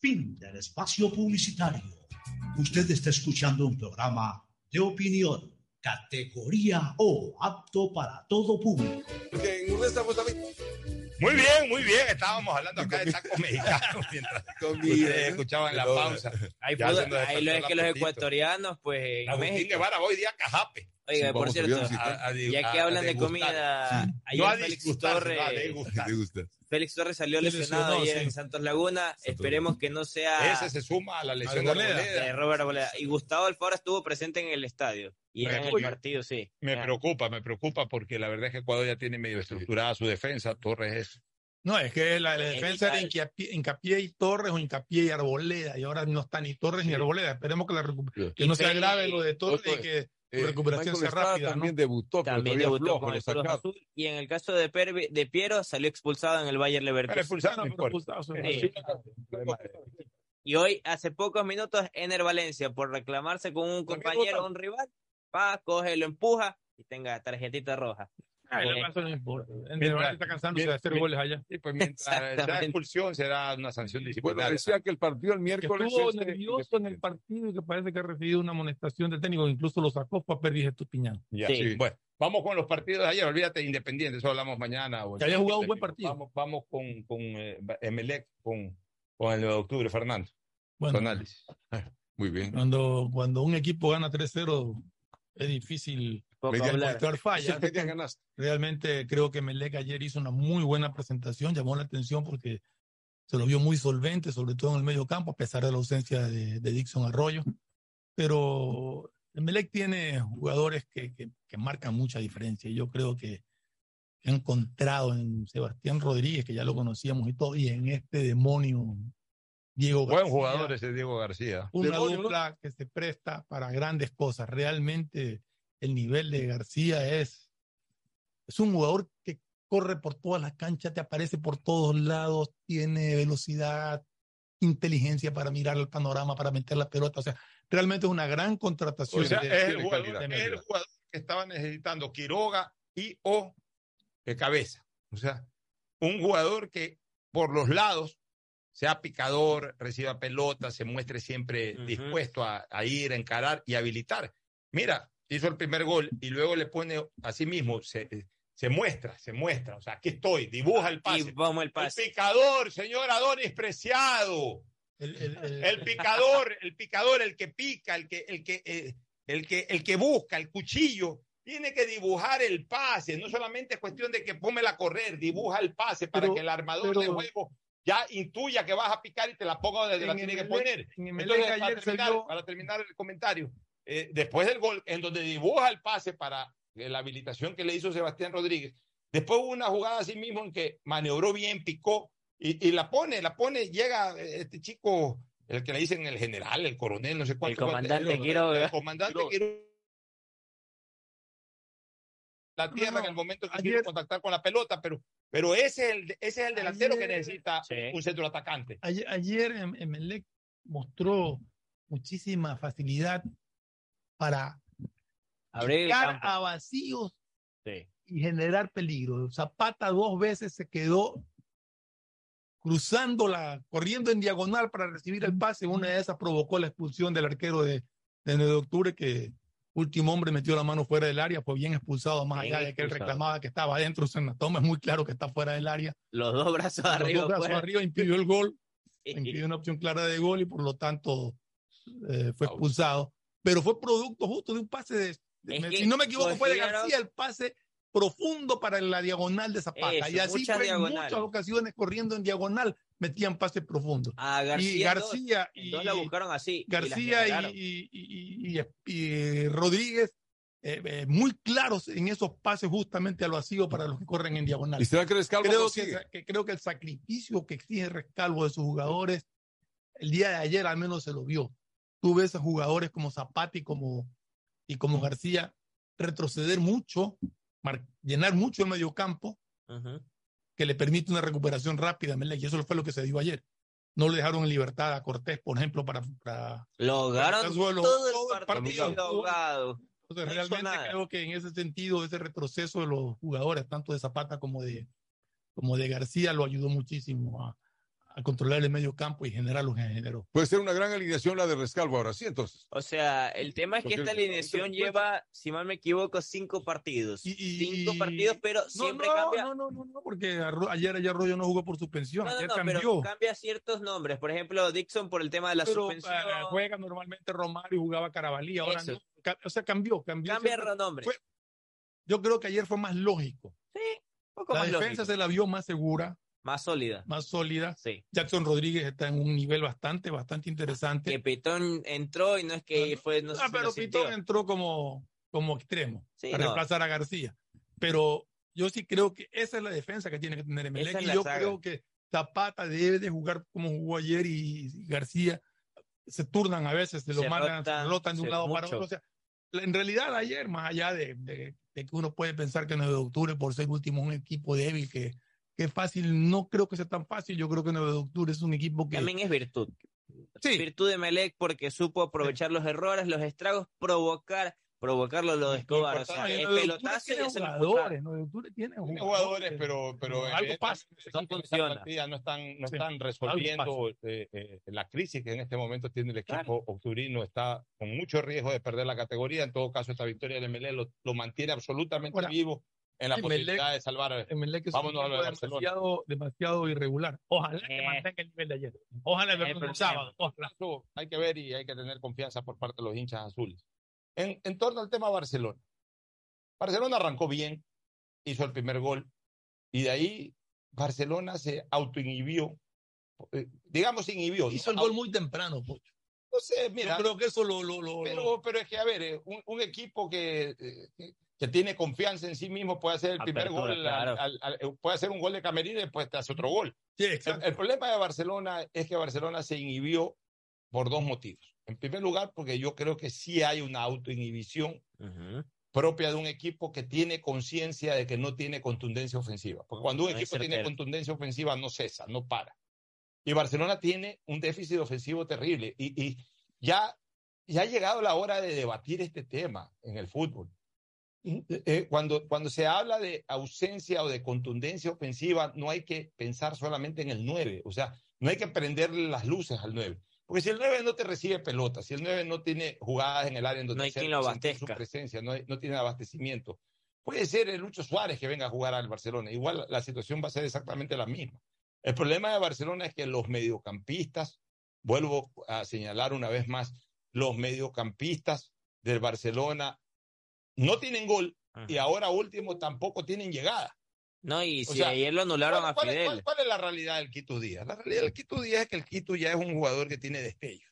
Fin del espacio publicitario. Usted está escuchando un programa de opinión, categoría O, apto para todo público. Muy bien, muy bien. Estábamos hablando acá de tacos mexicanos mientras ustedes escuchaban la pausa. Ahí, lo es que los ecuatorianos, pues en Agustín México. Guevara hoy día cajape. Oiga, Sí, por cierto, a- a- ya que hablan de comida, Sí. ayer No a Félix Torres. Félix Torres salió lesionado ayer sí. en Santos Laguna. Esperemos que no sea Ese se suma a la lesión de Arboleda. Arboleda. de Robert Arboleda. Y Gustavo Alfaro estuvo presente en el estadio y en el partido, sí. Me Ya. preocupa, me preocupa porque la verdad es que Ecuador ya tiene medio estructurada su defensa. Torres es. No, es que la, la defensa era hincapié, hincapié y Torres o hincapié y Arboleda, y ahora no está ni Torres ni Arboleda. Esperemos que, la que no sea grave lo de Torres y que Eh, recuperación sea rápida. también ¿no? debutó, También debutó flojo, con el Cruz. Azul. Y en el caso de, Pervi- de Piero, salió expulsado en el Bayern Leverkusen. expulsado. Sí. Y hoy, hace pocos minutos, Ener Valencia, por reclamarse con un compañero o un rival, pa, coge, lo empuja y tenga tarjetita roja. Ah, el Eh, no importa. Está cansándose de hacer goles allá. Sí, pues mientras Exactamente. expulsión será una sanción Bueno, disciplinaria. decía que el partido el que miércoles. estuvo es de- nervioso en el partido y que parece que ha recibido una amonestación del técnico, incluso lo sacó para perder Estupiñán. Ya, sí. Bueno, vamos con los partidos de ayer. Olvídate de Independiente, eso hablamos mañana. o Que había jugado un buen partido. Vamos, vamos con, con eh, Emelec, con, con el 9 de octubre, Fernando. Bueno. Análisis. Muy bien. Cuando, cuando un equipo gana 3-0 es difícil Poco meter- hablar. mostrar fallas. Media ganaste. Realmente creo que Melec ayer hizo una muy buena presentación, llamó la atención porque se lo vio muy solvente, sobre todo en el medio campo, a pesar de la ausencia de, de Dixon Arroyo. Pero el Melec tiene jugadores que, que, que marcan mucha diferencia. y Yo creo que he encontrado en Sebastián Rodríguez, que ya lo conocíamos y todo, y en este demonio Diego Buen García, jugador ese Diego García. una Demonio, ¿no? dupla que se presta para grandes cosas. Realmente el nivel de García es, es un jugador que corre por todas las canchas, te aparece por todos lados, tiene velocidad, inteligencia para mirar el panorama, para meter la pelota. O sea, realmente es una gran contratación. O sea, de- es el de jugador, el jugador que estaba necesitando Quiroga y o de cabeza. O sea, un jugador que por los lados sea picador, reciba pelota, se muestre siempre dispuesto a, a ir, a encarar y habilitar. Mira, hizo el primer gol y luego le pone a sí mismo, se, se muestra, se muestra. O sea, aquí estoy, dibuja el pase. Y vamos el El pase. picador, señor Adonis Preciado. El, el- el- El picador, el picador, el que pica, el que, el que, eh, el que, el que busca, el cuchillo, tiene que dibujar el pase. No solamente es cuestión de que pómela a correr, dibuja el pase para Pero- que el armador pero- de juego ya intuya que vas a picar y te la ponga donde la En tiene que poner. Entonces, ayer para terminar, para terminar el comentario, eh, después del gol, en donde dibuja el pase para eh, la habilitación que le hizo Sebastián Rodríguez, después hubo una jugada así mismo en que maniobró bien, picó y, y la pone, la pone, llega eh, este chico, el que le dicen el general, el coronel, no sé cuánto. comandante el- Quiroga. El comandante Quiroga. La tierra en el momento que quiere contactar con la pelota, pero, pero ese, es el, ese es el delantero que necesita un centro atacante. Ayer, ayer em- Emelec mostró muchísima facilidad para Abrir a vacíos Sí. y generar peligro. Zapata dos veces se quedó cruzando la, corriendo en diagonal para recibir el pase. Una de esas provocó la expulsión del arquero de, de 9 de octubre, que último hombre metió la mano fuera del área, fue bien expulsado, más Bien allá de que él reclamaba que estaba adentro. O sea, en la toma es muy claro que está fuera del área. Los dos brazos Los arriba. dos brazos arriba impidió el gol, impidió una opción clara de gol y por lo tanto eh, fue expulsado. Pero fue producto justo de un pase de, de- Es me- que si no me equivoco, fue de García el pase profundo para la diagonal de Zapata. Eso, y así fue en muchas ocasiones corriendo en diagonal, metían pases profundos. A García. y García dos, dos la y- buscaron así. García y, y- y- y- y Rodríguez, eh, eh, muy claros en esos pases justamente al vacío para los que corren en diagonal. ¿Y será que Rescalvo creo que, que creo que el sacrificio que exige Rescalvo de sus jugadores, el día de ayer al menos se lo vio. Tú ves a jugadores como Zapata y como, y como García retroceder mucho, llenar mucho el mediocampo, Ujú. que le permite una recuperación rápida, Melec, y eso fue lo que se dio ayer. No le dejaron en libertad a Cortés, por ejemplo, para, para Lograron para suelo, todo el todo el partido. Entonces, No realmente creo que en ese sentido, ese retroceso de los jugadores, tanto de Zapata como de, como de García, lo ayudó muchísimo a, a controlar el medio campo y generar lo que generó. Puede ser una gran alineación la de Rescalvo ahora sí, entonces. O sea, el tema es que esta alineación lleva, si mal me equivoco, cinco partidos. cinco partidos, pero No, siempre no, cambia. no, no, no, no, porque ayer, ayer Arroyo no jugó por suspensión, No, no, ayer no, cambió. pero cambia ciertos nombres. Por ejemplo, Dixon por el tema de la Pero, suspensión. eh, juega normalmente Romario y jugaba Carabalí, ahora Eso. no. O sea, cambió, cambió. Cambia nombres. fue- yo creo que ayer fue más lógico. poco La más defensa lógico. se la vio más segura, Más sólida. más sólida. Sí. Jackson Rodríguez está en un nivel bastante, bastante interesante. Que Pitón entró y no es que fue. No Ah, si pero lo sintió. Pitón entró como, como extremo Sí, para no. reemplazar a García. Pero yo sí creo que esa es la defensa que tiene que tener Emelec. Y yo saga. creo que Zapata debe de jugar como jugó ayer y García se turnan a veces, se lo Se mandan, rotan, se rotan de un lado para mucho. otro. O sea, en realidad ayer, más allá de, de- de que uno puede pensar que 9 de octubre, por ser último, un equipo débil, que, que es fácil, no creo que sea tan fácil. Yo creo que 9 de octubre es un equipo que... También es virtud. Sí. Virtud de Melec porque supo aprovechar los errores, los estragos, provocar provocarlo lo de Escobar. O sea, el pelotazo tiene jugadores, ¿no? De Octubre tiene Tiene jugadores, pero, pero algo evidentemente pasa. esos equipos en esta funciona. partida no están, no Sí, están algo resolviendo eh, eh, la crisis que en este momento tiene el equipo Claro. octurino. Está con mucho riesgo de perder la categoría. En todo caso, esta victoria del MLE lo, lo mantiene absolutamente Ahora, vivo en la Emelec- posibilidad de salvar. Emelec es Vámonos un a lo de Barcelona. demasiado, demasiado irregular. Ojalá que Eh. mantenga el nivel de ayer. Ojalá El verlo el problema. sábado. Ojalá. Hay que ver y hay que tener confianza por parte de los hinchas azules. En, en torno al tema Barcelona. Barcelona arrancó bien, hizo el primer gol y de ahí Barcelona se autoinhibió. eh, digamos, inhibió. Hizo el gol muy temprano, Pocho. No sé, mira. Yo creo que eso lo. lo, lo- Pero, pero es que, a ver, eh, un, un equipo que, eh, que- que tiene confianza en sí mismo puede hacer el primer Apertura, gol, claro. al- al- al- puede hacer un gol de camerino y después te hace otro gol. Sí, El, el problema de Barcelona es que Barcelona se inhibió por dos motivos. En primer lugar, porque yo creo que sí hay una autoinhibición Ujú. propia de un equipo que tiene conciencia de que no tiene contundencia ofensiva. Porque cuando un No equipo tiene contundencia ofensiva no cesa, no para. Y Barcelona tiene un déficit ofensivo terrible. Y, y ya, ya ha llegado la hora de debatir este tema en el fútbol. Y, eh, cuando, cuando se habla de ausencia o de contundencia ofensiva, no hay que pensar solamente en el 9. O sea, no hay que prenderle las luces al 9. Porque si el 9 no te recibe pelota, si el 9 no tiene jugadas en el área en donde No hay quien lo sentir su abastezca. presencia, no, hay- no tiene abastecimiento. Puede ser el Lucho Suárez que venga a jugar al Barcelona. Igual la situación va a ser exactamente la misma. El problema de Barcelona es que los mediocampistas, vuelvo a señalar una vez más, los mediocampistas del Barcelona no tienen gol y ahora último tampoco tienen llegada. No, y O si sea, ayer lo anularon ¿Cuál, a Fidel. cuál- cuál es la realidad del Quito Díaz? La realidad del Quito Díaz es que el Quito ya es un jugador que tiene destello.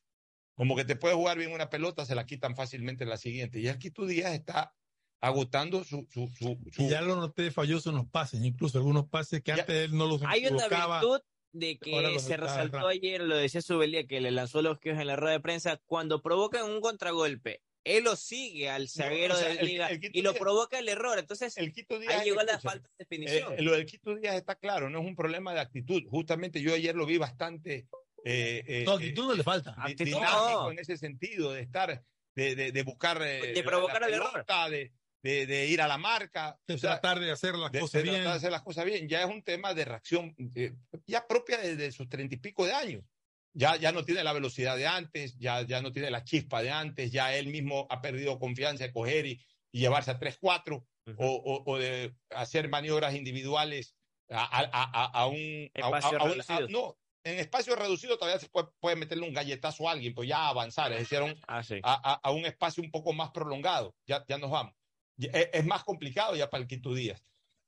Como que te puede jugar bien una pelota, se la quitan fácilmente en la siguiente. Y el Quito Díaz está agotando su... su, su, su- Y ya lo noté falloso en los pases, incluso algunos pases que antes él no los Hay una virtud de que se resaltó ayer, lo decía Subelía, que le lanzó los ojos en la rueda de prensa, cuando provocan un contragolpe, él lo sigue al zaguero o sea, de el- liga el Quito y lo Díaz- provoca el error. Entonces, el Quito Díaz, ahí llegó la escucha, falta de definición. Eh, lo del Quito Díaz está claro, no es un problema de actitud. Justamente yo ayer lo vi bastante. Eh, eh, No, actitud no le falta. Actitud dinámico no. en ese sentido, de estar, de, de, de buscar. eh, De la- provocar la el error. pelota, De, de, de ir a la marca. De o sea, tratar de hacer las de- cosas de bien. tratar de hacer las cosas bien. Ya es un tema de reacción eh, ya propia de, de sus treinta y pico de años. Ya, ya no tiene la velocidad de antes, ya, ya no tiene la chispa de antes, ya él mismo ha perdido confianza de coger y, y llevarse a 3-4 o, o- o de hacer maniobras individuales a, a- a- a- un... a- a un- no, en espacio reducido todavía se puede, puede meterle un galletazo a alguien, pues ya avanzar, es decir, a un, Ah, sí. a, un espacio un poco más prolongado. Ya, ya nos vamos. Es, es más complicado ya para el Quito Díaz.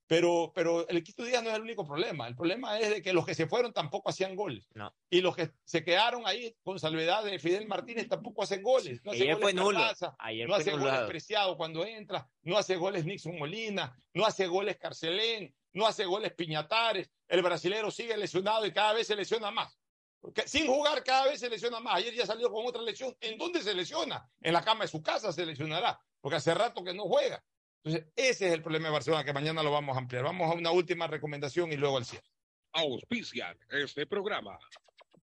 Pero, pero el Quito Díaz no es el único problema. El problema es de que los que se fueron tampoco hacían goles. No. Y los que se quedaron ahí con salvedad de Fidel Martínez tampoco hacen goles. No hace Ayer goles fue nulo. Ayer no fue hace goles. Preciado cuando entra, no hace goles Nixon Molina, no hace goles Carcelén, no hace goles Piñatares. El brasilero sigue lesionado y cada vez se lesiona más. Porque sin jugar cada vez se lesiona más. Ayer ya salió con otra lesión. ¿En dónde se lesiona? En la cama de su casa se lesionará, porque hace rato que no juega. Entonces, ese es el problema de Barcelona, que mañana lo vamos a ampliar. Vamos a una última recomendación y luego al cierre. Auspician este programa.